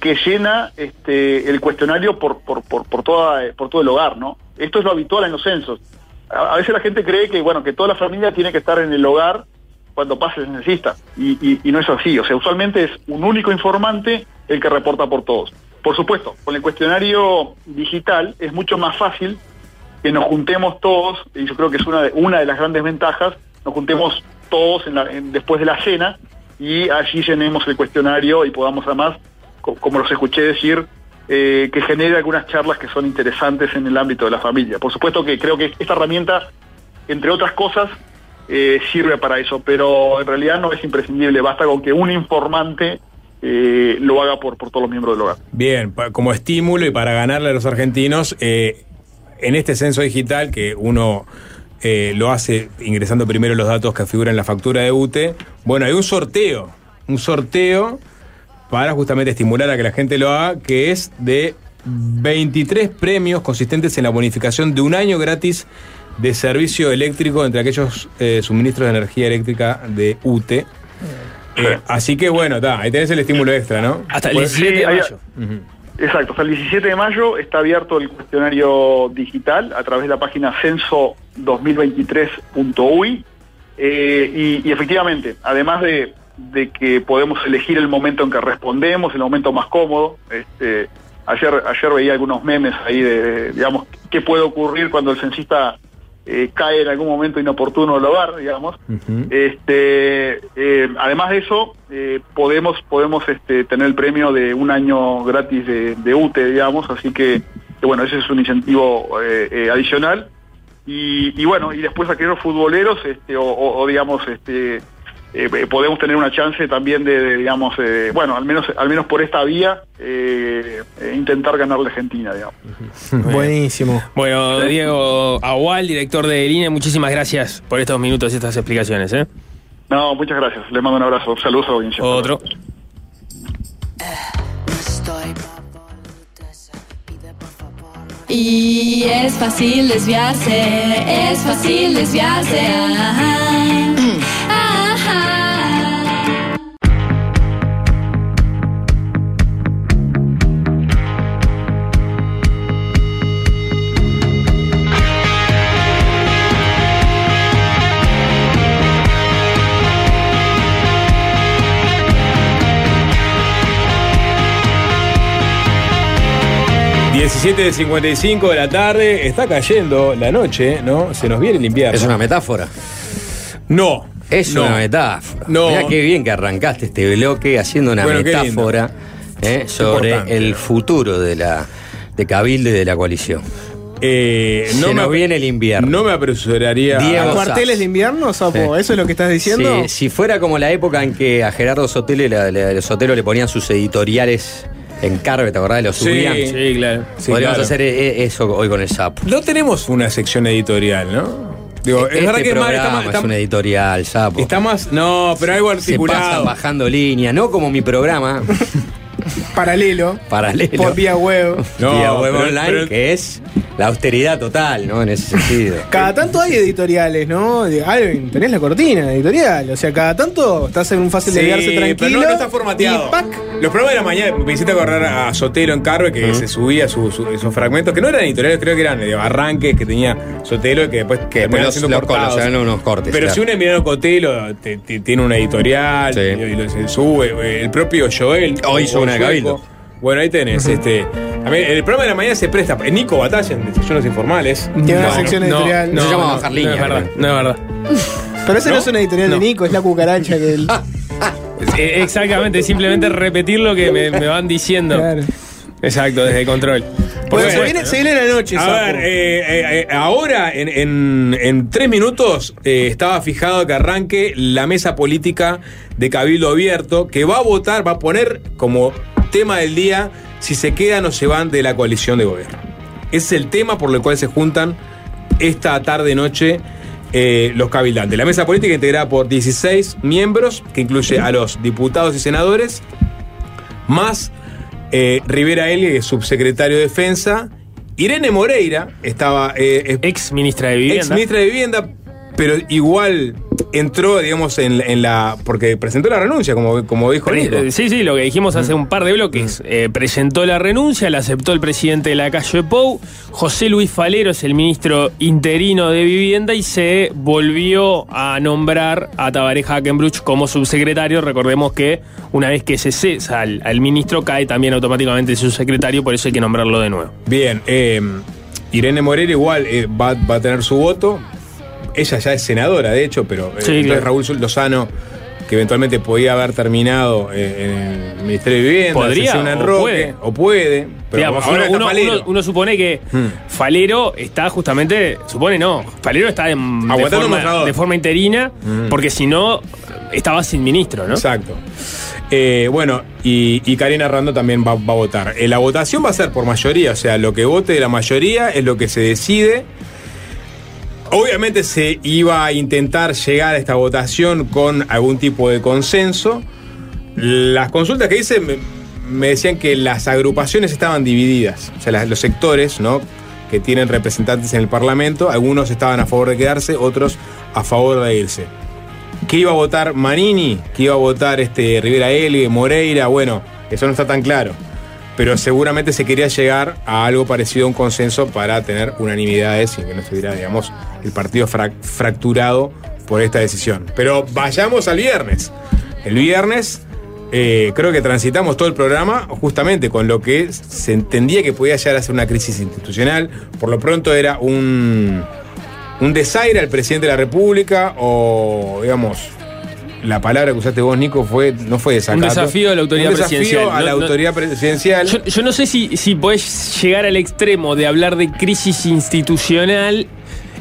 que llena este, el cuestionario por, por, por, toda, por todo el hogar, ¿no? Esto es lo habitual en los censos. A, veces la gente cree que, bueno, que toda la familia tiene que estar en el hogar cuando pase el censista. Y, no es así. O sea, usualmente es un único informante el que reporta por todos. Por supuesto, con el cuestionario digital es mucho más fácil que nos juntemos todos, y yo creo que es una de, una de las grandes ventajas, nos juntemos todos después de la cena y allí llenemos el cuestionario y podamos además, co- como los escuché decir, eh, que genere algunas charlas que son interesantes en el ámbito de la familia. Por supuesto que creo que esta herramienta, entre otras cosas, eh, sirve para eso, pero en realidad no es imprescindible, basta con que un informante eh, lo haga por, por todos los miembros del hogar. Bien, como estímulo y para ganarle a los argentinos, eh, en este censo digital que uno eh, lo hace ingresando primero los datos que figuran en la factura de UTE, bueno, hay un sorteo, un sorteo para justamente estimular a que la gente lo haga, que es de 23 premios consistentes en la bonificación de un año gratis de servicio eléctrico entre aquellos eh, suministros de energía eléctrica de UTE. Eh, así que bueno, ta, ahí tenés el estímulo extra, ¿no? Hasta el Pues 17 de sí, hay- mayo. Exacto, hasta el 17 de mayo está abierto el cuestionario digital a través de la página censo2023.uy eh, y, efectivamente, además de, de que podemos elegir el momento en que respondemos, el momento más cómodo, este, ayer, ayer veía algunos memes ahí de, digamos, qué puede ocurrir cuando el censista eh, cae en algún momento inoportuno del hogar, digamos. Este, eh, además de eso, eh, podemos podemos este, tener el premio de un año gratis de, de UTE, digamos, así que, bueno, ese es un incentivo adicional. Y, y bueno, y después aquellos futboleros, este, o, o- o, digamos, este, eh, eh, podemos tener una chance también de, de, digamos, eh, bueno, al menos al menos por esta vía, eh, intentar ganarle a Argentina, digamos. Buenísimo. Bueno, Diego Agual, director de Línea, muchísimas gracias por estos minutos y estas explicaciones. ¿eh? No, muchas gracias. Le mando un abrazo. Saludos a la audiencia. Otro. Y es fácil desviarse, es fácil desviarse. Ajá. 17 de 55 de la tarde, está cayendo la noche, ¿no? Se nos viene el invierno. ¿Es una metáfora? No. Es no. una metáfora. No. Mirá qué bien que arrancaste este bloque haciendo una Bueno, metáfora eh, sobre importante. el futuro de la de Cabildo y de la coalición. Eh, Se no nos viene el invierno. No me apresuraría. Diego ¿Cuarteles de invierno, Sapo? ¿Eso es lo que estás diciendo? Sí, si fuera como la época en que a Gerardo Sotelo, la- la- los Sotelo le ponían sus editoriales en Carve, ¿te acordás? Los Sí, subían. sí, claro. Sí, Podríamos claro. hacer eh, eso hoy con el sapo. No tenemos una sección editorial, ¿no? Digo, es este verdad que es más- está programa más, está- es un editorial, sapo. está más- No, pero algo Se pasan articulado. bajando línea, no como mi programa Paralelo. paralelo. Por vía web. No, vía web pero- online, pero- que es la austeridad total, ¿no? En ese sentido. Cada tanto hay editoriales, ¿no? Alvin, tenés la cortina editorial. O sea, cada tanto estás en un fácil de Sí, verse tranquilo. pero no, no está formateado. Y ¡pac! Los programas de la mañana, me hiciste correr a Sotelo en Carve, que se subía su- su- esos fragmentos, que no eran editoriales, creo que eran de arranques que tenía Sotelo y que después Que después los, siendo los cortados. colos, eran unos cortes. Pero claro. si uno es Emiliano Cotelo, te- te- tiene una editorial Sí. y, y lo- se sube. El propio Joel. Hoy hizo una de. Cabildo. Bueno, ahí tenés. este, a ver, el programa de la mañana se presta. Nico Batalla en Desayunos Informales. Tiene una sección no, editorial. no, se llama no, bajar no línea. es verdad, no es verdad. Pero ese no, ¿No? es una editorial No. de Nico, es la cucaracha que él. Exactamente, simplemente repetir lo que me, me van diciendo. Claro. Exacto, desde el control. Bueno, se viene, se viene la noche, A Sapo. ver, eh, eh, eh, ahora en, en- en tres minutos eh, estaba fijado que arranque la mesa política de Cabildo Abierto, que va a votar, va a poner como tema del día si se quedan o se van de la coalición de gobierno. Es el tema por el cual se juntan esta tarde-noche eh, los cabildantes. La mesa política integrada por 16 miembros, que incluye a los diputados y senadores, más eh, Rivera Elgue, subsecretario de Defensa. Irene Moreira estaba. eh, Ex ministra de Vivienda. Ex ministra de Vivienda, pero igual entró, digamos, en, en la. porque presentó la renuncia, como, como dijo Nico. Eh, Sí, sí, lo que dijimos hace un par de bloques. Eh, presentó la renuncia, la aceptó el presidente de la calle Pou. José Luis Falero es el ministro interino de Vivienda y se volvió a nombrar a Tabaré Hackenbruch como subsecretario. Recordemos que una vez que se cesa al, al ministro, cae también automáticamente el subsecretario, por eso hay que nombrarlo de nuevo. Bien, eh, Irene Moreira igual eh, va, va a tener su voto. Ella ya es senadora, de hecho, pero eh, Sí, entonces claro. Raúl Lozano, que eventualmente podía haber terminado eh, en el Ministerio de Vivienda, Podría, o enroque, puede. o puede, pero Digamos, ahora uno, está uno- Falero. uno- uno supone que Hmm. Falero está justamente, supone no, Falero está en- de, Aguantando forma, de forma interina, Mm. porque si no, estaba sin ministro, ¿no? Exacto. Eh, bueno, y, y Karina Rando también va, va a votar. Eh, la votación va a ser por mayoría, o sea, lo que vote la mayoría es lo que se decide. Obviamente se iba a intentar llegar a esta votación con algún tipo de consenso. Las consultas que hice me, decían que las agrupaciones estaban divididas, o sea, los sectores, ¿no? Que tienen representantes en el Parlamento, algunos estaban a favor de quedarse, otros a favor de irse. ¿Qué iba a votar Manini? ¿Qué iba a votar este Rivera L, Moreira? Bueno, eso no está tan claro. Pero seguramente se quería llegar a algo parecido a un consenso para tener unanimidades y que no estuviera, digamos, el partido frac- fracturado por esta decisión. Pero vayamos al viernes. El viernes eh, creo que transitamos todo el programa justamente con lo que se entendía que podía llegar a ser una crisis institucional. Por lo pronto era un, un desaire al presidente de la República o, digamos, la palabra que usaste vos, Nico, fue, no fue desacato. Un desafío a la autoridad Un desafío presidencial. a la No- no- autoridad presidencial. Yo, yo no sé si, si podés llegar al extremo de hablar de crisis institucional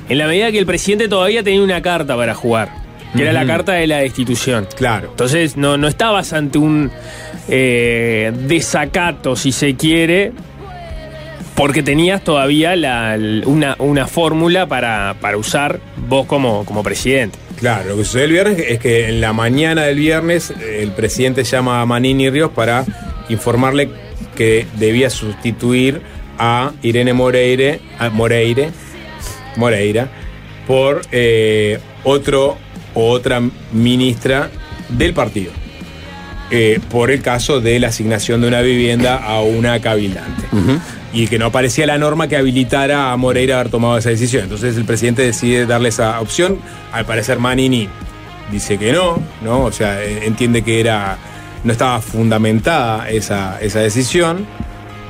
en la medida que el presidente todavía tenía una carta para jugar, que era la carta de la destitución. Claro. Entonces no, no estabas ante un eh, desacato, si se quiere, porque tenías todavía la- una, una fórmula para, para usar vos como, como presidente. Claro, lo que sucedió el viernes es que en la mañana del viernes eh, el presidente llama a Manini Ríos para informarle que debía sustituir a Irene Moreire, Moreire, Moreira por eh, otro o otra ministra del partido. eh, por el caso de la asignación de una vivienda a una cabildante. Y que no aparecía la norma que habilitara a Moreira a haber tomado esa decisión. Entonces el presidente decide darle esa opción. Al parecer Manini dice que no, ¿no? O sea, eh, entiende que era. no estaba fundamentada esa, esa decisión.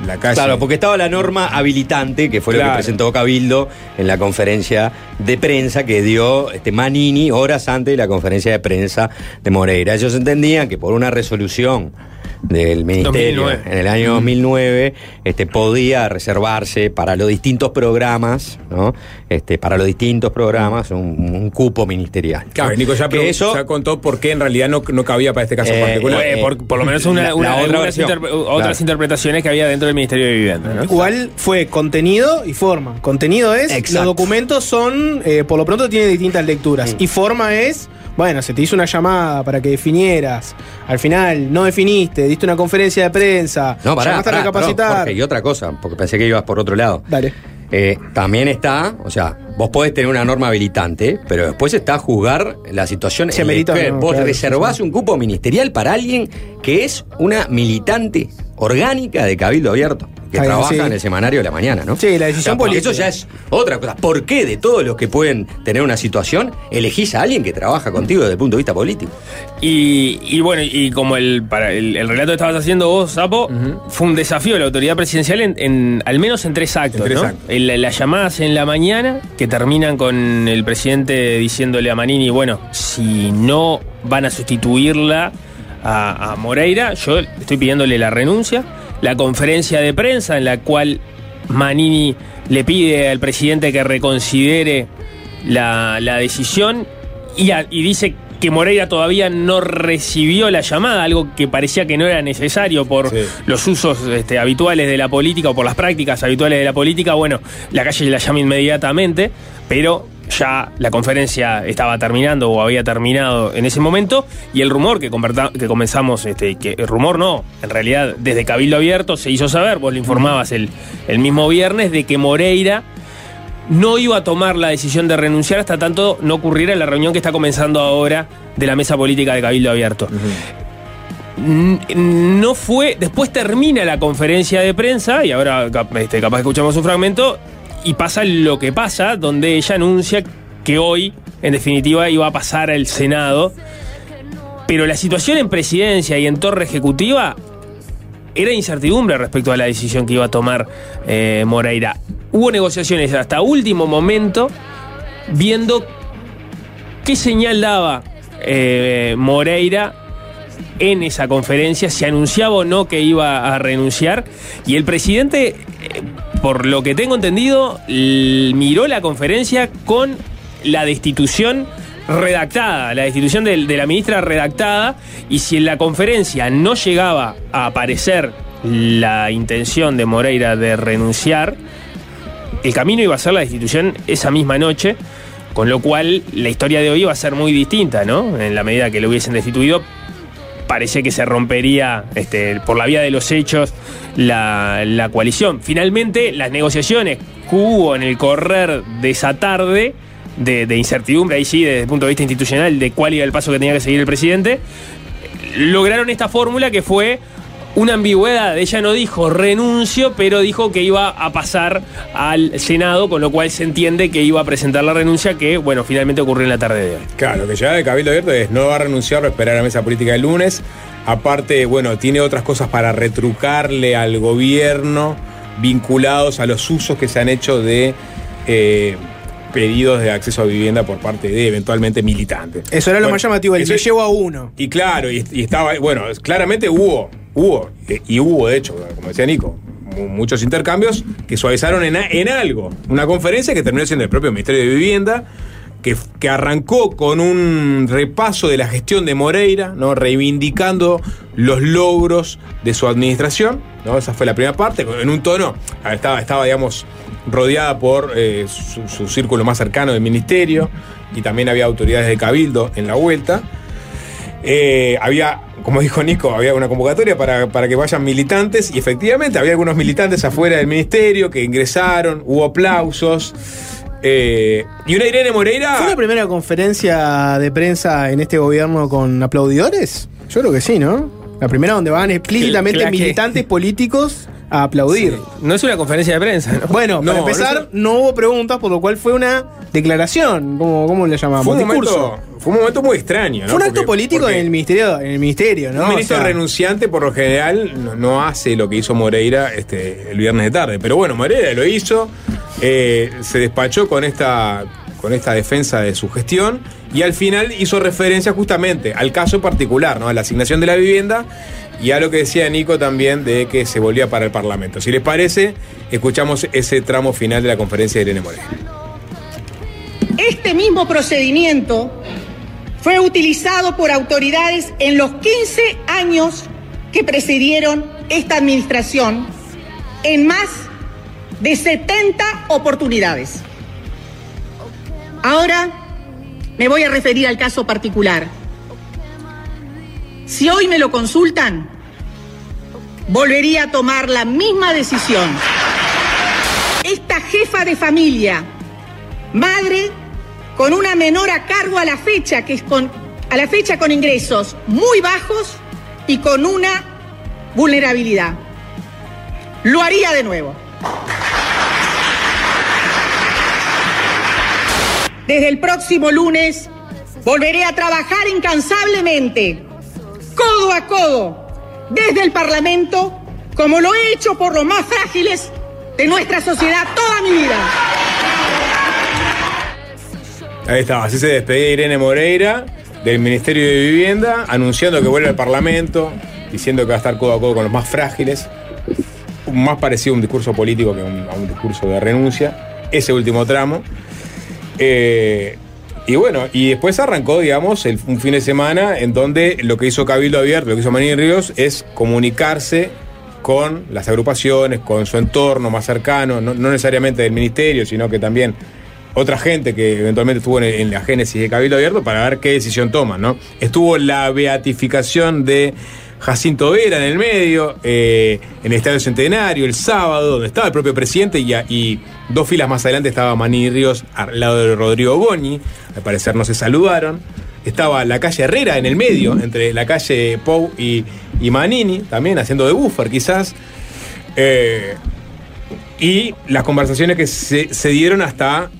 La calle. Claro, porque estaba la norma habilitante, que fue lo que presentó Cabildo en la conferencia de prensa que dio este Manini horas antes de la conferencia de prensa de Moreira. Ellos entendían que por una resolución del ministerio 2009. en el año 2009 este, podía reservarse para los distintos programas, ¿no? Este, para los distintos programas un, un cupo ministerial. Claro, ¿no? Nico ya, que eso ya contó por qué en realidad no, no cabía para este caso Eh, particular. Eh, por, por lo menos una, La- una- la otra versión. interpre- otras Claro. interpretaciones que había dentro del Ministerio de Vivienda. ¿no? Igual fue contenido y forma. Contenido es, Exacto. los documentos son, eh, por lo pronto tienen distintas lecturas. Y forma es, bueno, se te hizo una llamada para que definieras. Al final no definiste, diste una conferencia de prensa, No, pará, llamaste pará, a recapacitar. Jorge, y otra cosa, porque pensé que ibas por otro lado. Dale. Eh, también está, o sea, vos podés tener una norma habilitante, pero después está a juzgar la situación Se en la no, vos claro, reservás un cupo ministerial para alguien que es una militante orgánica de Cabildo Abierto, que trabaja sí. en el semanario de la mañana, ¿no? Sí, la decisión política. Eso ya es otra cosa. ¿Por qué de todos los que pueden tener una situación, elegís a alguien que trabaja contigo desde el punto de vista político? Y, y bueno, y como el, para el, el relato que estabas haciendo vos, Sapo, fue un desafío de la autoridad presidencial en, en- al menos en tres actos. En tres ¿no? actos. El- las llamadas en la mañana que terminan con el presidente diciéndole a Manini, bueno, si no van a sustituirla a, Moreira, yo estoy pidiéndole la renuncia. La conferencia de prensa en la cual Manini le pide al presidente que reconsidere la, decisión y dice que Moreira todavía no recibió la llamada, algo que parecía que no era necesario por Sí. los usos este, habituales de la política o por las prácticas habituales de la política. Bueno, la calle la llama inmediatamente, pero ya la conferencia estaba terminando o había terminado en ese momento y el rumor que, que comenzamos, este, que el rumor no, en realidad desde Cabildo Abierto se hizo saber, vos lo informabas el, el mismo viernes, de que Moreira no iba a tomar la decisión de renunciar hasta tanto no ocurriera la reunión que está comenzando ahora de la mesa política de Cabildo Abierto. No fue. Después termina la conferencia de prensa, y ahora este, capaz escuchamos un fragmento, y pasa lo que pasa, donde ella anuncia que hoy, en definitiva, iba a pasar al Senado. Pero la situación en presidencia y en torre ejecutiva era incertidumbre respecto a la decisión que iba a tomar eh, Moreira. Hubo negociaciones hasta último momento, viendo qué señal daba eh, Moreira en esa conferencia, si anunciaba o no que iba a renunciar. Y el presidente, eh, por lo que tengo entendido, miró la conferencia con la destitución redactada, la destitución de, la ministra redactada, y si en la conferencia no llegaba a aparecer la intención de Moreira de renunciar, el camino iba a ser la destitución esa misma noche, con lo cual la historia de hoy iba a ser muy distinta, ¿no? En la medida que lo hubiesen destituido, parece que se rompería este, por la vía de los hechos la, coalición. Finalmente, las negociaciones que hubo en el correr de esa tarde, de, de incertidumbre, ahí sí, desde el punto de vista institucional, de cuál iba el paso que tenía que seguir el presidente, lograron esta fórmula que fue una ambigüedad. Ella no dijo renuncio, pero dijo que iba a pasar al Senado, con lo cual se entiende que iba a presentar la renuncia que, bueno, finalmente ocurrió en la tarde de hoy. Claro, lo que llega de Cabildo Abierto es no va a renunciar, va a esperar a la mesa política el lunes. Aparte, bueno, tiene otras cosas para retrucarle al gobierno vinculados a los usos que se han hecho de eh, pedidos de acceso a vivienda por parte de eventualmente militantes. Eso era lo Bueno, más llamativo, el eso- me llevo a uno. Y claro, y, y estaba, bueno, claramente hubo, hubo, y hubo de hecho, como decía Nico, mu- muchos intercambios que suavizaron en, en algo. Una conferencia que terminó siendo el propio Ministerio de Vivienda, que, que arrancó con un repaso de la gestión de Moreira, ¿no? reivindicando los logros de su administración. ¿no? Esa fue la primera parte, en un tono, estaba, estaba digamos, rodeada por eh, su, su círculo más cercano del ministerio, y también había autoridades de Cabildo en la vuelta. Eh, había, como dijo Nico, había una convocatoria para, para que vayan militantes y efectivamente había algunos militantes afuera del ministerio que ingresaron, hubo aplausos. eh, y una Irene Moreira. ¿Fue la primera conferencia de prensa en este gobierno con aplaudidores? Yo creo que sí, ¿no? La primera donde van explícitamente militantes políticos a aplaudir. No es una conferencia de prensa, ¿no? Bueno, para No, empezar, no hubo preguntas, por lo cual fue una declaración. ¿Cómo, cómo le llamamos? fue, un Discurso. momento, fue un momento muy extraño. ¿no? Fue un acto Porque- político porque en el ministerio, en el ministerio, ¿no? Un ministro O sea, renunciante, por lo general, no, no hace lo que hizo Moreira este, el viernes de tarde. Pero bueno, Moreira lo hizo, eh, se despachó con esta, con esta defensa de su gestión y al final hizo referencia justamente al caso en particular, ¿no? a la asignación de la vivienda y a lo que decía Nico también de que se volvía para el Parlamento. Si les parece, escuchamos ese tramo final de la conferencia de Irene Moreira. Este mismo procedimiento fue utilizado por autoridades en los 15 años que precedieron esta administración en más de 70 oportunidades. Ahora me voy a referir al caso particular. Si hoy me lo consultan, volvería a tomar la misma decisión. Esta jefa de familia, madre con una menor a cargo a la fecha, que es con, a la fecha con ingresos muy bajos y con una vulnerabilidad. Lo haría de nuevo. Desde el próximo lunes volveré a trabajar incansablemente, codo a codo, desde el Parlamento, como lo he hecho por los más frágiles de nuestra sociedad toda mi vida. Ahí estaba, así se despedía Irene Moreira del Ministerio de Vivienda, anunciando que vuelve al Parlamento, diciendo que va a estar codo a codo con los más frágiles. Más parecido a un discurso político que un, a un discurso de renuncia. Ese último tramo. Eh, y bueno, y después arrancó, digamos, el- un fin de semana en donde lo que hizo Cabildo Abierto, lo que hizo Manín Ríos, es comunicarse con las agrupaciones, con su entorno más cercano, no, no necesariamente del ministerio, sino que también otra gente que eventualmente estuvo en, la génesis de Cabildo Abierto para ver qué decisión toman, ¿no? Estuvo la beatificación de Jacinto Vera en el medio, eh, en el Estadio Centenario, el sábado, donde estaba el propio presidente y Dos filas más adelante estaba Manini Ríos al lado de Rodrigo Goñi. Al parecer no se saludaron. Estaba la calle Herrera en el medio, entre la calle Pou y, y Manini, también haciendo de buffer quizás. Eh, y las conversaciones que se, se dieron hasta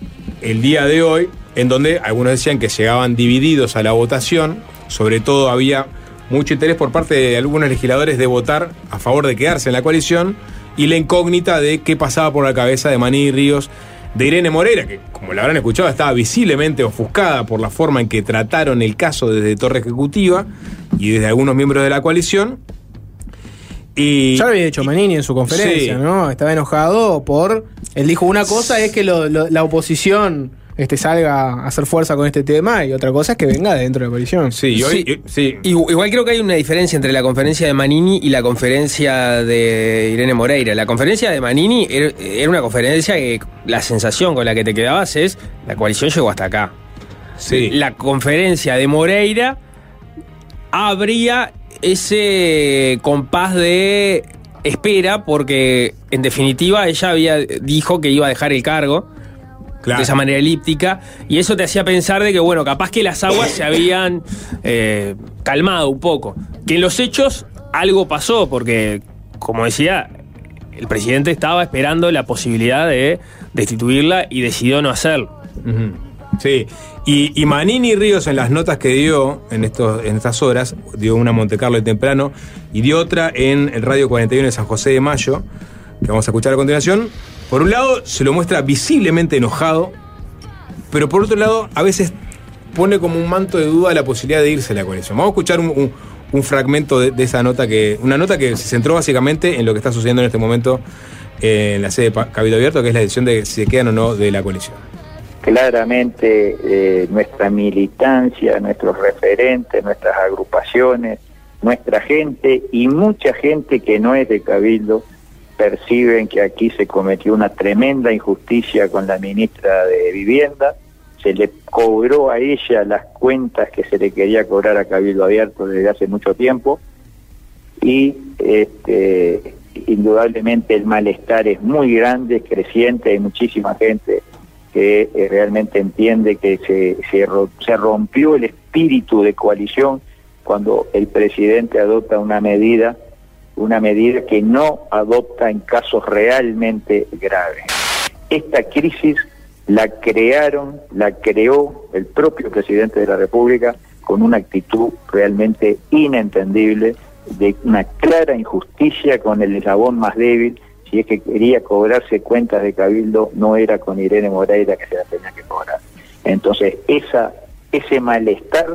el día de hoy, en donde algunos decían que llegaban divididos a la votación, sobre todo había mucho interés por parte de algunos legisladores de votar a favor de quedarse en la coalición y la incógnita de qué pasaba por la cabeza de Maní Ríos, de Irene Moreira, que como la habrán escuchado estaba visiblemente ofuscada por la forma en que trataron el caso desde Torre Ejecutiva y desde algunos miembros de la coalición. Y, Ya lo había dicho Manini en su conferencia, Sí. ¿no? Estaba enojado por. Él dijo una cosa es que lo- lo- la oposición este, salga a hacer fuerza con este tema y otra cosa es que venga de dentro de la coalición. Sí, y hoy- Sí. Igu- Igual creo que hay una diferencia entre la conferencia de Manini y la conferencia de Irene Moreira. La conferencia de Manini era, era una conferencia que la sensación con la que te quedabas es la coalición llegó hasta acá. La conferencia de Moreira habría ese compás de espera porque en definitiva ella había dijo que iba a dejar el cargo de esa manera elíptica y eso te hacía pensar de que bueno capaz que las aguas se habían eh, calmado un poco que en los hechos algo pasó porque como decía el presidente estaba esperando la posibilidad de destituirla y decidió no hacerlo. Sí, y, y Manini Ríos en las notas que dio en, estos, en estas horas, dio una en Monte Carlo de temprano y dio otra en el Radio 41 de San José de Mayo, que vamos a escuchar a continuación. Por un lado, se lo muestra visiblemente enojado, pero por otro lado, a veces pone como un manto de duda la posibilidad de irse a la coalición. Vamos a escuchar un, fragmento de, esa nota, que una nota que se centró básicamente en lo que está sucediendo en este momento eh, en la sede de Cabildo Abierto, que es la decisión de si se quedan o no de la coalición. claramente eh, nuestra militancia, nuestros referentes, nuestras agrupaciones, nuestra gente y mucha gente que no es de Cabildo perciben que aquí se cometió una tremenda injusticia con la ministra de Vivienda, se le cobró a ella las cuentas que se le quería cobrar a Cabildo Abierto desde hace mucho tiempo y este, indudablemente el malestar es muy grande, es creciente, hay muchísima gente que eh, realmente entiende que se, se, ro- se rompió el espíritu de coalición cuando el presidente adopta una medida, una medida que no adopta en casos realmente graves. Esta crisis la crearon, la creó el propio presidente de la República con una actitud realmente inentendible, de una clara injusticia con el eslabón más débil, si es que quería cobrarse cuentas de Cabildo, no era con Irene Moreira que se la tenía que cobrar. Entonces, ese malestar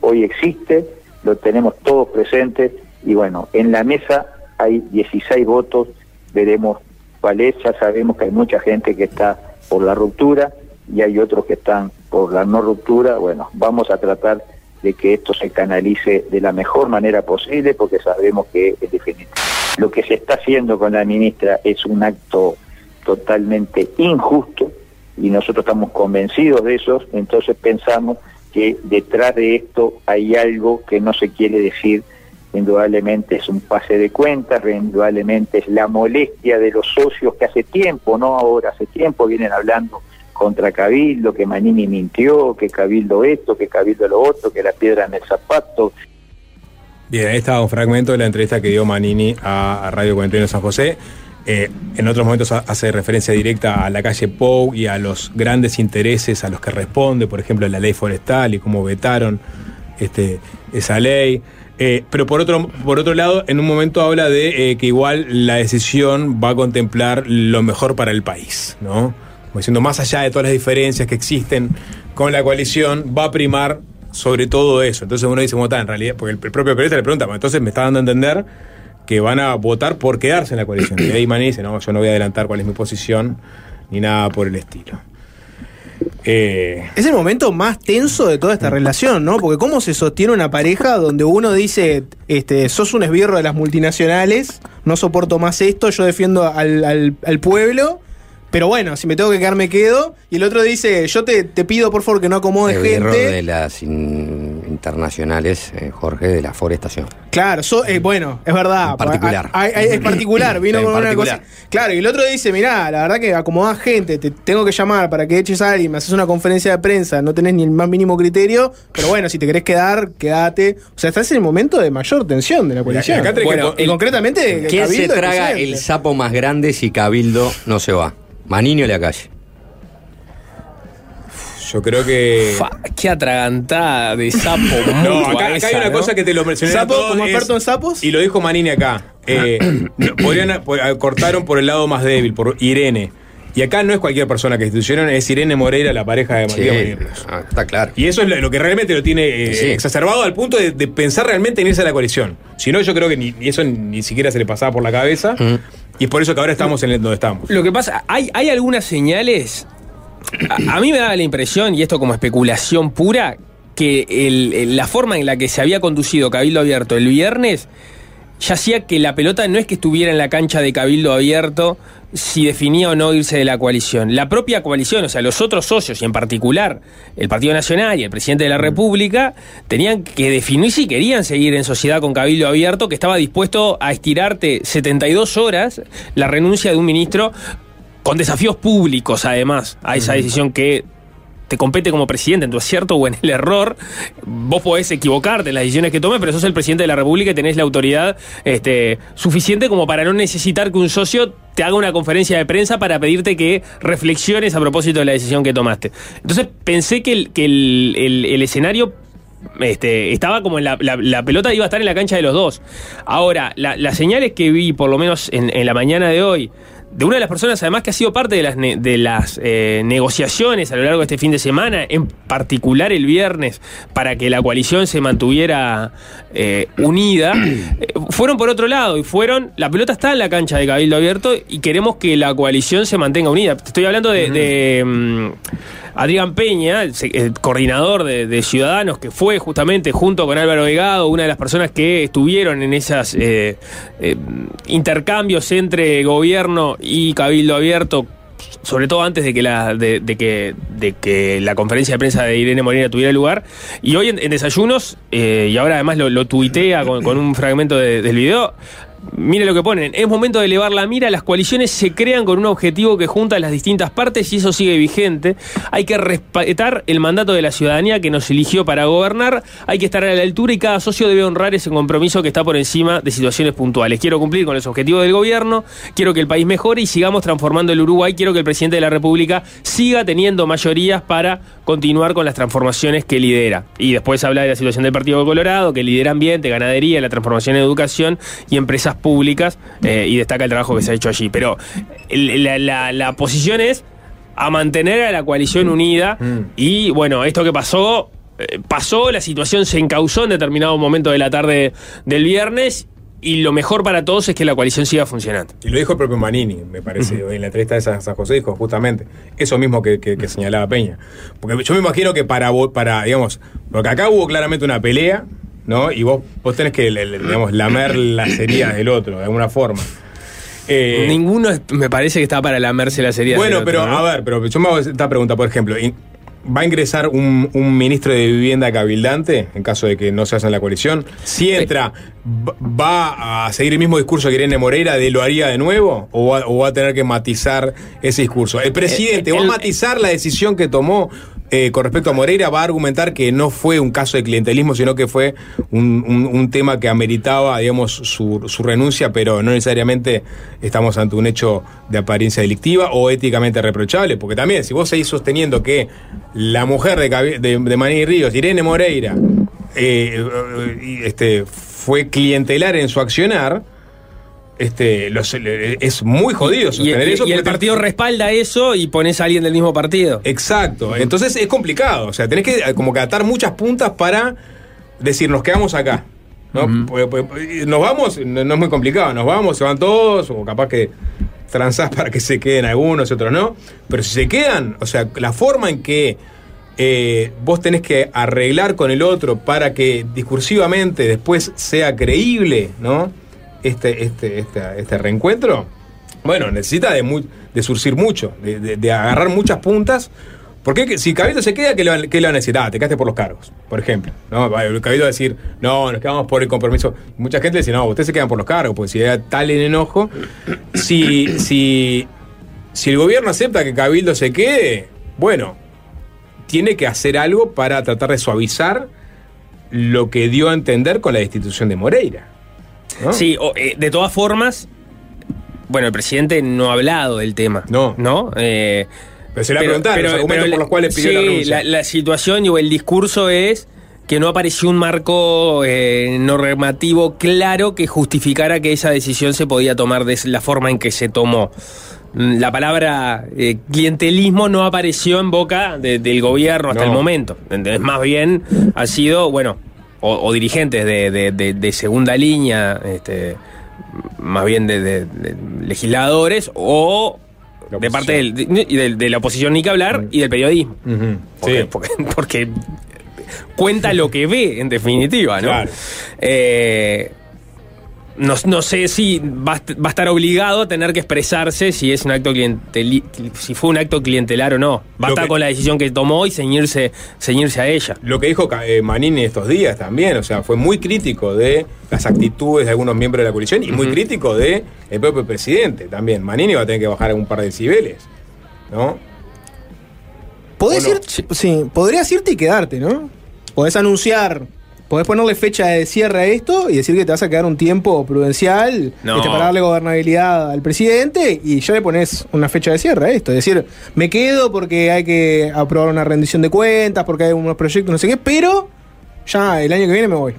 hoy existe, lo tenemos todos presentes, y bueno, en la mesa hay 16 votos, veremos cuál es, ya sabemos que hay mucha gente que está por la ruptura y hay otros que están por la no ruptura, bueno, vamos a tratar de que esto se canalice de la mejor manera posible porque sabemos que es definitivo. Lo que se está haciendo con la ministra es un acto totalmente injusto y nosotros estamos convencidos de eso, entonces pensamos que detrás de esto hay algo que no se quiere decir, indudablemente es un pase de cuentas, indudablemente es la molestia de los socios que hace tiempo, no ahora, hace tiempo vienen hablando contra Cabildo, que Manini mintió, que Cabildo esto, que Cabildo lo otro, que la piedra en el zapato. Bien, ahí estaba un fragmento de la entrevista que dio Manini a, Radio 41 de San José. Eh, en otros momentos ha- hace referencia directa a la calle Pou y a los grandes intereses a los que responde, por ejemplo, la ley forestal y cómo vetaron este, esa ley. Eh, pero por otro, por otro lado, en un momento habla de eh, que igual la decisión va a contemplar lo mejor para el país, ¿no? Como diciendo, más allá de todas las diferencias que existen con la coalición, va a primar sobre todo eso. Entonces uno dice, como está, en realidad, porque el, propio periodista le pregunta, "Bueno, entonces me está dando a entender que van a votar por quedarse en la coalición. Y ahí Mani dice, no, yo no voy a adelantar cuál es mi posición, ni nada por el estilo. Eh, Es el momento más tenso de toda esta relación, ¿no? Porque cómo se sostiene una pareja donde uno dice, este, sos un esbirro de las multinacionales, no soporto más esto, yo defiendo al, al- al pueblo, pero bueno, si me tengo que quedar me quedo. Y el otro dice, yo te, te pido por favor que no acomodes El gente. de las in- internacionales, eh, Jorge, de la forestación. Claro, so- eh, bueno, es verdad. En particular. Hay- es particular, vino con una cosa. Claro, y el otro dice, mirá, la verdad que acomodás gente, te tengo que llamar para que eches a alguien, me haces una conferencia de prensa, no tenés ni el más mínimo criterio, pero bueno, si te querés quedar, quédate. O sea, estás en el momento de mayor tensión de la coalición. acá tenés que Bueno, po- y concretamente, ¿Quién se traga el sapo más grande si Cabildo no se va? Maniño y la calle. Yo creo que. Fa, qué atragantada de sapo. No, acá, acá esa, hay una ¿no? cosa que te lo mencioné. a ¿Sapo todos, como experto en sapos? Y lo dijo Manini acá. Eh, podrían, po- cortaron por el lado más débil, por Irene. Y acá no es cualquier persona que instituyeron, es Irene Moreira, la pareja de Sí, Matías Manini. ah, está claro. Y eso es lo, lo que realmente lo tiene eh, Sí. exacerbado al punto de, de pensar realmente en irse a la coalición. Si no, yo creo que ni, ni eso ni siquiera se le pasaba por la cabeza. Y es por eso que ahora estamos en donde estamos. Lo que pasa, hay, hay algunas señales. A, a mí me da la impresión, y esto como especulación pura, que el- el- la forma en la que se había conducido Cabildo Abierto el viernes ya hacía que la pelota no es que estuviera en la cancha de Cabildo Abierto si definía o no irse de la coalición. La propia coalición, o sea, los otros socios, y en particular el Partido Nacional y el presidente de la República, tenían que definir si querían seguir en sociedad con Cabildo Abierto, que estaba dispuesto a estirarte 72 horas la renuncia de un ministro con desafíos públicos, además, a esa decisión que te compete como presidente en tu acierto o en el error. Vos podés equivocarte en las decisiones que tomes, pero sos el presidente de la República y tenés la autoridad este, suficiente como para no necesitar que un socio te haga una conferencia de prensa para pedirte que reflexiones a propósito de la decisión que tomaste. Entonces pensé que el, que el, el- el escenario este, estaba como en la, la- la pelota iba a estar en la cancha de los dos. Ahora, la- las señales que vi, por lo menos en, en la mañana de hoy, de una de las personas además que ha sido parte de las, ne- de las eh, negociaciones a lo largo de este fin de semana, en particular el viernes, para que la coalición se mantuviera eh, unida, eh, fueron por otro lado y fueron, la pelota está en la cancha de Cabildo Abierto y queremos que la coalición se mantenga unida. Te Estoy hablando de... de, mm, Adrián Peña, el, coordinador de, de Ciudadanos, que fue justamente junto con Álvaro Vegado, una de las personas que estuvieron en esos intercambios entre gobierno y Cabildo Abierto, sobre todo antes de que la, de, de que, de que la conferencia de prensa de Irene Molina tuviera lugar. Y hoy en, desayunos, eh, y ahora además lo, lo tuitea con, con un fragmento de- del video, Mire lo que ponen, es momento de elevar la mira, las coaliciones se crean con un objetivo que junta las distintas partes y eso sigue vigente. Hay que respetar el mandato de la ciudadanía que nos eligió para gobernar, hay que estar a la altura y cada socio debe honrar ese compromiso que está por encima de situaciones puntuales. Quiero cumplir con los objetivos del gobierno, quiero que el país mejore y sigamos transformando el Uruguay, quiero que el presidente de la República siga teniendo mayorías para continuar con las transformaciones que lidera. Y después habla de la situación del Partido Colorado, que lidera ambiente, ganadería, la transformación en educación y empresas públicas, eh, y destaca el trabajo que se ha hecho allí. Pero la, la- la posición es a mantener a la coalición unida y bueno, esto que pasó, eh, pasó, la situación se encauzó en determinado momento de la tarde del viernes y lo mejor para todos es que la coalición siga funcionando. Y lo dijo el propio Manini, me parece, en la entrevista de San José, dijo justamente eso mismo que, que- que señalaba Peña. Porque yo me imagino que para, para digamos, porque acá hubo claramente una pelea, ¿no? Y vos, vos tenés que, digamos, lamer las heridas del otro, de alguna forma. Eh, Ninguno me parece que está para lamerse la serie. bueno, pero a ver, pero yo me hago esta pregunta, por ejemplo, ¿va a ingresar un, un ministro de vivienda cabildante en caso de que no se haga en la coalición? Si entra, va- ¿va a seguir el mismo discurso que Irene Moreira de lo haría de nuevo? ¿O va, o va a tener que matizar ese discurso? ¿El presidente Eh, va a matizar la decisión que tomó? Eh, con respecto a Moreira, va a argumentar que no fue un caso de clientelismo, sino que fue un, un- tema que ameritaba, digamos, su, su renuncia, pero no necesariamente estamos ante un hecho de apariencia delictiva o éticamente reprochable, porque también, si vos seguís sosteniendo que la mujer de, de, Maní Ríos, Irene Moreira, eh, eh, este, fue clientelar en su accionar, este, los- es muy jodido sostener y- eso. y el partido respalda eso y pones a alguien del mismo partido. Exacto. Entonces es complicado. O sea, tenés que eh, como que atar muchas puntas para decir, nos quedamos acá. ¿no? Pues- pues- Nos vamos, no, no es muy complicado. Nos vamos, se van todos, o capaz que transás para que se queden algunos y otros no. Pero si se quedan, o sea, la forma en que eh, vos tenés que arreglar con el otro para que discursivamente después sea creíble, ¿no? Este, este, este, este reencuentro, bueno, necesita de, de surcir mucho, de, agarrar muchas puntas ¿Por qué? que- Si Cabildo se queda, ¿qué le, van, qué le van a decir? Ah, te quedaste por los cargos, por ejemplo. ¿no? Cabildo va a decir, no, nos quedamos por el compromiso. Mucha gente dice, no, ustedes se quedan por los cargos, porque si era tal el enojo. Si, si, si el gobierno acepta que Cabildo se quede, bueno, tiene que hacer algo para tratar de suavizar lo que dio a entender con la destitución de Moreira. ¿No? Sí, o, eh, de todas formas, bueno, el presidente no ha hablado del tema. No. ¿No? Eh, Pero se le ha preguntado los argumentos por los cuales pidió sí, la renuncia. La, la situación o el discurso es que no apareció un marco eh, normativo claro que justificara que esa decisión se podía tomar de la forma en que se tomó. Mm, La palabra eh, clientelismo no apareció en boca de- del gobierno hasta No. el momento. ¿entendés? Más bien ha sido, bueno, o, o dirigentes de, de- de- de segunda línea, este, más bien de, legisladores, o de parte del- de, la oposición ni que hablar y del periodismo. Porque, porque- porque cuenta lo que ve, en definitiva, ¿no? Claro. Eh, no, no sé si va, va a estar obligado a tener que expresarse si es un acto clientel, si fue un acto clientelar o no. Lo Basta que- con la decisión que tomó y ceñirse, ceñirse a ella. Lo que dijo eh, Manini estos días también, o sea, fue muy crítico de las actitudes de algunos miembros de la coalición y muy crítico de el propio presidente también. Manini va a tener que bajar un par de decibeles, ¿no? Podés ¿O no? ir, sí, podrías irte y quedarte, ¿no? Podés anunciar, podés ponerle fecha de cierre a esto y decir que te vas a quedar un tiempo prudencial No. este, para darle gobernabilidad al presidente y ya le pones una fecha de cierre a esto. Es decir, me quedo porque hay que aprobar una rendición de cuentas, porque hay unos proyectos, no sé qué, pero ya el año que viene me voy.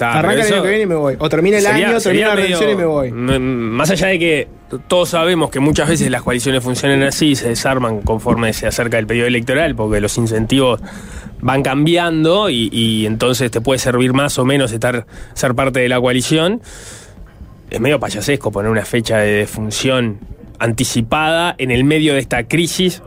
Está, Arranca el año que viene y me voy. O termina el sería- año, termina la rendición y me voy. Más allá de que todos sabemos que muchas veces las coaliciones funcionan así, se desarman conforme se acerca el periodo electoral, porque los incentivos van cambiando y, y entonces te puede servir más o menos estar ser parte de la coalición. Es medio payasesco poner una fecha de defunción anticipada en el medio de esta crisis.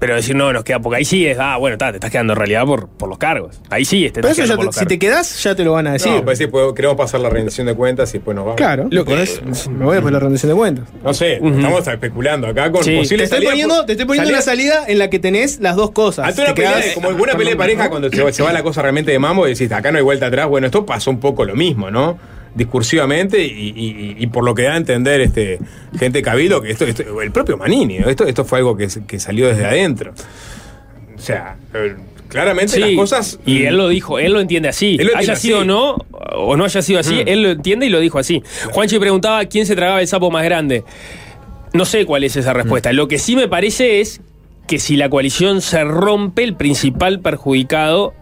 Pero decir, no, nos queda, porque ahí sí es, ah, bueno, está, te estás quedando en realidad por, por los cargos. Ahí sí te Pero estás eso quedando ya por te- los si te quedás, ya te lo van a decir. No, pues sí, pues, queremos pasar la rendición de cuentas y después nos vamos. Claro, lo ponés- me voy a poner la rendición de cuentas. No sé, estamos especulando acá con Sí, te posibles estoy salidas poniendo, por- te estoy poniendo una salida en la que tenés las dos cosas. Ante una Te pelea, quedás- como buena pelea de pareja, cuando se, se va la cosa realmente de mambo y decís, acá no hay vuelta atrás, bueno, esto pasó un poco lo mismo, ¿no? Discursivamente y, y- y por lo que da a entender este gente Cabildo, que esto, esto- el propio Manini, esto, esto fue algo que, que salió desde adentro. O sea, eh, claramente Sí, las cosas. Y él lo dijo, él lo entiende así. Él lo entiende haya sido o no, o no haya sido así, Mm. él lo entiende y lo dijo así. Juanchi preguntaba quién se tragaba el sapo más grande. No sé cuál es esa Mm. respuesta. Lo que sí me parece es que si la coalición se rompe, el principal perjudicado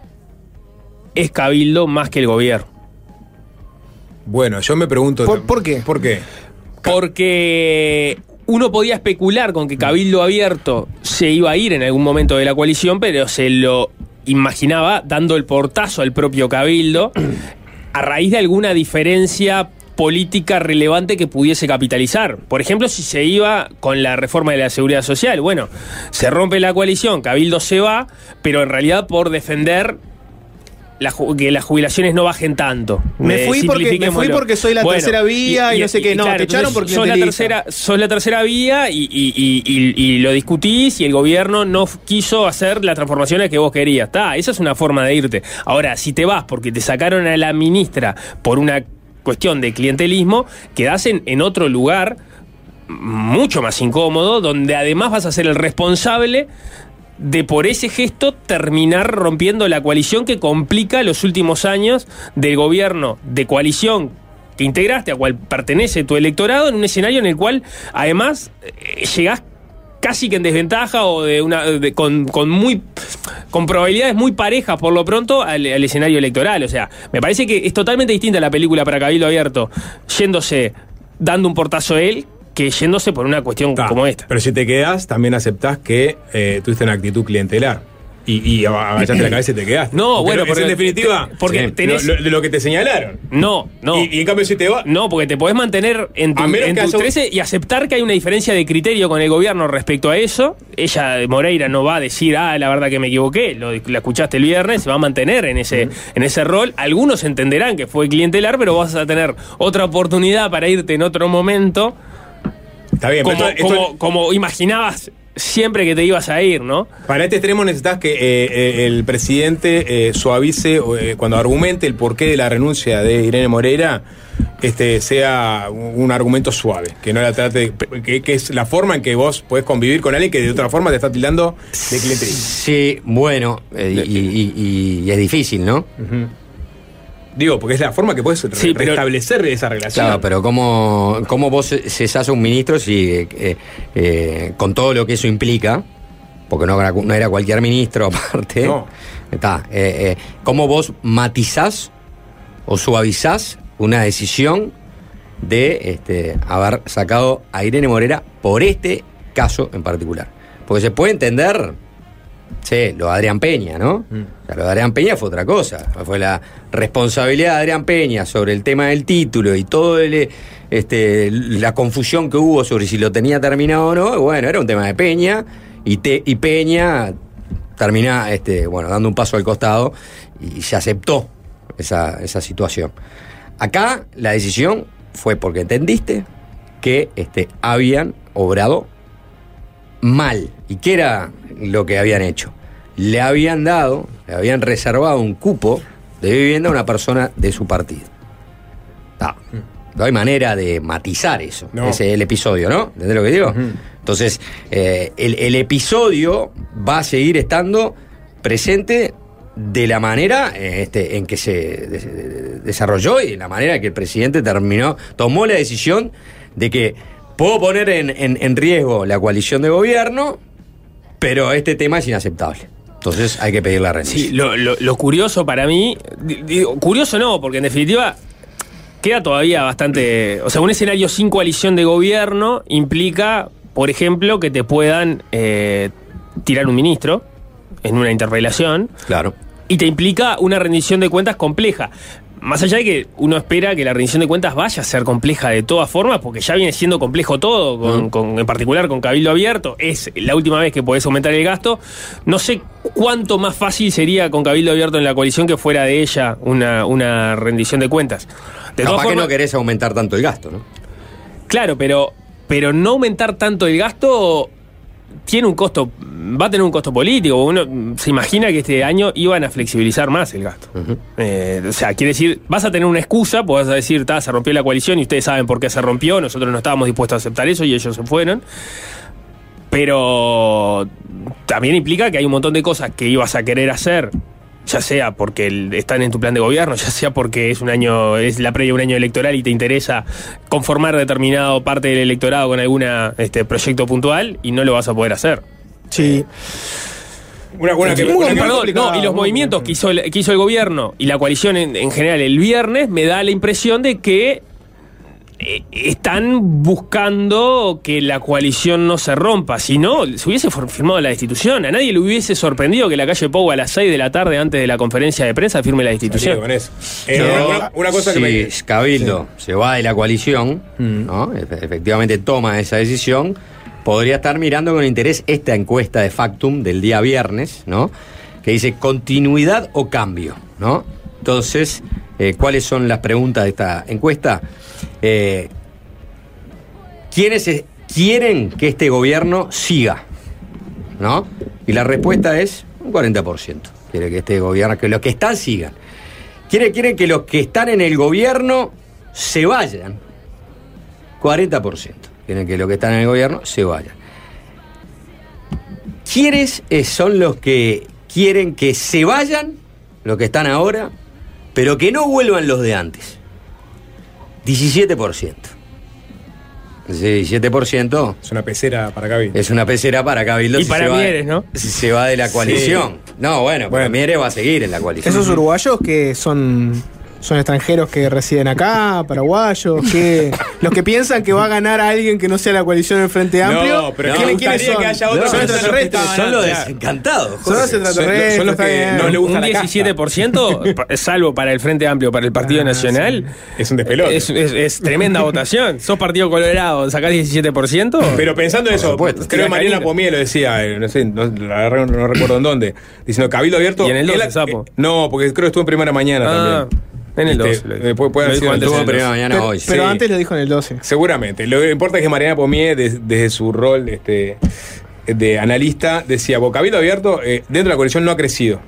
es Cabildo más que el gobierno. Bueno, yo me pregunto. ¿Por, qué? ¿Por qué? Porque uno podía especular con que Cabildo Abierto se iba a ir en algún momento de la coalición, pero se lo imaginaba dando el portazo al propio Cabildo a raíz de alguna diferencia política relevante que pudiese capitalizar. Por ejemplo, si se iba con la reforma de la seguridad social. Bueno, se rompe la coalición, Cabildo se va, pero en realidad por defender la que las jubilaciones no bajen tanto. Me Eh, fui porque- me fui porque soy la tercera vía y no sé qué. No, te echaron porque sos la tercera, sos la tercera vía y, lo discutís y el gobierno no quiso hacer las transformaciones que vos querías. Está, esa es una forma de irte. Ahora, si te vas porque te sacaron a la ministra por una cuestión de clientelismo, quedás en, en otro lugar mucho más incómodo, donde además vas a ser el responsable de por ese gesto terminar rompiendo la coalición que complica los últimos años del gobierno de coalición que integraste, a cual pertenece tu electorado, en un escenario en el cual además eh, llegás casi que en desventaja o de una de- con, con muy con probabilidades muy parejas por lo pronto al, al escenario electoral. O sea, me parece que es totalmente distinta la película para Cabildo Abierto, yéndose, dando un portazo él, que yéndose por una cuestión como esta. Pero si te quedas, también aceptás que eh, tuviste una actitud clientelar. Y, y agachaste la cabeza y te quedaste. No, bueno, porque- en definitiva, porque sí, tenés- lo- lo- de lo que te señalaron. No, no. Y, y en cambio, si te vas. No, porque te podés mantener en tu, en tu haya un- 13 y aceptar que hay una diferencia de criterio con el gobierno respecto a eso. Ella, de Moreira, no va a decir, ah, la verdad que me equivoqué, lo la escuchaste el viernes, se va a mantener en ese, en ese rol. Algunos entenderán que fue clientelar, pero vas a tener otra oportunidad para irte en otro momento. Está bien, como, pero esto- esto- como, imaginabas siempre que te ibas a ir, ¿no? Para este extremo necesitas que eh, eh, el presidente eh, suavice eh, cuando argumente el porqué de la renuncia de Irene Moreira, este sea un, argumento suave, que no la trate, que, que es la forma en que vos podés convivir con alguien que de otra forma te está tildando de clientelismo. Sí, bueno, eh, y, y- y- y es difícil, ¿no? Digo, porque es la forma que puedes re- pero- restablecer esa relación. Claro, pero ¿cómo, cómo vos cesás a un ministro si eh, eh, con todo lo que eso implica, porque no era, no era cualquier ministro aparte, No. está, eh, eh, ¿cómo vos matizás o suavizás una decisión de este, haber sacado a Irene Morera por este caso en particular? Porque se puede entender, sí, lo de Adrián Peña, ¿no? O sea, lo de Adrián Peña fue otra cosa. Fue la responsabilidad de Adrián Peña sobre el tema del título y todo el, este, la confusión que hubo sobre si lo tenía terminado o no. Bueno, era un tema de Peña y, te- y Peña termina este, bueno, dando un paso al costado y se aceptó esa, esa situación. Acá la decisión fue porque entendiste que este, habían obrado mal. ¿Y qué era lo que habían hecho? Le habían dado, le habían reservado un cupo de vivienda a una persona de su partido. Ta. No hay manera de matizar eso. No. Ese es el episodio, ¿no? ¿Entendés lo que digo? Entonces, eh, el, el episodio va a seguir estando presente de la manera eh, este, en que se de- de- desarrolló y de la manera que el presidente terminó, tomó la decisión de que puedo poner en, en- en riesgo la coalición de gobierno, pero este tema es inaceptable. Entonces hay que pedir la renuncia. Sí, lo, lo- lo curioso para mí, di- digo, curioso no, porque en definitiva queda todavía bastante. O sea, un escenario sin coalición de gobierno implica, por ejemplo, que te puedan eh, tirar un ministro en una interpelación. Claro. Y te implica una rendición de cuentas compleja. Más allá de que uno espera que la rendición de cuentas vaya a ser compleja de todas formas, porque ya viene siendo complejo todo, con, con- en particular con Cabildo Abierto, es la última vez que podés aumentar el gasto. No sé cuánto más fácil sería con Cabildo Abierto en la coalición que fuera de ella una, una rendición de cuentas. De Capaz todas que formas- no querés aumentar tanto el gasto, ¿no? Claro, pero, pero no aumentar tanto el gasto tiene un costo, va a tener un costo político. Uno se imagina que este año iban a flexibilizar más el gasto. Eh, o sea, quiere decir, vas a tener una excusa, pues vas a decir, "Ta, se rompió la coalición y ustedes saben por qué se rompió, nosotros no estábamos dispuestos a aceptar eso y ellos se fueron. Pero también implica que hay un montón de cosas que ibas a querer hacer, ya sea porque están en tu plan de gobierno, ya sea porque es un año, es la previa de un año electoral y te interesa conformar determinado parte del electorado con algún este, proyecto puntual y no lo vas a poder hacer. Sí. Una, una que- Muy una que- perdón, no, y los movimientos que hizo, el, que hizo el gobierno y la coalición en, en general el viernes me da la impresión de que eh, están buscando que la coalición no se rompa. Si no, se hubiese for- firmado la destitución. A nadie le hubiese sorprendido que la calle Pou a las 6 de la tarde antes de la conferencia de prensa firme la destitución. Con eso. Eh, Yo, una, una cosa que si me. Cabildo se va de la coalición, ¿no? Efe- efectivamente toma esa decisión, podría estar mirando con interés esta encuesta de Factum del día viernes, ¿no? Que dice continuidad o cambio, ¿no? Entonces, eh, ¿cuáles son las preguntas de esta encuesta? Eh, ¿Quiénes quieren que este gobierno siga? ¿No? Y la respuesta es un 40%. Quiere que este gobierno, que los que están sigan. Quiere, quieren que los que están en el gobierno se vayan. 40%. Quieren que los que están en el gobierno se vayan. ¿Quiénes eh, son los que quieren que se vayan, los que están ahora, pero que no vuelvan los de antes? 17%. Ese 17% Es una pecera para Cabildo. es una pecera para Cabildo Y si para Mieres, ¿no? Si se va de la coalición. No, bueno, pero Mieres va a seguir en la coalición. Esos uruguayos que son, son extranjeros que residen acá, paraguayos, que los que piensan que va a ganar a alguien que no sea la coalición del Frente Amplio. No, pero ¿quiénes- me gustaría quiénes son? que haya son que no extraterrestres. estaban Son los desencantados. Son los extraterrestres. Son los que no le un la casta. 17%, pa- salvo para el Frente Amplio, para el Partido Nacional, Es un despelote. es, es- es tremenda votación. Sos Partido Colorado, sacás 17%. Pero pensando en eso, supuesto. creo que Mariana canina. Pomie lo decía, eh, no sé, no, no, recuerdo en dónde, diciendo Cabildo Abierto. Y en el es 12, la- sapo. eh, no, porque creo que estuvo en primera mañana Ah, también. En el Este, 12 lo dijo. eh, puede, puede Lo haber dijo sido antes en el Estuvo en el primera 12. mañana Pero, hoy. pero Sí. antes lo dijo en el 12. Seguramente. Lo que importa es que Mariana Pomie, des- desde, su rol este, de analista decía, "Bueno, Cabildo Abierto eh, dentro de la coalición no ha crecido,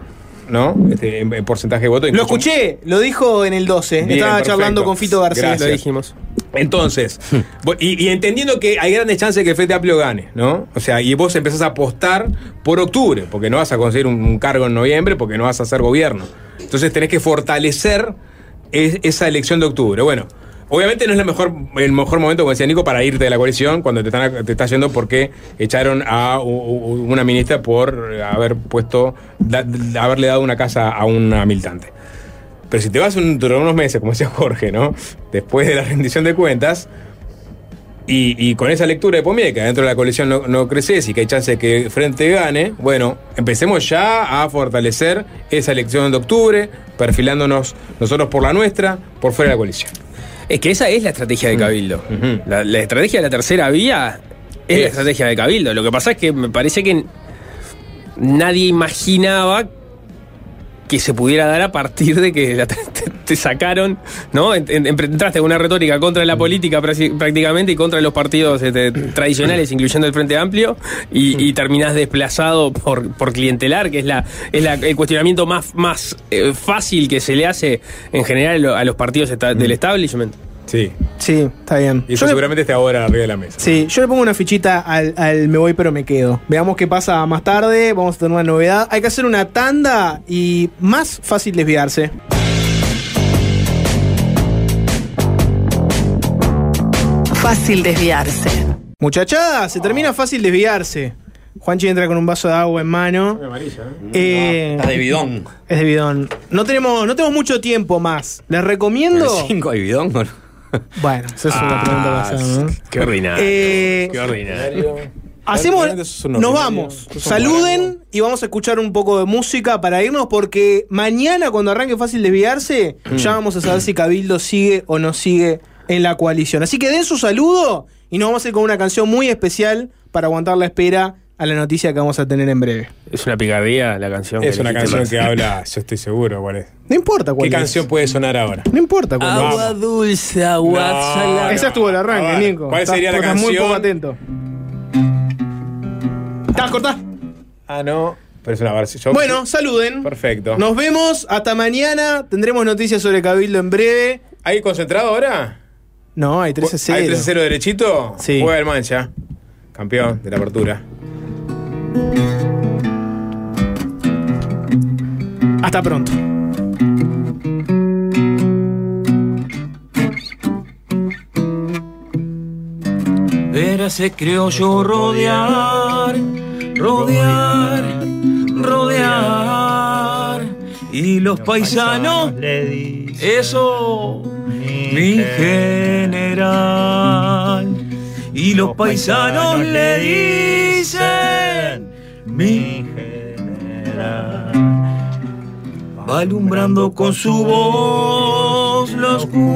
¿no? Este, en, en porcentaje de voto. Lo escuché, lo dijo en el 12. Bien, Estaba perfecto. charlando con Fito García. Gracias. Lo dijimos. Entonces, y, y entendiendo que hay grandes chances de que el Frente Amplio gane, ¿no? O sea, y vos empezás a apostar por octubre, porque no vas a conseguir un, un cargo en noviembre, porque no vas a hacer gobierno. Entonces tenés que fortalecer es- esa elección de octubre. Bueno, obviamente no es la mejor, el mejor momento, como decía Nico, para irte de la coalición cuando te están te estás yendo porque echaron a una ministra por haber puesto, haberle dado una casa a una militante. Pero si te vas un- unos meses, como decía Jorge, ¿no? Después de la rendición de cuentas, y, con esa lectura de Pomier, que dentro de la coalición no, no creces y que hay chance de que Frente gane, bueno, empecemos ya a fortalecer esa elección de octubre, perfilándonos nosotros por la nuestra, por fuera de la coalición. Es que esa es la estrategia de Cabildo. la, la estrategia de la tercera vía es, la Es. estrategia de Cabildo. Lo que pasa es que me parece que nadie imaginaba que se pudiera dar a partir de que te, te sacaron, ¿no? En- en- Entraste con una retórica contra la política prácti- prácticamente y contra los partidos este, tradicionales, incluyendo el Frente Amplio, y, y terminás desplazado por, por clientelar, que es, la, es la- el cuestionamiento más, más eh, fácil que se le hace en general a los partidos del establishment. Sí. Sí, está bien. Y eso Yo le- seguramente está ahora arriba de la mesa. Sí, yo le pongo una fichita al, al me voy pero me quedo. Veamos qué pasa más tarde, vamos a tener una novedad. Hay que hacer una tanda y más fácil desviarse. Fácil desviarse. Muchachada, se termina fácil desviarse. Juanchi entra con un vaso de agua en mano. Eh, Está de bidón. es de bidón. No tenemos, no tenemos mucho tiempo más. Les recomiendo. ¿Cinco hay bidón? o no? Bueno, esa es una Ah, pregunta pasada, ¿no? Qué ordinario. Eh, Qué ordinario. Hacemos, nos vamos, saluden y vamos a escuchar un poco de música para irnos porque mañana cuando arranque Fácil Desviarse ya vamos a saber si Cabildo sigue o no sigue en la coalición. Así que den su saludo y nos vamos a ir con una canción muy especial para aguantar la espera a la noticia que vamos a tener en breve. Es una picardía la canción. Es que una canción que habla, yo estoy seguro cuál es. No importa cuál ¿Qué es. canción puede sonar ahora? No importa cuál es. Agua dulce, agua No, salada. Esa estuvo el arranque, ver, Nico. ¿cuál Estás- sería la estás muy canción? poco atento. ¿Estás cortá? Ah, no. Pero es una versión. yo- Bueno, saluden. Perfecto. Nos vemos hasta mañana. Tendremos noticias sobre Cabildo en breve. ¿Hay concentrado ahora? No, hay 13 0 ¿Hay 13-0 derechito? Sí. Juega el Mancha. Campeón de la apertura. Hasta pronto. Era se criollo rodear, rodear, rodear. Y los paisanos, eso, mi general. Y los paisanos le dicen, mi general. Va alumbrando con su voz la oscuridad.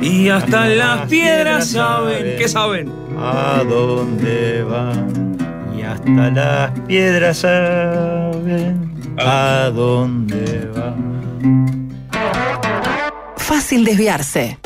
Y hasta las piedras saben, ¿qué saben? a dónde van y hasta las piedras saben a dónde van. Fácil desviarse.